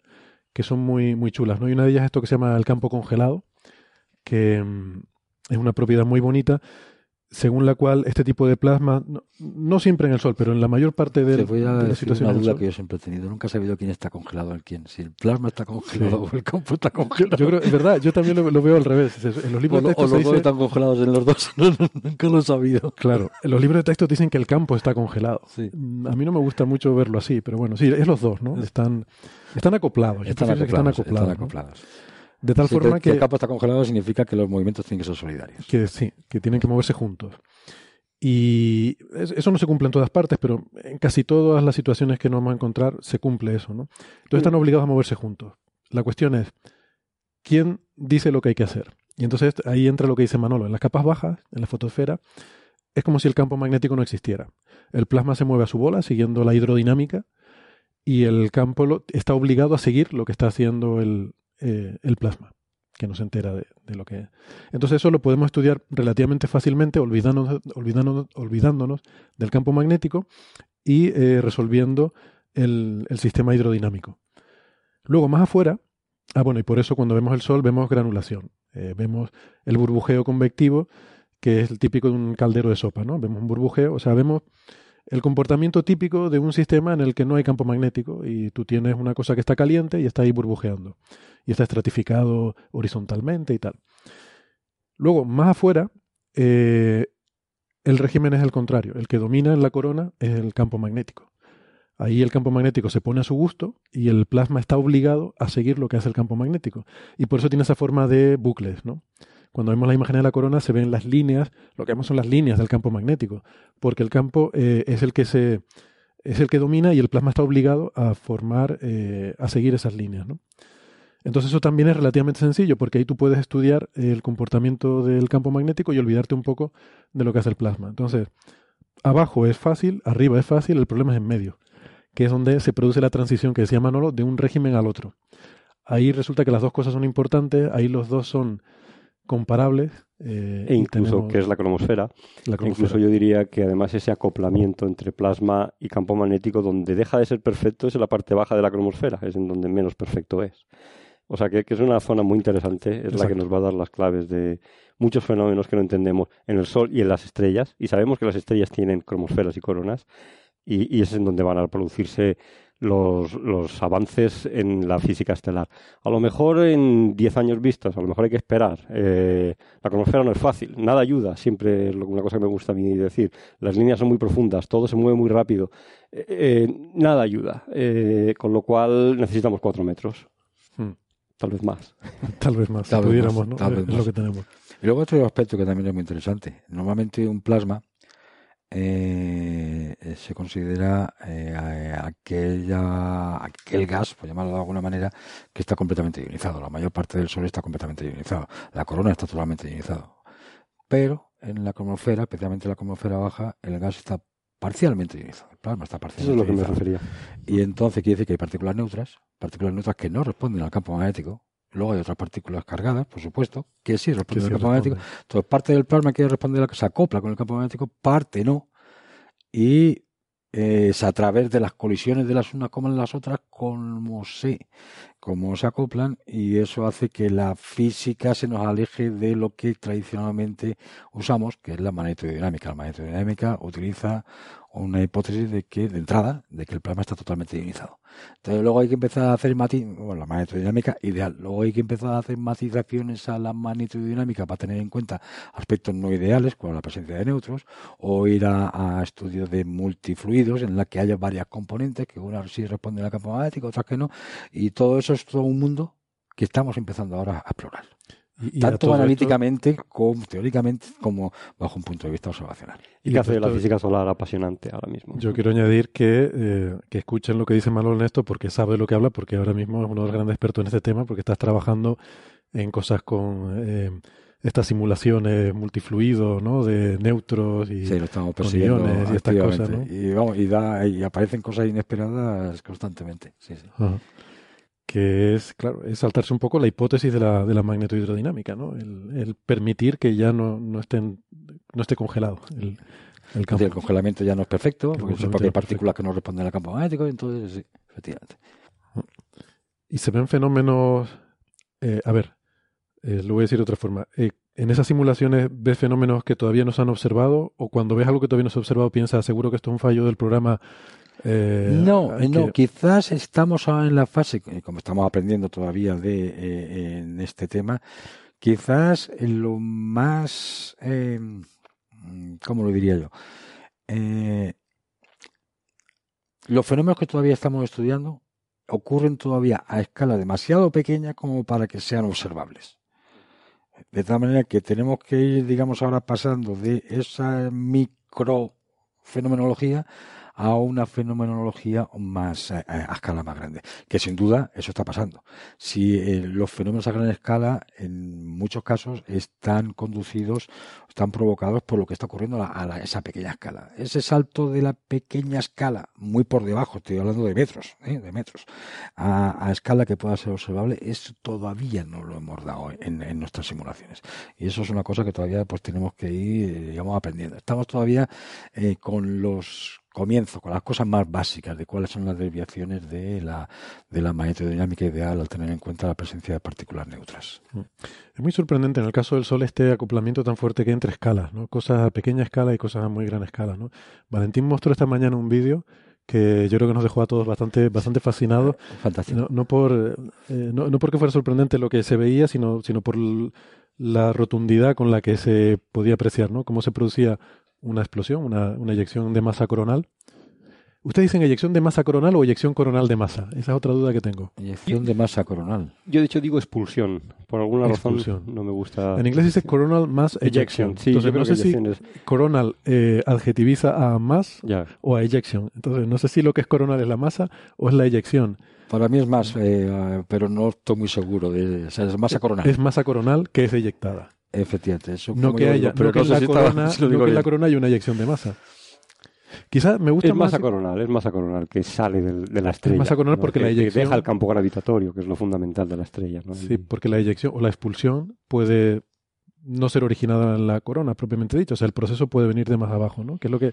que son muy, muy chulas. ¿no? Y una de ellas es esto que se llama el campo congelado, que mm, es una propiedad muy bonita según la cual este tipo de plasma, no, siempre en el Sol, pero en la mayor parte de, voy a de las situaciones. una duda que yo siempre he tenido. Nunca he sabido quién está congelado en quién. Si el plasma está congelado o el campo está congelado. Yo, creo, es verdad, yo también lo, veo al revés. En los libros o, de texto o los dos están congelados en los dos. <laughs> nunca lo he sabido. Claro, en los libros de texto dicen que el campo está congelado. A mí no me gusta mucho verlo así, pero bueno, sí, es los dos, ¿no? Están, están acoplados. Están acoplados. Están acoplados. De tal forma que, que, el campo está congelado significa que los movimientos tienen que ser solidarios. Que sí, que tienen que moverse juntos. Y eso no se cumple en todas partes, pero en casi todas las situaciones que nos vamos a encontrar se cumple eso, ¿no? Entonces están obligados a moverse juntos. La cuestión es, ¿quién dice lo que hay que hacer? Y entonces ahí entra lo que dice Manolo. En las capas bajas, en la fotosfera, es como si el campo magnético no existiera. El plasma se mueve a su bola siguiendo la hidrodinámica y el campo está obligado a seguir lo que está haciendo el, eh, el plasma, que no se entera de, lo que es. Entonces eso lo podemos estudiar relativamente fácilmente olvidándonos, olvidándonos, olvidándonos del campo magnético y eh, resolviendo el, sistema hidrodinámico. Luego, más afuera, ah bueno, y por eso cuando vemos el Sol vemos granulación, eh, vemos el burbujeo convectivo, que es el típico de un caldero de sopa, ¿no? Vemos un burbujeo, o sea, vemos el comportamiento típico de un sistema en el que no hay campo magnético y tú tienes una cosa que está caliente y está ahí burbujeando y está estratificado horizontalmente y tal. Luego, más afuera, eh, el régimen es el contrario. El que domina en la corona es el campo magnético. Ahí el campo magnético se pone a su gusto y el plasma está obligado a seguir lo que hace el campo magnético. Y por eso tiene esa forma de bucles, ¿no? Cuando vemos la imagen de la corona se ven las líneas, lo que vemos son las líneas del campo magnético, porque el campo eh, es el que se es el que domina y el plasma está obligado a formar, eh, a seguir esas líneas. ¿no? Entonces eso también es relativamente sencillo porque ahí tú puedes estudiar el comportamiento del campo magnético y olvidarte un poco de lo que hace el plasma. Entonces, abajo es fácil, arriba es fácil, el problema es en medio, que es donde se produce la transición que decía Manolo de un régimen al otro. Ahí resulta que las dos cosas son importantes, ahí los dos son comparables. Eh, e incluso, que es la cromosfera. Incluso yo diría que además ese acoplamiento entre plasma y campo magnético, donde deja de ser perfecto, es en la parte baja de la cromosfera, es en donde menos perfecto es. O sea que, es una zona muy interesante, es la que nos va a dar las claves de muchos fenómenos que no entendemos en el Sol y en las estrellas. Y sabemos que las estrellas tienen cromosferas y coronas, y, y es en donde van a producirse los, los, avances en la física estelar. A lo mejor en 10 años vistas, a lo mejor hay que esperar. Eh, la cromosfera no es fácil, nada ayuda, siempre es una cosa que me gusta a mí decir. Las líneas son muy profundas, todo se mueve muy rápido. Eh, eh, nada ayuda, con lo cual necesitamos 4 metros. Hmm. Tal vez más. <laughs> Tal vez más, tal si pudiéramos, ¿no? es lo que tenemos. Y luego otro aspecto que también es muy interesante. Normalmente un plasma eh, eh, se considera eh, aquella, aquel gas, por llamarlo de alguna manera, que está completamente ionizado. La mayor parte del Sol está completamente ionizado. La corona está totalmente ionizado. Pero en la cromosfera, especialmente en la cromosfera baja, el gas está parcialmente ionizado. El plasma está parcialmente Eso es lo que me refería. Y entonces quiere decir que hay partículas neutras, partículas neutras que no responden al campo magnético, Luego hay otras partículas cargadas, por supuesto, que sí responden al campo magnético. Entonces, parte del plasma quiere responder a que se acopla con el campo magnético, parte no. Y eh, es a través de las colisiones de las unas con las otras como se, como se acoplan y eso hace que la física se nos aleje de lo que tradicionalmente usamos, que es la magnetodinámica. La magnetodinámica utiliza una hipótesis de que, de entrada, de que el plasma está totalmente ionizado. Entonces luego hay que empezar a hacer matiz, bueno, la magnetodinámica ideal, luego hay que empezar a hacer matizaciones a la magnetodinámica para tener en cuenta aspectos no ideales, como la presencia de neutros, o ir a, estudios de multifluidos en la que haya varias componentes, que unas sí responden al campo magnético, otras que no, y todo eso es todo un mundo que estamos empezando ahora a explorar. tanto analíticamente como teóricamente como bajo un punto de vista observacional. Y que hace la física solar apasionante ahora mismo. Yo quiero añadir que, eh, que escuchen lo que dice Manuel Ernesto porque sabe lo que habla, porque ahora mismo es uno de los grandes expertos en este tema, porque estás trabajando en cosas con eh, estas simulaciones multifluidos, ¿no? De neutros y sí, lo estamos iones y estas cosas, ¿no? Y, vamos, y, da, y aparecen cosas inesperadas constantemente. Sí, sí que es, claro, es saltarse un poco la hipótesis de la, de la magnetohidrodinámica, ¿no? El, permitir que ya no, no, estén, no esté congelado el, el campo. el congelamiento ya no es perfecto, porque, hay partículas que no responden al campo magnético, entonces sí, efectivamente. Y se ven fenómenos, eh, a ver, eh, lo voy a decir de otra forma. Eh, ¿En esas simulaciones ves fenómenos que todavía no se han observado? ¿O cuando ves algo que todavía no se ha observado piensas, seguro que esto es un fallo del programa eh, no, no, quizás estamos ahora en la fase, como estamos aprendiendo todavía de eh, en este tema, quizás lo más, eh, ¿cómo lo diría yo? Eh, los fenómenos que todavía estamos estudiando ocurren todavía a escala demasiado pequeña como para que sean observables. De tal manera que tenemos que ir, digamos, ahora pasando de esa microfenomenología a una fenomenología más a, escala más grande, que sin duda eso está pasando. Si eh, los fenómenos a gran escala en muchos casos están conducidos, están provocados por lo que está ocurriendo a, esa pequeña escala. Ese salto de la pequeña escala, muy por debajo, estoy hablando de metros, ¿eh? de metros, a, escala que pueda ser observable, eso todavía no lo hemos dado en, nuestras simulaciones. Y eso es una cosa que todavía pues tenemos que ir, digamos, aprendiendo. Estamos todavía eh, con los comienzo con las cosas más básicas de cuáles son las desviaciones de la, de la magnetodinámica ideal al tener en cuenta la presencia de partículas neutras. Mm. Es muy sorprendente en el caso del Sol este acoplamiento tan fuerte que hay entre escalas, ¿no? cosas a pequeña escala y cosas a muy gran escala. ¿no? Valentín mostró esta mañana un vídeo que yo creo que nos dejó a todos bastante, bastante fascinados. <laughs> Fantástico. No, por, eh, no, no, porque fuera sorprendente lo que se veía, sino, sino por la rotundidad con la que se podía apreciar, ¿no? Cómo se producía una explosión, una, una eyección de masa coronal, ¿Ustedes dicen eyección de masa coronal o eyección coronal de masa? Esa es otra duda que tengo. Eyección de masa coronal. Yo de hecho digo expulsión. Por alguna Expulsión. razón no me gusta. En inglés dice coronal mass ejection. Ejection, sí, Entonces, no sé si es- coronal eh, adjetiviza a Ya. o a ejection. Entonces, no sé si lo que es coronal es la masa o es la eyección. Para mí es más, eh, pero no estoy muy seguro. De, o sea, es masa coronal. Es masa coronal que es eyectada. Efectivamente. Eso No como que haya, digo, pero no que en la si corona, <laughs> si no que en la corona haya una eyección de masa. Quizás me gusta Es más masa coronal, es masa coronal que sale del- de la estrella. masa coronal ¿no? porque Que- la que eyección- deja el campo gravitatorio, que es lo fundamental de la estrella. ¿no? Sí, porque la eyección o la expulsión puede no ser originada en la corona, propiamente dicho. O sea, el proceso puede venir de más abajo, ¿no? Que es lo que...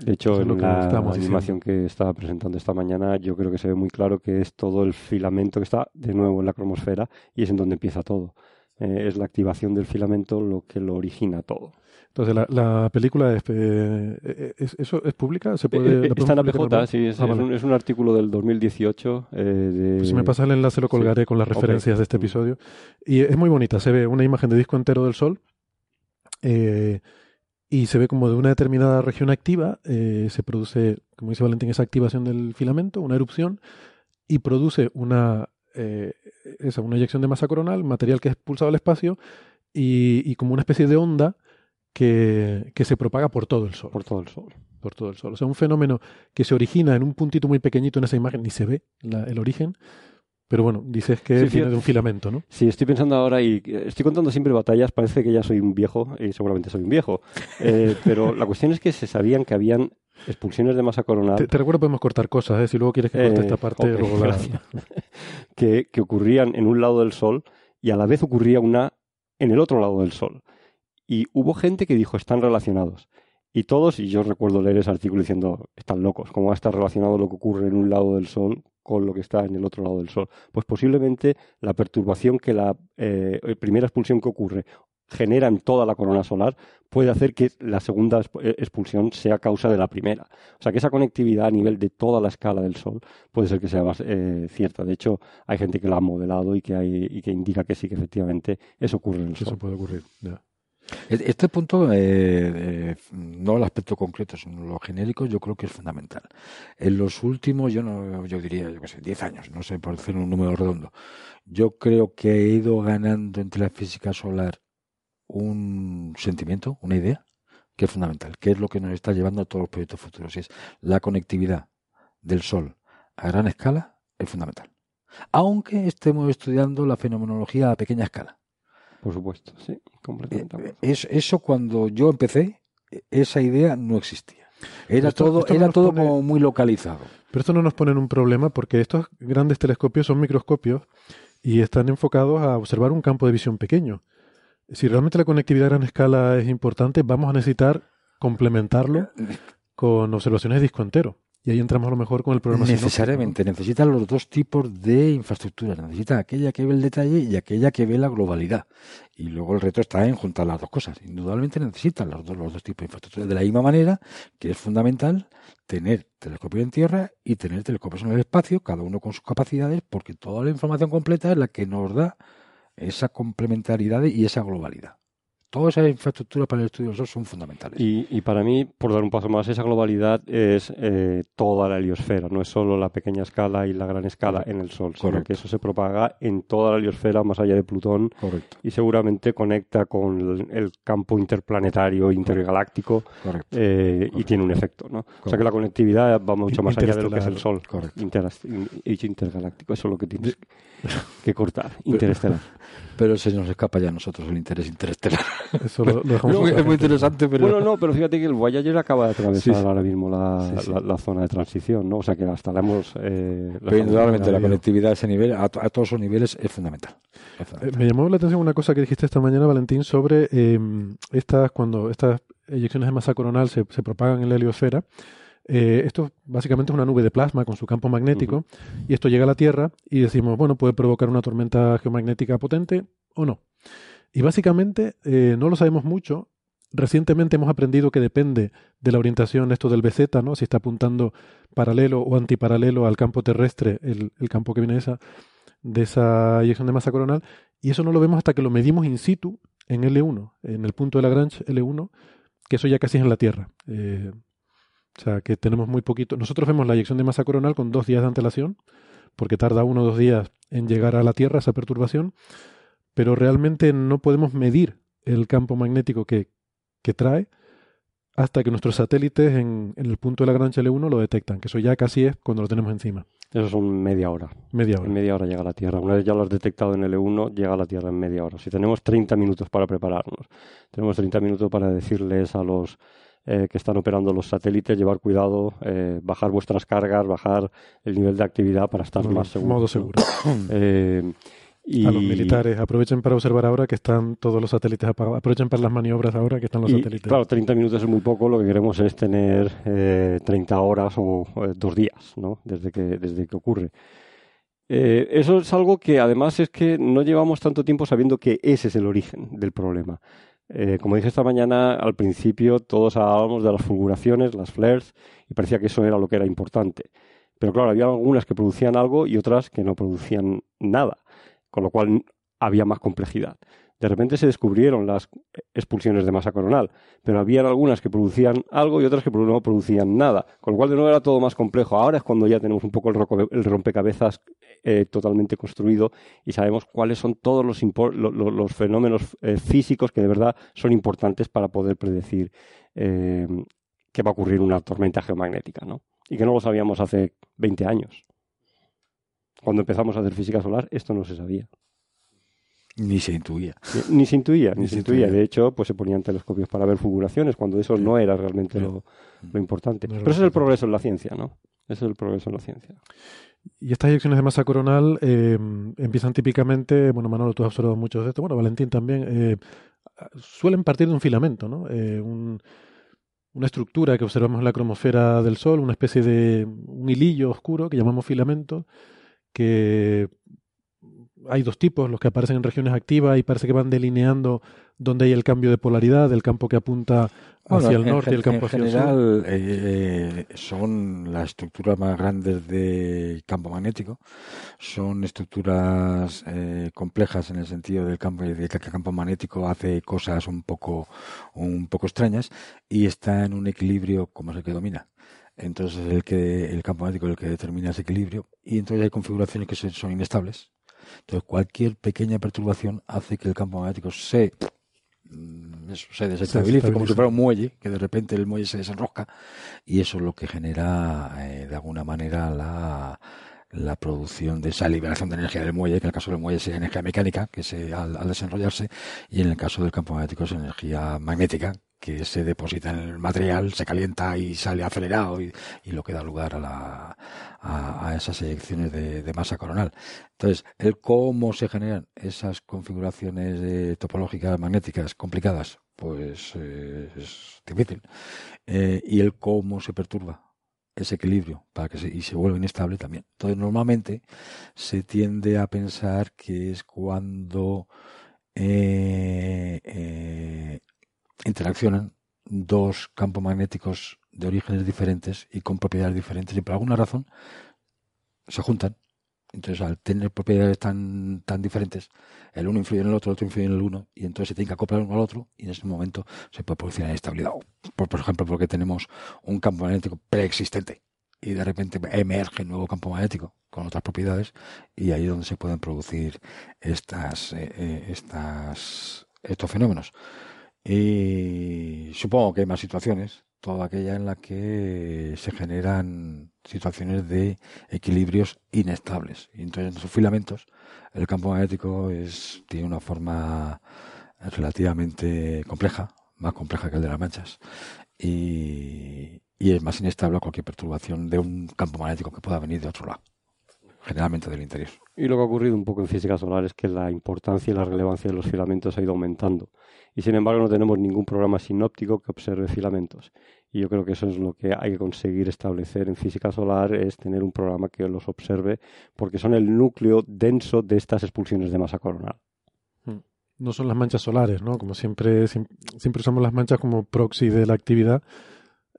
De hecho, es lo en que la animación que estaba presentando esta mañana, yo creo que se ve muy claro que es todo el filamento que está de nuevo en la cromosfera y es en donde empieza todo. Eh, es la activación del filamento lo que lo origina todo. Entonces, la, la película es, eh, es- ¿Eso es pública? ¿Se puede, Eh, eh, está en APJ, sí, es, Ah, es un, es un artículo del 2018. eh, de... Pues si me pasa el enlace lo Sí. colgaré con las referencias de este Mm. episodio. Y es muy bonita, se ve una imagen de disco entero del Sol y se ve como de una determinada región activa, se produce, como dice Valentín, esa activación del filamento, una erupción, y produce una, eh, esa, una eyección de masa coronal, material que es expulsado al espacio, y, y como una especie de onda que, que se propaga por todo el Sol. Por todo el Sol. Por todo el Sol. O sea, un fenómeno que se origina en un puntito muy pequeñito en esa imagen, ni se ve la- el origen, pero bueno, dices que Sí, viene fíjate. de un filamento, ¿no? Sí, estoy pensando ahora y estoy contando siempre batallas, parece que ya soy un viejo y seguramente soy un viejo. Eh, pero la cuestión es que se sabían que habían expulsiones de masa coronal Te, te recuerdo podemos cortar cosas, ¿eh? si luego quieres que corte Eh, esta parte, ok, luego la- <laughs> que, que ocurrían en un lado del Sol y a la vez ocurría una en el otro lado del Sol. Y hubo gente que dijo, están relacionados. Y todos, y yo recuerdo leer ese artículo diciendo, están locos, ¿cómo va a estar relacionado lo que ocurre en un lado del Sol con lo que está en el otro lado del Sol? Pues posiblemente la perturbación que la eh, primera expulsión que ocurre genera en toda la corona solar puede hacer que la segunda eh, expulsión sea causa de la primera. O sea que esa conectividad a nivel de toda la escala del Sol puede ser que sea más, eh, cierta. De hecho, hay gente que la ha modelado y que, hay, y que indica que sí, que efectivamente eso ocurre en el que eso Sol. puede ocurrir. ya. Este punto, eh, eh, no el aspecto concreto, sino lo genérico, yo creo que es fundamental. En los últimos, yo no, yo diría, yo qué sé, 10 años, no sé, por decir un número redondo, yo creo que he ido ganando entre la física solar un sentimiento, una idea, que es fundamental, que es lo que nos está llevando a todos los proyectos futuros, y es la conectividad del Sol a gran escala es fundamental. Aunque estemos estudiando la fenomenología a pequeña escala. Por supuesto, sí, completamente. Es, eso cuando yo empecé, esa idea no existía. Era Esto- todo, esto era todo pone- como muy localizado. Pero esto no nos pone en un problema porque estos grandes telescopios son microscopios y están enfocados a observar un campo de visión pequeño. Si realmente la conectividad a gran escala es importante, vamos a necesitar complementarlo con observaciones de disco entero. Y ahí entramos a lo mejor con el programa. Necesariamente, necesita los dos tipos de infraestructura. Necesita aquella que ve el detalle y aquella que ve la globalidad. Y luego el reto está en juntar las dos cosas. Indudablemente necesitan los dos, los dos tipos de infraestructura. De la misma manera que es fundamental tener telescopios en tierra y tener telescopios en el espacio, cada uno con sus capacidades, porque toda la información completa es la que nos da esa complementariedad y esa globalidad. Todas esas infraestructuras para el estudio del Sol son fundamentales. Y, y para mí, por dar un paso más, esa globalidad es eh, toda la heliosfera, no es solo la pequeña escala y la gran escala en el Sol, sino que eso se propaga en toda la heliosfera más allá de Plutón Correcto. y seguramente conecta con el, el campo interplanetario, intergaláctico Correcto. eh, y tiene un efecto. ¿no? O sea que la conectividad va mucho más allá de lo que es el Sol. Correcto. Intergaláctico, eso es lo que tienes que cortar. <laughs> Interestelar. Pero se nos escapa ya a nosotros el interés interestelar. Eso lo, lo dejamos No, es muy interesante, pero... Bueno, no, pero fíjate que el Voyager acaba de atravesar Sí, sí. ahora mismo la, Sí, sí. la- la zona de transición, ¿no? O sea que hasta la hemos... Eh, la Pero estamos indudablemente la conectividad a ese nivel, a, to- a todos esos niveles, es fundamental. Es Eh. Me llamó la atención una cosa que dijiste esta mañana, Valentín, sobre eh, estas, cuando estas eyecciones de masa coronal se, se propagan en la heliosfera. Eh, esto básicamente es una nube de plasma con su campo magnético y esto llega a la Tierra y decimos, bueno, puede provocar una tormenta geomagnética potente o no. Y básicamente eh, no lo sabemos mucho. Recientemente hemos aprendido que depende de la orientación esto del BZ, ¿no? Si está apuntando paralelo o antiparalelo al campo terrestre, el, campo que viene de esa, de esa eyección de masa coronal. Y eso no lo vemos hasta que lo medimos in situ en L1, en el punto de Lagrange L1, que eso ya casi es en la Tierra. Eh, O sea, que tenemos muy poquito. Nosotros vemos la eyección de masa coronal con dos días de antelación, porque tarda uno o dos días en llegar a la Tierra esa perturbación, pero realmente no podemos medir el campo magnético que, que trae hasta que nuestros satélites en, el punto de la Gran L1 lo detectan, que eso ya casi es cuando lo tenemos encima. Eso son media hora. Media hora. En media hora llega a la Tierra. Una vez ya lo has detectado en L1, llega a la Tierra en media hora. Si tenemos 30 minutos para prepararnos, tenemos 30 minutos para decirles a los eh, que están operando los satélites llevar cuidado, eh, bajar vuestras cargas, bajar el nivel de actividad para estar más seguros. Modo seguro. <coughs> eh, y... A los militares, aprovechen para observar ahora que están todos los satélites apagados, aprovechen para las maniobras ahora que están los satélites. Claro, 30 minutos es muy poco, lo que queremos es tener eh, 30 horas o eh, dos días, ¿no? Desde que, desde que ocurre. Eh, eso es algo que además es que no llevamos tanto tiempo sabiendo que ese es el origen del problema. Eh, como dije esta mañana, al principio todos hablábamos de las fulguraciones, las flares, y parecía que eso era lo que era importante. Pero claro, había algunas que producían algo y otras que no producían nada con lo cual había más complejidad. De repente se descubrieron las expulsiones de masa coronal, pero había algunas que producían algo y otras que no producían nada, con lo cual de nuevo era todo más complejo. Ahora es cuando ya tenemos un poco el rompecabezas eh, totalmente construido y sabemos cuáles son todos los, los fenómenos eh, físicos que de verdad son importantes para poder predecir eh, que va a ocurrir una tormenta geomagnética, ¿no? Y que no lo sabíamos hace 20 años. Cuando empezamos a hacer física solar, esto no se sabía. Ni se intuía. Ni, se intuía, ni, se, intuía. De hecho, pues se ponían telescopios para ver fulguraciones, cuando eso no era realmente lo, importante. Pero ese es el progreso en la ciencia, ¿no? Ese es el progreso en la ciencia. Y estas eyecciones de masa coronal eh, empiezan típicamente, bueno, Manolo, tú has observado muchos de esto, bueno, Valentín también, eh, suelen partir de un filamento, ¿no? Eh, una estructura que observamos en la cromosfera del Sol, una especie de un hilillo oscuro que llamamos filamento, que hay dos tipos, los que aparecen en regiones activas y parece que van delineando dónde hay el cambio de polaridad, el campo que apunta hacia el norte y el campo hacia el sur. En general eh, son las estructuras más grandes de campo magnético, son estructuras eh, complejas en el sentido del campo de que el campo magnético hace cosas un poco un poco extrañas y está en un equilibrio como es el que domina. Entonces el que el campo magnético es el que determina ese equilibrio y entonces hay configuraciones que son inestables. Entonces cualquier pequeña perturbación hace que el campo magnético se mm, se desestabilice como si fuera un muelle, que de repente el muelle se desenrosca y eso es lo que genera eh, de alguna manera la, la producción de esa liberación de energía del muelle, que en el caso del muelle es energía mecánica, que se al, al desenrollarse, y en el caso del campo magnético es energía magnética, que se deposita en el material, se calienta y sale acelerado y, lo que da lugar a, la, a, esas eyecciones de, masa coronal. Entonces, el cómo se generan esas configuraciones topológicas magnéticas complicadas, pues eh, es difícil. Eh, y el cómo se perturba ese equilibrio para que se, y se vuelve inestable también. Entonces, normalmente se tiende a pensar que es cuando eh, interaccionan dos campos magnéticos de orígenes diferentes y con propiedades diferentes y por alguna razón se juntan. Entonces, al tener propiedades tan, tan diferentes, el uno influye en el otro, el otro influye en el uno, y entonces se tiene que acoplar uno al otro, y en ese momento se puede producir inestabilidad. Por, por ejemplo, porque tenemos un campo magnético preexistente, y de repente emerge un nuevo campo magnético con otras propiedades, y ahí es donde se pueden producir estas, eh, eh, estas, estos fenómenos. Y supongo que hay más situaciones, toda aquella en la que se generan situaciones de equilibrios inestables. Y entonces en esos filamentos el campo magnético es, tiene una forma relativamente compleja, más compleja que el de las manchas, y es más inestable a cualquier perturbación de un campo magnético que pueda venir de otro lado generalmente del interior. Y lo que ha ocurrido un poco en física solar es que la importancia y la relevancia de los filamentos ha ido aumentando y sin embargo no tenemos ningún programa sinóptico que observe filamentos. Y yo creo que eso es lo que hay que conseguir establecer en física solar, es tener un programa que los observe, porque son el núcleo denso de estas expulsiones de masa coronal. Hmm. No son las manchas solares, ¿no? Como siempre, siempre usamos las manchas como proxy de la actividad,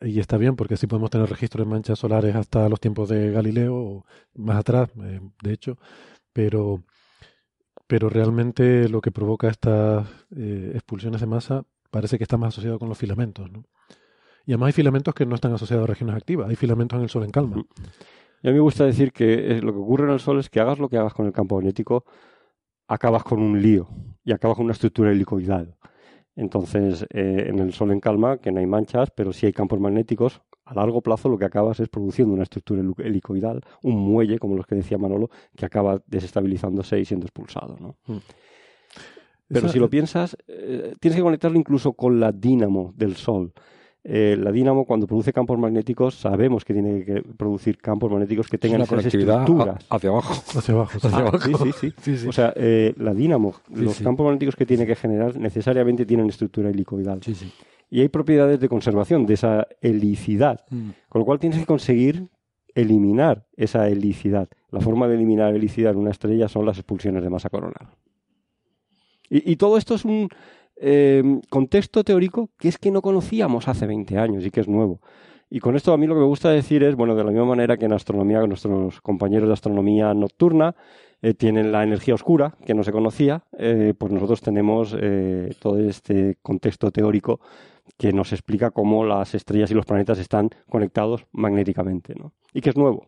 y está bien porque así podemos tener registro de manchas solares hasta los tiempos de Galileo o más atrás, eh, de hecho, pero pero realmente lo que provoca estas eh, expulsiones de masa parece que está más asociado con los filamentos. ¿no? Y además hay filamentos que no están asociados a regiones activas, hay filamentos en el Sol en calma. Y a mí me gusta decir que lo que ocurre en el Sol es que hagas lo que hagas con el campo magnético, acabas con un lío y acabas con una estructura helicoidal. Entonces, eh, en el Sol en calma, que no hay manchas, pero sí hay campos magnéticos, a largo plazo lo que acabas es produciendo una estructura helicoidal, un muelle, como los que decía Manolo, que acaba desestabilizándose y siendo expulsado. ¿no? Mm. Pero si lo piensas, eh, tienes que conectarlo incluso con la dínamo del Sol. Eh, la dínamo cuando produce campos magnéticos sabemos que tiene que producir campos magnéticos que tengan esas estructuras hacia abajo <laughs> hacia abajo, ah, Sí, sí, sí, o sea eh, la dínamo los campos magnéticos que tiene que generar necesariamente tienen estructura helicoidal y hay propiedades de conservación de esa helicidad mm. con lo cual tienes que conseguir eliminar esa helicidad la forma de eliminar helicidad en una estrella son las expulsiones de masa coronal y todo esto es un Em, contexto teórico que es que no conocíamos hace 20 años y que es nuevo. Y con esto a mí lo que me gusta decir es, bueno, de la misma manera que en astronomía, nuestros compañeros de astronomía nocturna eh, tienen la energía oscura, que no se conocía, eh, pues nosotros tenemos eh, todo este contexto teórico que nos explica cómo las estrellas y los planetas están conectados magnéticamente, ¿no? Y que es nuevo.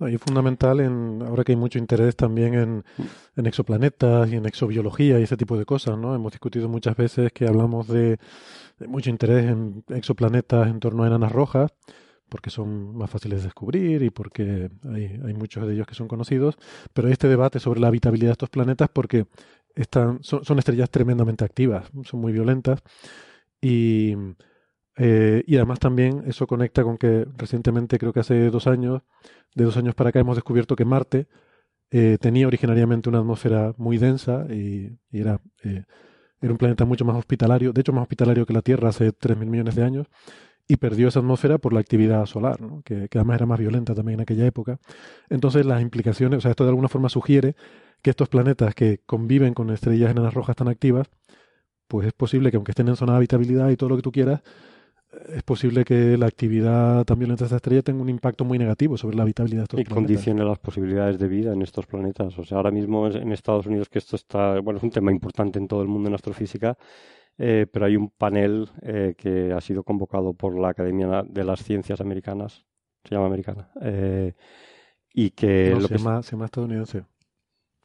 Y es fundamental, en, ahora que hay mucho interés también en, en, exoplanetas y en exobiología y ese tipo de cosas, ¿no? Hemos discutido muchas veces que hablamos de, mucho interés en exoplanetas en torno a enanas rojas, porque son más fáciles de descubrir y porque hay, muchos de ellos que son conocidos, pero hay este debate sobre la habitabilidad de estos planetas porque están, son, son estrellas tremendamente activas, son muy violentas y eh, y además también eso conecta con que recientemente, creo que hace dos años, de dos años para acá, hemos descubierto que Marte eh, tenía originariamente una atmósfera muy densa y, era, eh, era un planeta mucho más hospitalario, de hecho más hospitalario que la Tierra hace 3.000 millones de años, y perdió esa atmósfera por la actividad solar, ¿no? que, que, además era más violenta también en aquella época. Entonces las implicaciones, o sea, esto de alguna forma sugiere que estos planetas que conviven con estrellas enanas rojas tan activas, pues es posible que aunque estén en zona de habitabilidad y todo lo que tú quieras, es posible que la actividad tan violenta de esta estrella tenga un impacto muy negativo sobre la habitabilidad de estos y planetas. Y condicione las posibilidades de vida en estos planetas. O sea, ahora mismo en Estados Unidos, que esto está, bueno, es un tema importante en todo el mundo en astrofísica, eh, pero hay un panel eh, que ha sido convocado por la Academia de las Ciencias Americanas, se llama americana, eh, y que... No, lo se, llama, se llama estadounidense.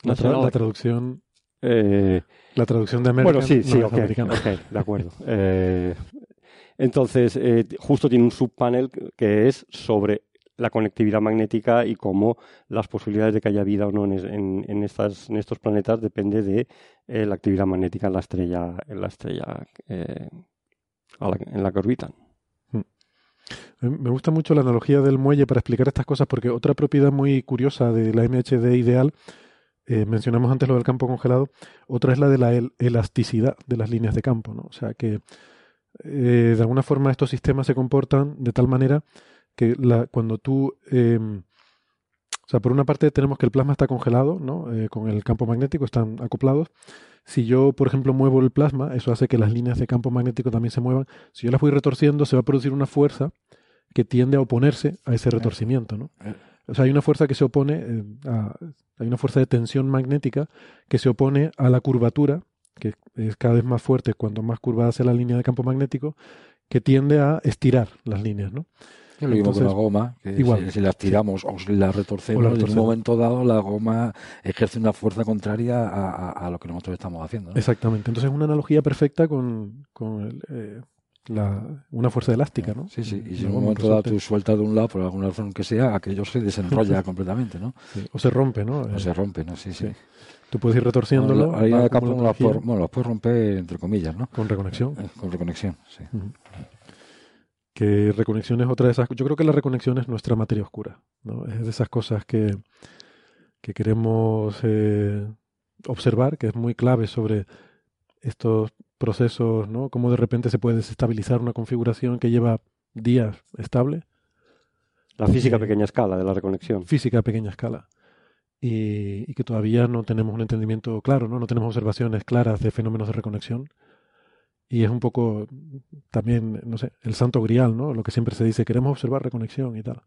La, la traducción... la traducción de American Bueno, sí, sí, ok, de acuerdo. <laughs> Entonces, eh, justo tiene un subpanel que es sobre la conectividad magnética y cómo las posibilidades de que haya vida o no en, estas, en estos planetas depende de eh, la actividad magnética en la estrella, en la estrella eh, en la que orbitan. Hmm. Me gusta mucho la analogía del muelle para explicar estas cosas porque otra propiedad muy curiosa de la MHD ideal, mencionamos antes lo del campo congelado, otra es la de la elasticidad de las líneas de campo, ¿no? O sea que eh, de alguna forma estos sistemas se comportan de tal manera que la, cuando tú... Em, o sea, por una parte tenemos que el plasma está congelado, ¿no? Eh, con el campo magnético, están acoplados. Si yo, por ejemplo, muevo el plasma, eso hace que las líneas de campo magnético también se muevan. Si yo las voy retorciendo, se va a producir una fuerza que tiende a oponerse a ese retorcimiento, ¿no? Eh. O sea, hay una fuerza que se opone, a, hay una fuerza de tensión magnética que se opone a la curvatura que es cada vez más fuerte cuanto más curvada sea la línea de campo magnético, que tiende a estirar las líneas, ¿no? lo mismo con la goma, que igual, si, la estiramos o si la retorcemos, en un momento dado la goma ejerce una fuerza contraria a, lo que nosotros estamos haciendo. Exactamente. Entonces es una analogía perfecta con, eh, una fuerza elástica, ¿no? Sí, sí. Y si en un momento dado tú sueltas de un lado, por alguna razón que sea, aquello se desenrolla <laughs> completamente, ¿no? O se rompe, ¿no? O se rompe, ¿no? sí. sí. Tú puedes ir retorciéndolo. Ahí de campo bueno, los puedes romper entre comillas, ¿no? Con reconexión. Eh, con reconexión, sí. Que reconexión es otra de esas. Yo creo que la reconexión es nuestra materia oscura, ¿no? Es de esas cosas que, que queremos eh, observar, que es muy clave sobre estos procesos, ¿no? Cómo de repente se puede desestabilizar una configuración que lleva días estable. La física a pequeña escala de la reconexión. Física a pequeña escala y, que todavía no tenemos un entendimiento claro, ¿no? no tenemos observaciones claras de fenómenos de reconexión. Y es un poco también, no sé, el santo grial, ¿no? Lo que siempre se dice, queremos observar reconexión y tal.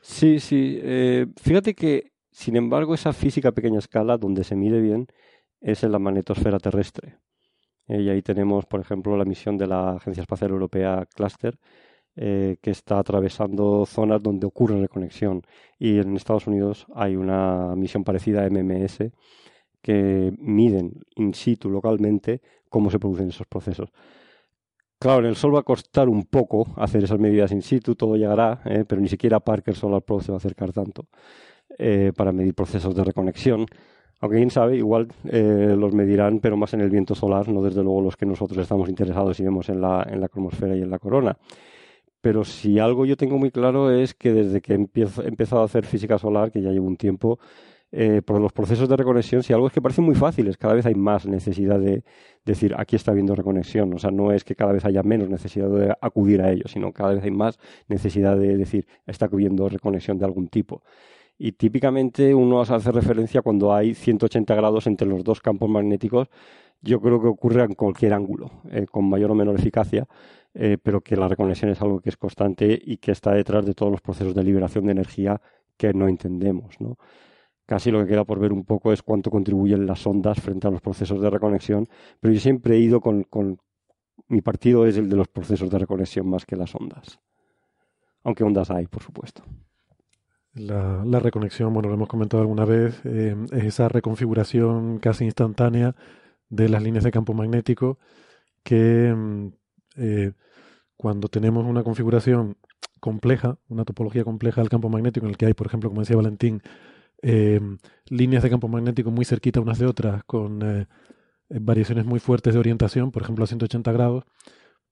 Sí, sí. Eh, fíjate que, sin embargo, esa física a pequeña escala, donde se mide bien, es en la magnetosfera terrestre. y ahí tenemos, por ejemplo, la misión de la Agencia Espacial Europea Cluster, que está atravesando zonas donde ocurre reconexión. Y en Estados Unidos hay una misión parecida a MMS que miden in situ localmente cómo se producen esos procesos. Claro, en el Sol va a costar un poco hacer esas medidas in situ, todo llegará, ¿eh? pero ni siquiera Parker Solar Pro se va a acercar tanto eh, para medir procesos de reconexión. Aunque quién sabe, igual eh, los medirán, pero más en el viento solar, no desde luego los que nosotros estamos interesados y vemos en la, en la cromosfera y en la corona. Pero si algo yo tengo muy claro es que desde que empiezo, he empezado a hacer física solar, que ya llevo un tiempo, eh, por los procesos de reconexión, si algo es que parecen muy fáciles, cada vez hay más necesidad de decir aquí está habiendo reconexión. O sea, no es que cada vez haya menos necesidad de acudir a ello, sino cada vez hay más necesidad de decir está habiendo reconexión de algún tipo. Y típicamente uno hace referencia cuando hay 180 grados entre los dos campos magnéticos. Yo creo que ocurre en cualquier ángulo, eh, con mayor o menor eficacia, eh, pero que la reconexión es algo que es constante y que está detrás de todos los procesos de liberación de energía que no entendemos. ¿no? Casi lo que queda por ver un poco es cuánto contribuyen las ondas frente a los procesos de reconexión, pero yo siempre he ido con, mi partido es el de los procesos de reconexión más que las ondas. Aunque ondas hay, por supuesto. La, reconexión, bueno, lo hemos comentado alguna vez, eh, es esa reconfiguración casi instantánea de las líneas de campo magnético que mm, eh, cuando tenemos una configuración compleja, una topología compleja del campo magnético en el que hay, por ejemplo, como decía Valentín, Em, líneas de campo magnético muy cerquita unas de otras, con eh, variaciones muy fuertes de orientación, por ejemplo a 180 grados,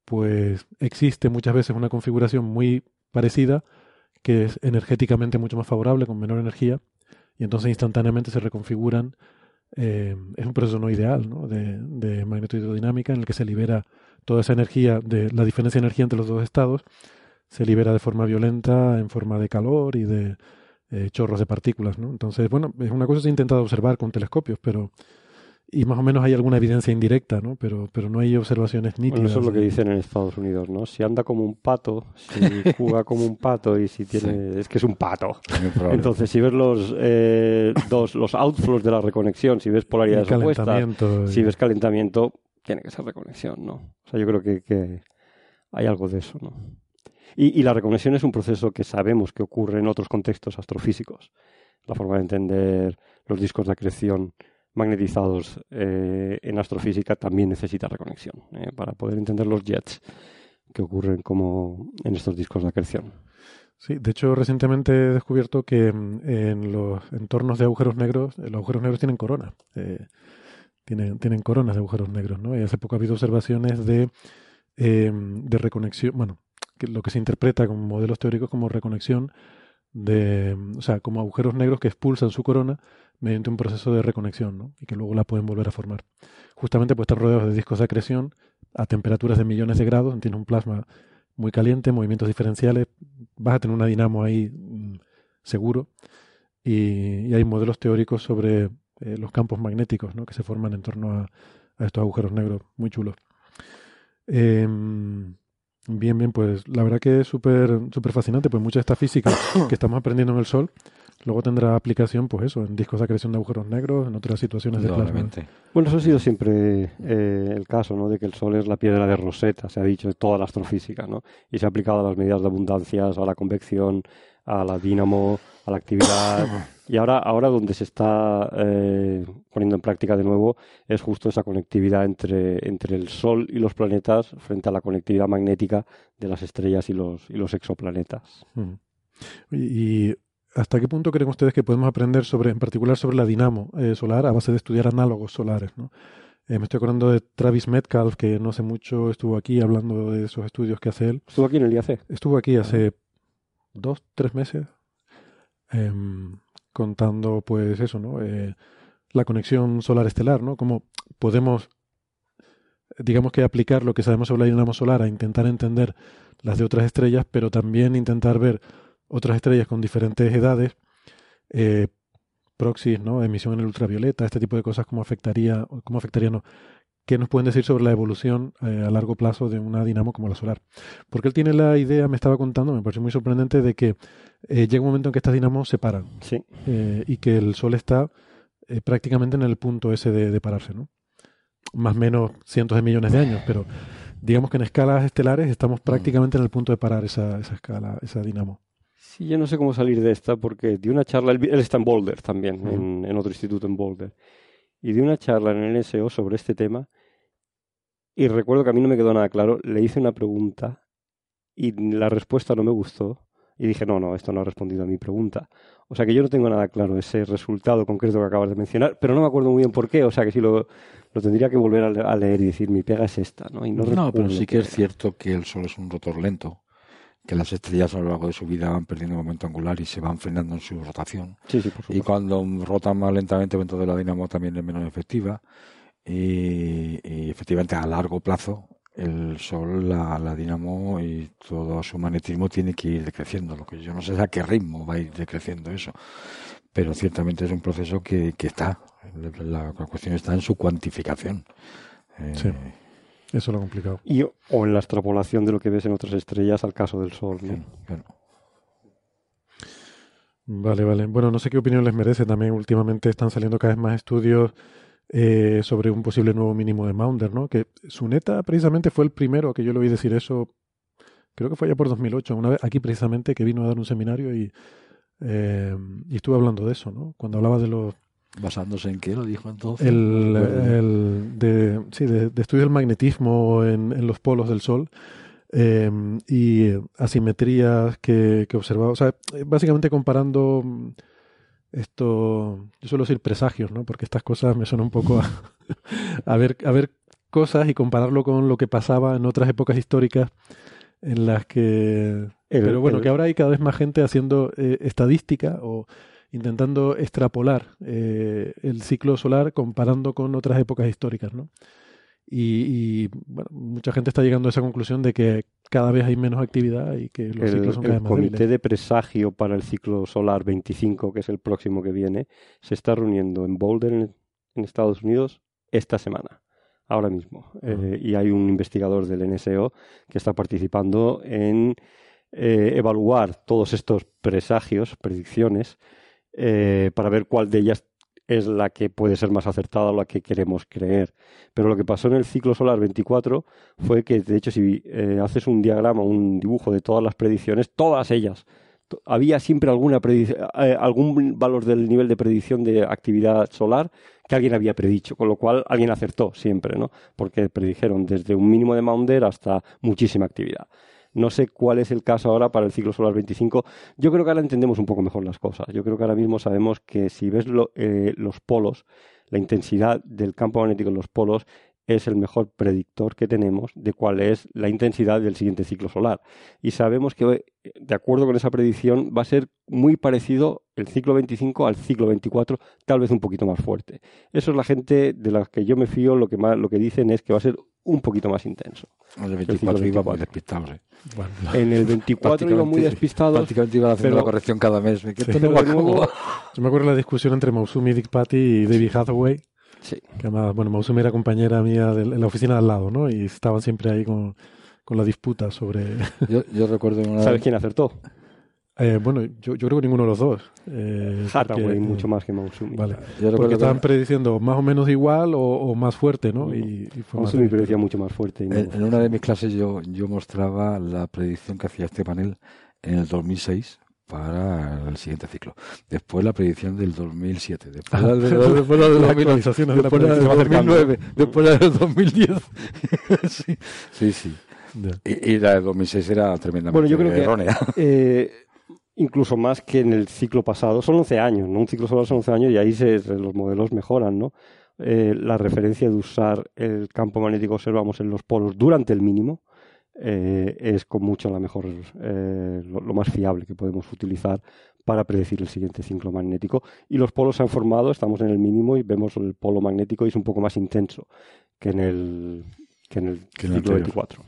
pues existe muchas veces una configuración muy parecida que es energéticamente mucho más favorable, con menor energía, y entonces instantáneamente se reconfiguran. Em, es un proceso no ideal ¿no? de, de magnetohidrodinámica en el que se libera toda esa energía, de la diferencia de energía entre los dos estados, se libera de forma violenta en forma de calor y de eh, chorros de partículas, ¿no? Entonces, bueno, es una cosa que se ha intentado observar con telescopios, pero y más o menos hay alguna evidencia indirecta, ¿no? Pero, pero no hay observaciones nítidas. Bueno, eso es lo que dicen en Estados Unidos, ¿no? Si anda como un pato, si <laughs> juega como un pato y si tiene... Es que es un pato. Entonces, si ves los, eh, dos, los outflows de la reconexión, si ves polaridades opuestas, si ves calentamiento, tiene que ser reconexión, ¿no? O sea, yo creo que, que hay algo de eso, ¿no? Y, la reconexión es un proceso que sabemos que ocurre en otros contextos astrofísicos. La forma de entender los discos de acreción magnetizados eh, en astrofísica también necesita reconexión eh, para poder entender los jets que ocurren como en estos discos de acreción. Sí, de hecho recientemente he descubierto que mm, en los entornos de agujeros negros, los agujeros negros tienen corona, eh, tienen, tienen coronas de agujeros negros, ¿no? Y hace poco ha habido observaciones de, de reconexión, bueno, lo que se interpreta con modelos teóricos como reconexión de, o sea, como agujeros negros que expulsan su corona mediante un proceso de reconexión, ¿no? Y que luego la pueden volver a formar. Justamente pues están rodeados de discos de acreción a temperaturas de millones de grados, tiene un plasma muy caliente, movimientos diferenciales, vas a tener una dinamo ahí mm, seguro y, hay modelos teóricos sobre eh, los campos magnéticos ¿no? que se forman en torno a, a estos agujeros negros muy chulos. Eh, Bien, bien, pues la verdad que es súper súper fascinante, pues mucha de esta física <coughs> que estamos aprendiendo en el Sol luego tendrá aplicación, pues eso, en discos de acreción de agujeros negros, en otras situaciones de plasma. Bueno, eso ha sido siempre eh, el caso, ¿no? De que el Sol es la piedra de Rosetta, se ha dicho, de toda la astrofísica, ¿no? Y se ha aplicado a las medidas de abundancias, a la convección, a la dínamo, a la actividad. <laughs> Y ahora, ahora donde se está eh, poniendo en práctica de nuevo es justo esa conectividad entre, entre el Sol y los planetas frente a la conectividad magnética de las estrellas y los, y los exoplanetas. Y, hasta qué punto creen ustedes que podemos aprender sobre, en particular sobre la dinamo eh, solar a base de estudiar análogos solares? ¿no? Eh, me estoy acordando de Travis Metcalf, que no hace mucho estuvo aquí hablando de esos estudios que hace él. ¿Estuvo aquí en el IAC? Estuvo aquí hace dos, tres meses, em, contando pues eso, ¿no? Eh, la conexión solar estelar, ¿no? Cómo podemos, digamos que aplicar lo que sabemos sobre la dinamo solar a intentar entender las de otras estrellas, pero también intentar ver otras estrellas con diferentes edades, eh, proxies, ¿no? Emisión en el ultravioleta, este tipo de cosas, cómo afectaría, cómo afectaría, no, ¿Qué nos pueden decir sobre la evolución eh, a largo plazo de una dinamo como la solar? Porque él tiene la idea, me estaba contando, me pareció muy sorprendente, de que eh, llega un momento en que estas dinamos se paran. Sí. Eh, y que el Sol está prácticamente en el punto ese de, pararse, ¿no? más o menos cientos de millones de años, pero digamos que en escalas estelares estamos prácticamente en el punto de parar esa, esa escala, esa dinamo. Sí, yo no sé cómo salir de esta porque di una charla, él, está en Boulder también, en, en, otro instituto en Boulder, y di una charla en el NSO sobre este tema y recuerdo que a mí no me quedó nada claro, le hice una pregunta y la respuesta no me gustó y dije, no, no, esto no ha respondido a mi pregunta. O sea que yo no tengo nada claro ese resultado concreto que acabas de mencionar, pero no me acuerdo muy bien por qué. O sea que si lo, lo tendría que volver a, leer y decir, mi pega es esta, ¿no? Y no, no pero sí que es cierto que el Sol es un rotor lento, que las estrellas a lo largo de su vida van perdiendo momento angular y se van frenando en su rotación. Sí, sí, y cuando rotan más lentamente, dentro de la dinamo también es menos efectiva. y efectivamente a largo plazo el Sol, la, la dinamo y todo su magnetismo tiene que ir decreciendo. Lo que yo no sé es a qué ritmo va a ir decreciendo eso. Pero ciertamente es un proceso que, que está. La, cuestión está en su cuantificación. Eh, sí. Eso es lo complicado. Y, o en la extrapolación de lo que ves en otras estrellas al caso del Sol. Vale, vale. Bueno, no sé qué opinión les merece. También últimamente están saliendo cada vez más estudios eh, sobre un posible nuevo mínimo de Maunder, ¿no? Que Suneta precisamente fue el primero que yo le oí decir eso, creo que fue ya por 2008, una vez aquí precisamente que vino a dar un seminario y, eh, y estuve hablando de eso, ¿no? Cuando hablaba de los... ¿Basándose en qué lo dijo entonces? El, el de, sí, de, estudio del magnetismo en, en, los polos del Sol. Eh, y asimetrías que, que observaba, o sea, básicamente comparando esto, yo suelo decir presagios, ¿no? Porque estas cosas me suenan un poco <laughs> a, ver, a ver cosas y compararlo con lo que pasaba en otras épocas históricas en las que... pero bueno, que ahora hay cada vez más gente haciendo eh, estadística o intentando extrapolar eh, el ciclo solar comparando con otras épocas históricas, ¿no? Y, bueno, mucha gente está llegando a esa conclusión de que cada vez hay menos actividad y que los ciclos son cada vez más El comité de presagio para el ciclo solar 25, que es el próximo que viene, se está reuniendo en Boulder, en, Estados Unidos, esta semana, ahora mismo. Eh, y hay un investigador del NSO que está participando en eh, evaluar todos estos presagios, predicciones, eh, para ver cuál de ellas es la que puede ser más acertada o la que queremos creer. Pero lo que pasó en el ciclo solar 24 fue que, de hecho, si eh, haces un diagrama, un dibujo de todas las predicciones, todas ellas, había siempre alguna eh, algún valor del nivel de predicción de actividad solar que alguien había predicho, con lo cual alguien acertó siempre, ¿no? Porque predijeron desde un mínimo de Maunder hasta muchísima actividad. No sé cuál es el caso ahora para el ciclo solar 25. Yo creo que ahora entendemos un poco mejor las cosas. Yo creo que ahora mismo sabemos que si ves eh, los polos, la intensidad del campo magnético en los polos es el mejor predictor que tenemos de cuál es la intensidad del siguiente ciclo solar. Y sabemos que, de acuerdo con esa predicción, va a ser muy parecido el ciclo 25 al ciclo 24, tal vez un poquito más fuerte. Eso es la gente de la que yo me fío, lo que, más, lo que dicen es que va a ser un poquito más intenso. El 24 iba más despistado, En el 24 iba muy despistado. Prácticamente iba haciendo la corrección cada mes. <laughs> Me Yo me acuerdo de la discusión entre Mausumi, Dick Patty y David Hathaway. Sí. Que además, bueno, Mausumi era compañera mía de, en la oficina de al lado, ¿no? Y estaban siempre ahí con, con la disputa sobre... Yo, yo recuerdo una... ¿Sabes quién acertó? Eh, bueno, yo, yo, creo que ninguno de los dos. Eh, Hathaway mucho más que Mausumi. Vale. Porque estaban prediciendo más o menos igual o, más fuerte, ¿no? Y, y Mausumi predecía mucho más fuerte. en, una de mis clases yo, yo mostraba la predicción que hacía este panel en el 2006 para el siguiente ciclo. Después la predicción del 2007. Después, la, del 2009. Después la del 2010. <laughs> sí, sí. sí. Y, la del 2006 era tremendamente bueno, yo creo errónea. eh, incluso más que en el ciclo pasado. Son 11 años, ¿no? Un ciclo solar son 11 años y ahí se, los modelos mejoran, ¿no? Eh, la referencia de usar el campo magnético observamos en los polos durante el mínimo eh, es con mucho la mejor, eh, lo, más fiable que podemos utilizar para predecir el siguiente ciclo magnético. Y los polos se han formado, estamos en el mínimo y vemos el polo magnético y es un poco más intenso que en el, que en el ciclo 24.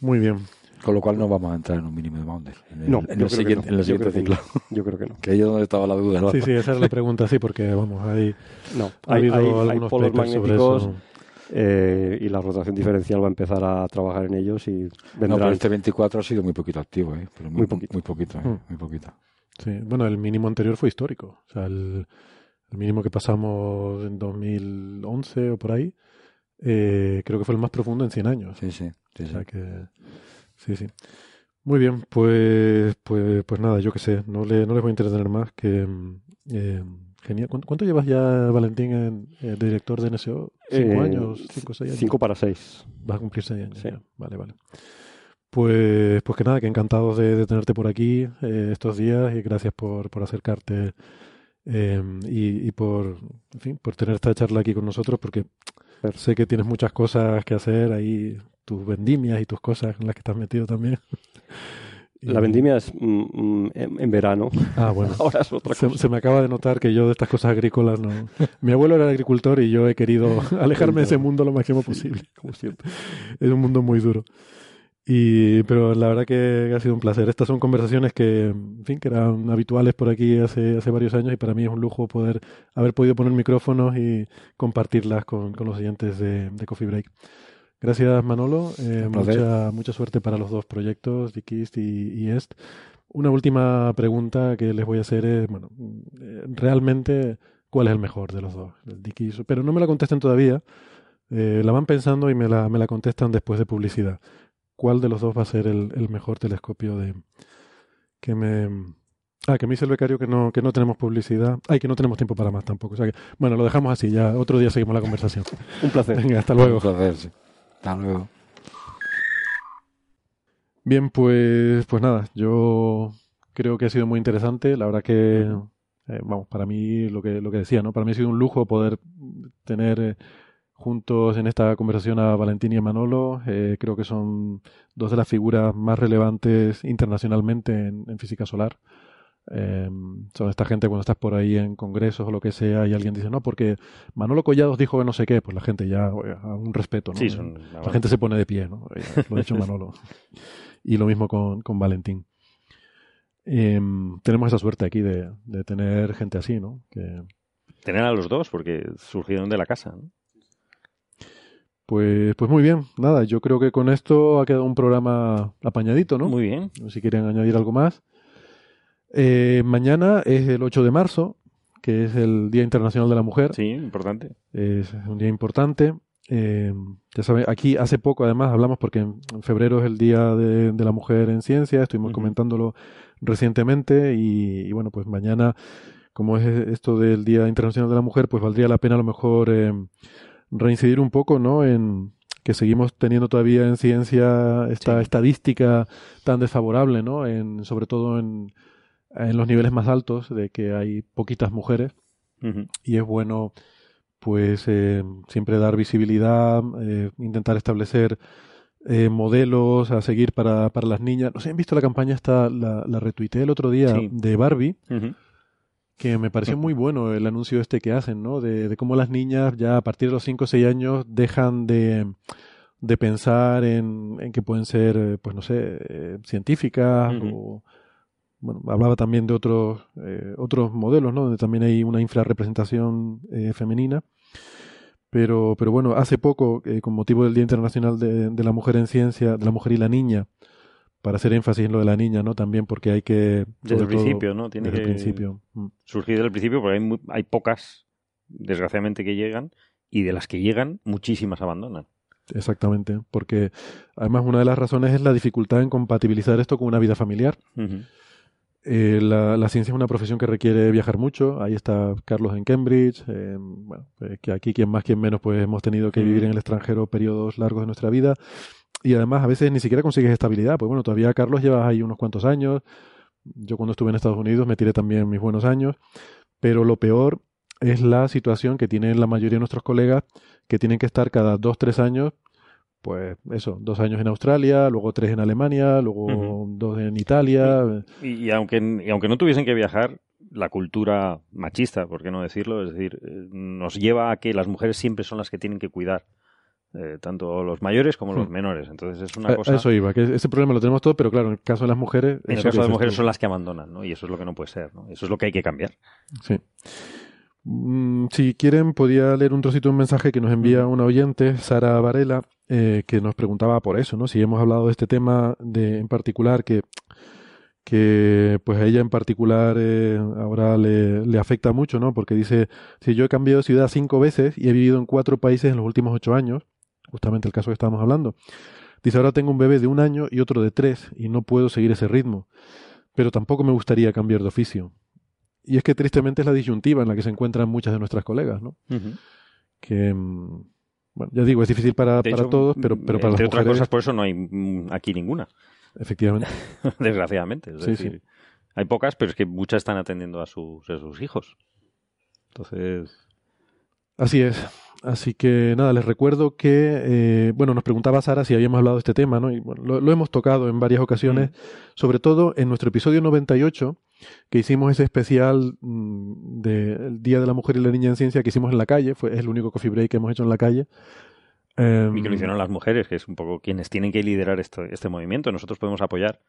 Muy bien. Con lo cual no vamos a entrar en un mínimo de Maunder. En el, no, en el siguiente, en el siguiente ciclo. Yo creo que no. <laughs> Que ahí es donde estaba la duda. Sí, sí, esa es la pregunta, sí, porque vamos, hay, <laughs> no, hay, hay, hay polos magnéticos eh, y la rotación diferencial va a empezar a trabajar en ellos y vendrá. No, pero este 24 ha sido muy poquito activo, ¿eh? muy, poquito. Muy poquito, ¿eh? mm. muy poquito. Sí, bueno, el mínimo anterior fue histórico. O sea, el, el mínimo que pasamos en 2011 o por ahí, eh, creo que fue el más profundo en 100 años. Sí, sí. sí, O sea que, sí, sí. Muy bien, pues, pues, pues nada, yo qué sé, no, le, no les voy a entretener más. Que, mm, eh, genial. ¿Cuánto, llevas ya, Valentín, en, eh, de director de NSO? ¿Cinco Eh, años? ¿Cinco, seis años? Cinco para seis. Vas a cumplir seis años. Sí. ya. Vale, vale. Pues, pues que nada, que encantados de, de tenerte por aquí eh, estos días y gracias por, por acercarte eh, y, y por, en fin, por tener esta charla aquí con nosotros porque sé que tienes muchas cosas que hacer ahí, tus vendimias y tus cosas en las que estás metido también. <laughs> La vendimia es mm, mm, en, en verano. Ah, bueno. <laughs> Ahora es otra se, cosa. se me acaba de notar que yo de estas cosas agrícolas no. Mi abuelo era agricultor y yo he querido <laughs> alejarme de ese mundo lo máximo posible. Como siempre. Es un mundo muy duro. Y, pero la verdad que ha sido un placer. Estas son conversaciones que, en fin, que eran habituales por aquí hace, hace varios años y para mí es un lujo poder haber podido poner micrófonos y compartirlas con, con los oyentes de, de Coffee Break. Gracias, Manolo. Eh, mucha, mucha suerte para los dos proyectos, Dikist y, y Est. Una última pregunta que les voy a hacer es, bueno, eh, realmente, ¿cuál es el mejor de los dos? El Dikist, pero no me la contesten todavía. Eh, la van pensando y me la, me la contestan después de publicidad. ¿Cuál de los dos va a ser el, el mejor telescopio de que me Ah, que me dice el becario que no, que no tenemos publicidad. Ay, que no tenemos tiempo para más tampoco. O sea que, bueno, lo dejamos así, ya otro día seguimos la conversación. <laughs> Un placer. Venga, hasta luego. Un placer, sí. Hasta luego. Bien, pues, pues nada, yo creo que ha sido muy interesante. La verdad que, eh, vamos, para mí lo que, lo que decía, ¿no? Para mí ha sido un lujo poder tener eh, juntos en esta conversación a Valentín y a Manolo. Eh, creo que son dos de las figuras más relevantes internacionalmente en, en física solar. Eh, son esta gente cuando estás por ahí en congresos o lo que sea y alguien dice, no, porque Manolo Collados dijo que no sé qué, pues la gente ya, a un respeto, ¿no? Sí, son- la gente se pone de pie, ¿no? Oye, Lo ha dicho <laughs> Manolo. Y lo mismo con, con Valentín. Eh, tenemos esa suerte aquí de, de tener gente así, ¿no? Que, Tener a los dos, porque surgieron de la casa. ¿no? Pues, pues muy bien, nada, yo creo que con esto ha quedado un programa apañadito, ¿no? Muy bien. Si quieren añadir algo más. Eh, mañana es el 8 de marzo, que es el Día Internacional de la Mujer. Sí, importante. Es un día importante. Eh, ya saben, aquí hace poco además hablamos porque en, febrero es el Día de, de la Mujer en Ciencia, estuvimos comentándolo recientemente y, y bueno, pues mañana, como es esto del Día Internacional de la Mujer, pues valdría la pena a lo mejor eh, reincidir un poco, ¿no? En que seguimos teniendo todavía en ciencia esta estadística tan desfavorable, ¿no? En, sobre todo en, en los niveles más altos de que hay poquitas mujeres y es bueno pues eh, siempre dar visibilidad, eh, intentar establecer eh, modelos a seguir para, para las niñas. No sé, ¿han visto la campaña esta? La, la retuiteé el otro día Sí. de Barbie. Que me pareció muy bueno el anuncio este que hacen, ¿no? De, de cómo las niñas ya a partir de los 5 o 6 años dejan de, de pensar en, en que pueden ser, pues no sé, eh, científicas o... Bueno, hablaba también de otros, eh, otros modelos, ¿no? Donde también hay una infrarrepresentación eh, femenina. Pero, pero bueno, hace poco, eh, con motivo del Día Internacional de, de la Mujer en Ciencia, de la Mujer y la Niña, para hacer énfasis en lo de la niña, ¿no? También porque hay que... Desde el principio, ¿no? Tiene desde que el principio. Mm. surgir desde el principio porque hay, muy- hay pocas, desgraciadamente, que llegan y de las que llegan, muchísimas abandonan. Exactamente, porque además una de las razones es la dificultad en compatibilizar esto con una vida familiar. Eh, la, la ciencia es una profesión que requiere viajar mucho. Ahí está Carlos en Cambridge. eh, bueno, eh, que aquí quien más, quien menos, pues hemos tenido que vivir en el extranjero periodos largos de nuestra vida. Y además a veces ni siquiera consigues estabilidad. Pues bueno, todavía Carlos llevas ahí unos cuantos años. Yo cuando estuve en Estados Unidos me tiré también mis buenos años. Pero lo peor es la situación que tienen la mayoría de nuestros colegas que tienen que estar cada dos, tres años pues eso, dos años en Australia, luego tres en Alemania, luego dos en Italia. Y, y aunque, y aunque no tuviesen que viajar, la cultura machista, por qué no decirlo, es decir, eh, nos lleva a que las mujeres siempre son las que tienen que cuidar, eh, tanto los mayores como los Hmm. menores. Entonces es una a cosa... eso iba, que ese problema lo tenemos todo, pero claro, en el caso de las mujeres... En el caso de mujeres tú. son las que abandonan, ¿no? Y eso es lo que no puede ser, ¿no? Eso es lo que hay que cambiar. Sí. Mm, si quieren, podía leer un trocito de un mensaje que nos envía una oyente, Sara Varela, eh, que nos preguntaba por eso, ¿no? Si hemos hablado de este tema de, en particular, que, que pues a ella en particular eh, ahora le, le, afecta mucho, ¿no? Porque dice, si yo he cambiado de ciudad cinco veces y he vivido en cuatro países en los últimos ocho años, justamente el caso que estábamos hablando, dice, ahora tengo un bebé de un año y otro de tres y no puedo seguir ese ritmo, pero tampoco me gustaría cambiar de oficio. Y es que tristemente es la disyuntiva en la que se encuentran muchas de nuestras colegas, ¿no? Que, mm, bueno, ya digo, es difícil para, para todos, pero, pero para las otras mujeres... cosas, por eso no hay mm, aquí ninguna. Efectivamente. <laughs> Desgraciadamente. Es Sí, decir, sí. Hay pocas, pero es que muchas están atendiendo a sus, a sus hijos. Entonces, Así es. Así que nada, les recuerdo que, eh, bueno, nos preguntaba Sara si habíamos hablado de este tema, ¿no? Y bueno, lo, lo hemos tocado en varias ocasiones, sobre todo en nuestro episodio 98, que hicimos ese especial mm, del Día de la Mujer y la Niña en Ciencia que hicimos en la calle, fue, es el único coffee break que hemos hecho en la calle. Em, y que lo hicieron las mujeres, que es un poco quienes tienen que liderar esto, este movimiento. Nosotros podemos apoyar,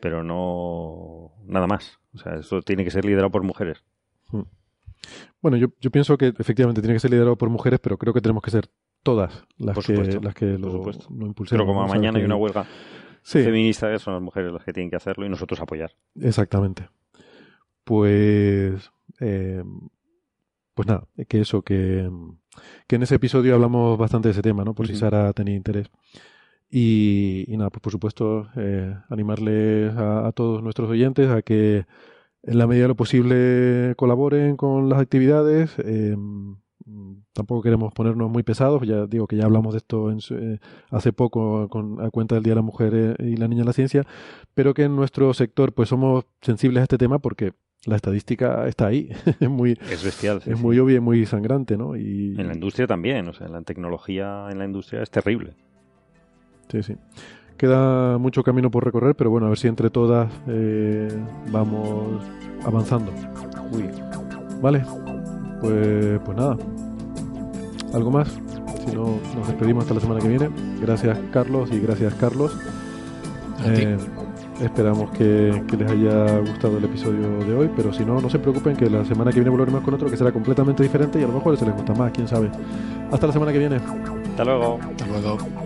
pero no nada más. O sea, esto tiene que ser liderado por mujeres. Mm. Bueno, yo, yo pienso que efectivamente tiene que ser liderado por mujeres, pero creo que tenemos que ser todas las Por que, supuesto, las que lo, lo impulsemos. Pero como sea, mañana hay una huelga Sí. feminista, son las mujeres las que tienen que hacerlo y nosotros apoyar. Exactamente. Pues, eh, pues nada, que eso, que, que en ese episodio hablamos bastante de ese tema, ¿no? Por si. Sara tenía interés. Y, y nada, pues por supuesto, eh, animarles a, a todos nuestros oyentes a que en la medida de lo posible colaboren con las actividades. eh, tampoco queremos ponernos muy pesados, ya digo que ya hablamos de esto en eh, hace poco con, a cuenta del Día de la Mujer y la Niña en la Ciencia, pero que en nuestro sector pues somos sensibles a este tema porque la estadística está ahí, <laughs> es muy, Es bestial. sí, es sí. muy obvia y muy sangrante, ¿no? Y, En la industria también, o sea, en la tecnología en la industria es terrible. Sí, sí. Queda mucho camino por recorrer, pero bueno, a ver si entre todas eh, vamos avanzando. Muy bien. Vale, pues, pues nada. ¿Algo más? Si no, nos despedimos hasta la semana que viene. Gracias Carlos y gracias Carlos. Eh, esperamos que, que les haya gustado el episodio de hoy, pero si no, no se preocupen que la semana que viene volveremos con otro que será completamente diferente y a lo mejor ese les gusta más, quién sabe. Hasta la semana que viene. Hasta luego. Hasta luego.